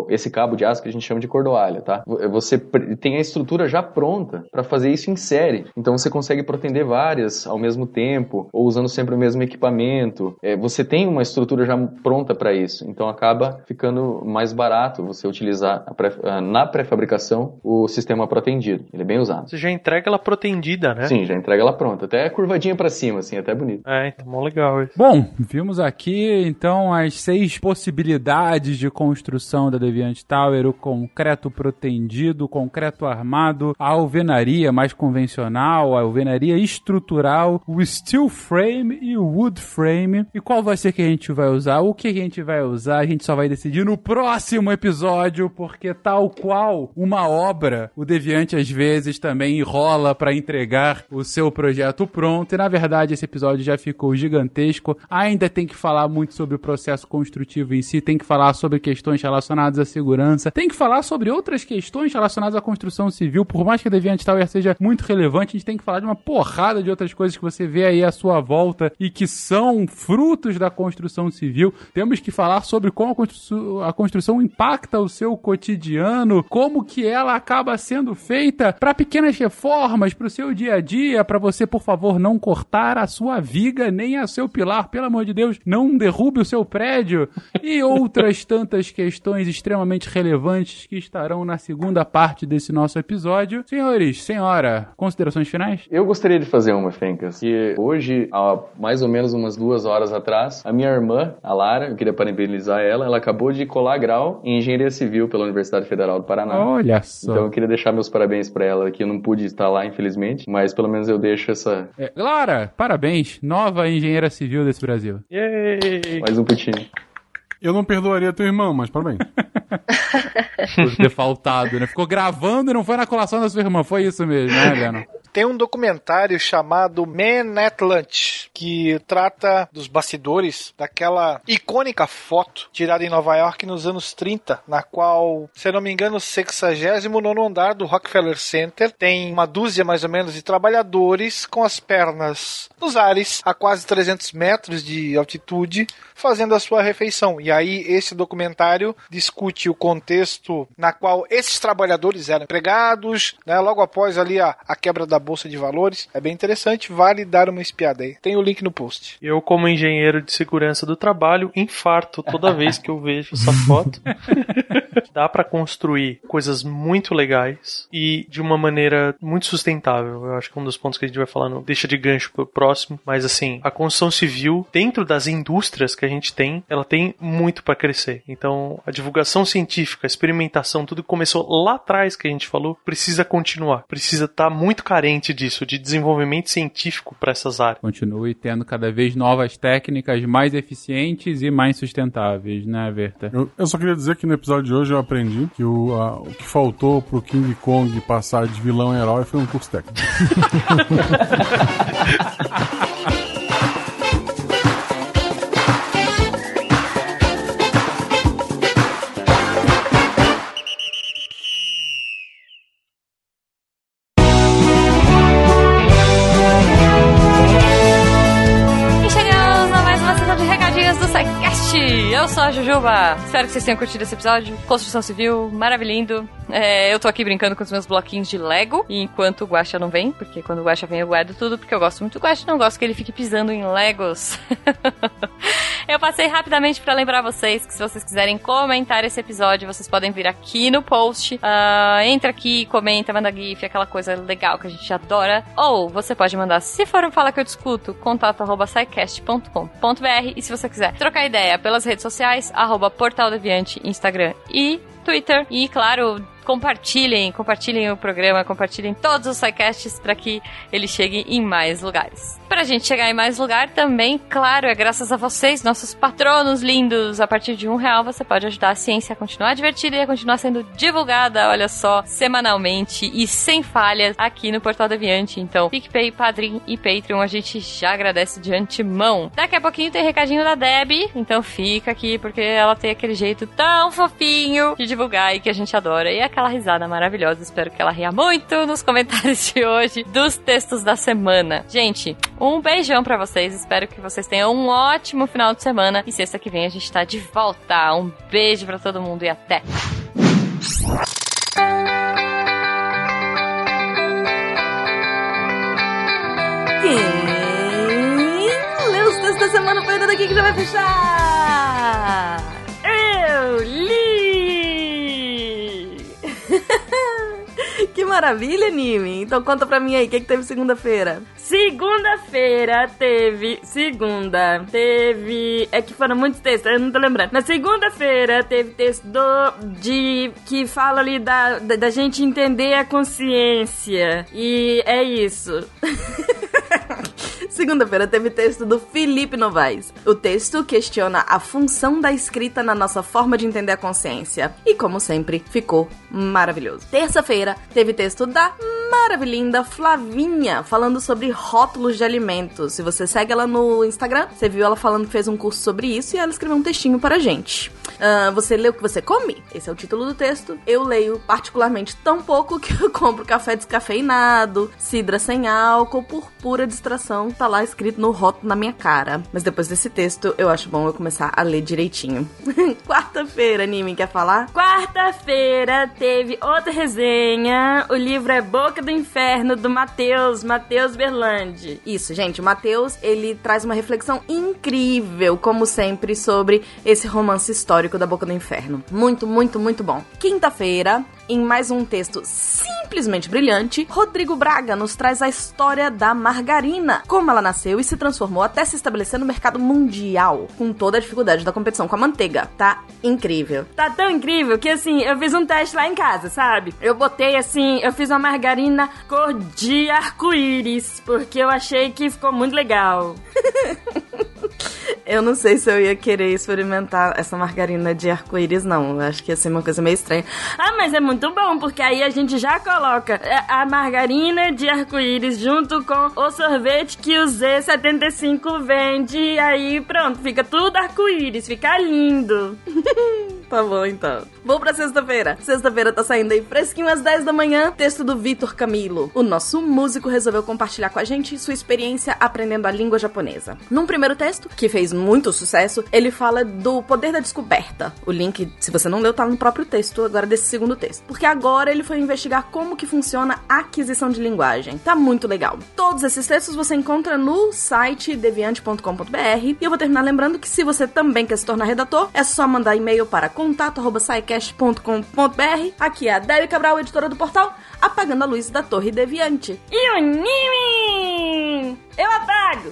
esse cabo de aço que a gente chama de cordoalha, tá? Você tem a estrutura já pronta para fazer isso em série. Então você consegue protender várias ao mesmo tempo ou usando sempre o mesmo equipamento. É, você tem uma estrutura já pronta para isso. Então acaba ficando mais barato você utilizar pré, na pré-fabricação o sistema protendido. Ele é bem usado. Você já entrega ela protendida, né? Sim, já entrega ela pronta. Até curvadinha para cima, assim, até bonito. É, então mó legal isso. Bom, vimos aqui então as seis possibilidades de construção da Deviant Tower: o concreto protendido, o concreto armado, a alvenaria mais convencional, a alvenaria estrutural, o steel frame e o wood frame. E qual vai ser que a gente vai usar? O que a gente vai usar? A gente só vai decidir no próximo episódio, porque tal qual uma obra, o Deviante às vezes também enrola para entregar o seu projeto pronto. E na verdade esse episódio já ficou gigantesco. Ainda tem que falar muito sobre o processo construtivo em si, tem que falar sobre questões relacionadas à segurança, tem que falar sobre outras questões relacionadas à construção civil. Por mais que a Deviant Tower seja muito relevante, a gente tem que falar de uma porrada de outras coisas que você vê aí à sua volta e que são frutos da construção civil. Temos que falar sobre como a construção, a construção impacta o seu cotidiano, como que ela acaba sendo feita para pequenas reformas, para o seu dia a dia, para você, por favor, não cortar a sua viga nem a seu pilar, pelo amor de Deus, não derrube o seu prédio e outras tantas questões extremamente relevantes que estarão na segunda parte desse nosso episódio. Senhores, senhora, considerações finais? Eu gostaria de fazer uma, Fencas, que hoje, há mais ou menos umas duas horas atrás, a minha irmã, a Lara, eu queria parabenizar ela, ela acabou de colar grau em Engenharia Civil pela Universidade Federal do Paraná. Olha só. Então eu queria deixar meus parabéns para ela, que eu não pude estar lá, infelizmente, mas pelo menos eu deixo essa... É, Lara, parabéns, nova engenheira civil desse Brasil. Yay! Mais um putinho. Eu não perdoaria teu irmão, mas parabéns. Por ter faltado, né? Ficou gravando e não foi na colação da sua irmã. Foi isso mesmo, né, Leno? Tem um documentário chamado Man at Lunch, que trata dos bastidores daquela icônica foto tirada em Nova York nos anos 30, na qual, se não me engano, o 69 andar do Rockefeller Center tem uma dúzia mais ou menos de trabalhadores com as pernas nos ares, a quase 300 metros de altitude, fazendo a sua refeição. E aí, esse documentário discute o contexto na qual esses trabalhadores eram empregados, né, logo após ali a, a quebra da bolsa de valores. É bem interessante, vale dar uma espiada aí. Tem o link no post. Eu, como engenheiro de segurança do trabalho, infarto toda vez que eu vejo essa foto. Dá para construir coisas muito legais e de uma maneira muito sustentável. Eu acho que um dos pontos que a gente vai falar não deixa de gancho pro próximo, mas assim, a construção civil dentro das indústrias que a gente tem, ela tem muito para crescer. Então, a divulgação científica, a experimentação, tudo que começou lá atrás que a gente falou, precisa continuar. Precisa estar tá muito carente disso, de desenvolvimento científico para essas áreas. Continue tendo cada vez novas técnicas mais eficientes e mais sustentáveis, né, Verta? Eu, eu só queria dizer que no episódio de hoje eu aprendi que o, a, o que faltou pro King Kong passar de vilão a herói foi um curso técnico. sou a Jujuba. Espero que vocês tenham curtido esse episódio. Construção civil, maravilhindo. É, eu tô aqui brincando com os meus bloquinhos de Lego, enquanto o Guaxa não vem, porque quando o Guaxa vem eu guardo tudo, porque eu gosto muito do Guaxa, não gosto que ele fique pisando em Legos. Eu passei rapidamente pra lembrar vocês que se vocês quiserem comentar esse episódio, vocês podem vir aqui no post. Uh, entra aqui, comenta, manda gif, aquela coisa legal que a gente adora. Ou você pode mandar, se for um Fala Que Eu Discuto, contato arroba e se você quiser trocar ideia pelas redes sociais, arroba Portal Deviante, Instagram e Twitter. E, claro, compartilhem, compartilhem o programa, compartilhem todos os sidecasts para que ele chegue em mais lugares. Pra gente chegar em mais lugar também, claro, é graças a vocês, nossos patronos lindos. A partir de um real você pode ajudar a ciência a continuar divertida e a continuar sendo divulgada, olha só, semanalmente e sem falhas aqui no Portal Deviante. Então, PicPay, Padrim e Patreon, a gente já agradece de antemão. Daqui a pouquinho tem recadinho da Deb, então fica aqui porque ela tem aquele jeito tão fofinho de divulgar e que a gente adora. E aquela risada maravilhosa, espero que ela ria muito nos comentários de hoje dos textos da semana. Gente, um beijão para vocês. Espero que vocês tenham um ótimo final de semana. E sexta que vem a gente tá de volta. Um beijo para todo mundo e até. Quem lê os textos da semana foi daqui que já vai fechar? Maravilha, anime! Então conta pra mim aí, o que, que teve segunda-feira? Segunda-feira teve. Segunda. Teve. É que foram muitos textos, eu não tô lembrando. Na segunda-feira teve texto do, de. que fala ali da, da, da gente entender a consciência. E é isso. Segunda-feira teve texto do Felipe Novaes. O texto questiona a função da escrita na nossa forma de entender a consciência. E, como sempre, ficou maravilhoso. Terça-feira teve texto da maravilhinda Flavinha, falando sobre rótulos de alimentos. Se você segue ela no Instagram, você viu ela falando que fez um curso sobre isso e ela escreveu um textinho para a gente. Uh, você lê o que você come? Esse é o título do texto. Eu leio particularmente tão pouco que eu compro café descafeinado, cidra sem álcool, por pura distração. Tá lá escrito no rótulo na minha cara. Mas depois desse texto, eu acho bom eu começar a ler direitinho. Quarta-feira, anime, quer falar? Quarta-feira teve outra resenha. O livro é Boca do Inferno, do Matheus, Matheus Berlandi. Isso, gente, o Matheus, ele traz uma reflexão incrível, como sempre, sobre esse romance histórico da Boca do Inferno. Muito, muito, muito bom. Quinta-feira, em mais um texto simplesmente brilhante, Rodrigo Braga nos traz a história da margarina, como ela nasceu e se transformou até se estabelecer no mercado mundial, com toda a dificuldade da competição com a manteiga. Tá incrível. Tá tão incrível que assim, eu fiz um teste lá em casa, sabe? Eu botei assim, eu fiz uma margarina cor de arco-íris, porque eu achei que ficou muito legal. Eu não sei se eu ia querer experimentar essa margarina de arco-íris, não. Eu acho que ia ser uma coisa meio estranha. Ah, mas é muito bom, porque aí a gente já coloca a margarina de arco-íris junto com o sorvete que o Z75 vende. E aí pronto, fica tudo arco-íris, fica lindo. tá bom então. Vou pra sexta-feira. Sexta-feira tá saindo aí fresquinho às 10 da manhã. Texto do Vitor Camilo. O nosso músico resolveu compartilhar com a gente sua experiência aprendendo a língua japonesa. Num primeiro texto, que fez muito sucesso, ele fala do poder da descoberta. O link, se você não leu, tá no próprio texto agora desse segundo texto. Porque agora ele foi investigar como que funciona a aquisição de linguagem. Tá muito legal. Todos esses textos você encontra no site deviante.com.br e eu vou terminar lembrando que se você também quer se tornar redator, é só mandar e-mail para contato@saicast.com.br. Aqui é a Debbie Cabral, editora do portal, apagando a luz da Torre Deviante. E o anime? Eu apago.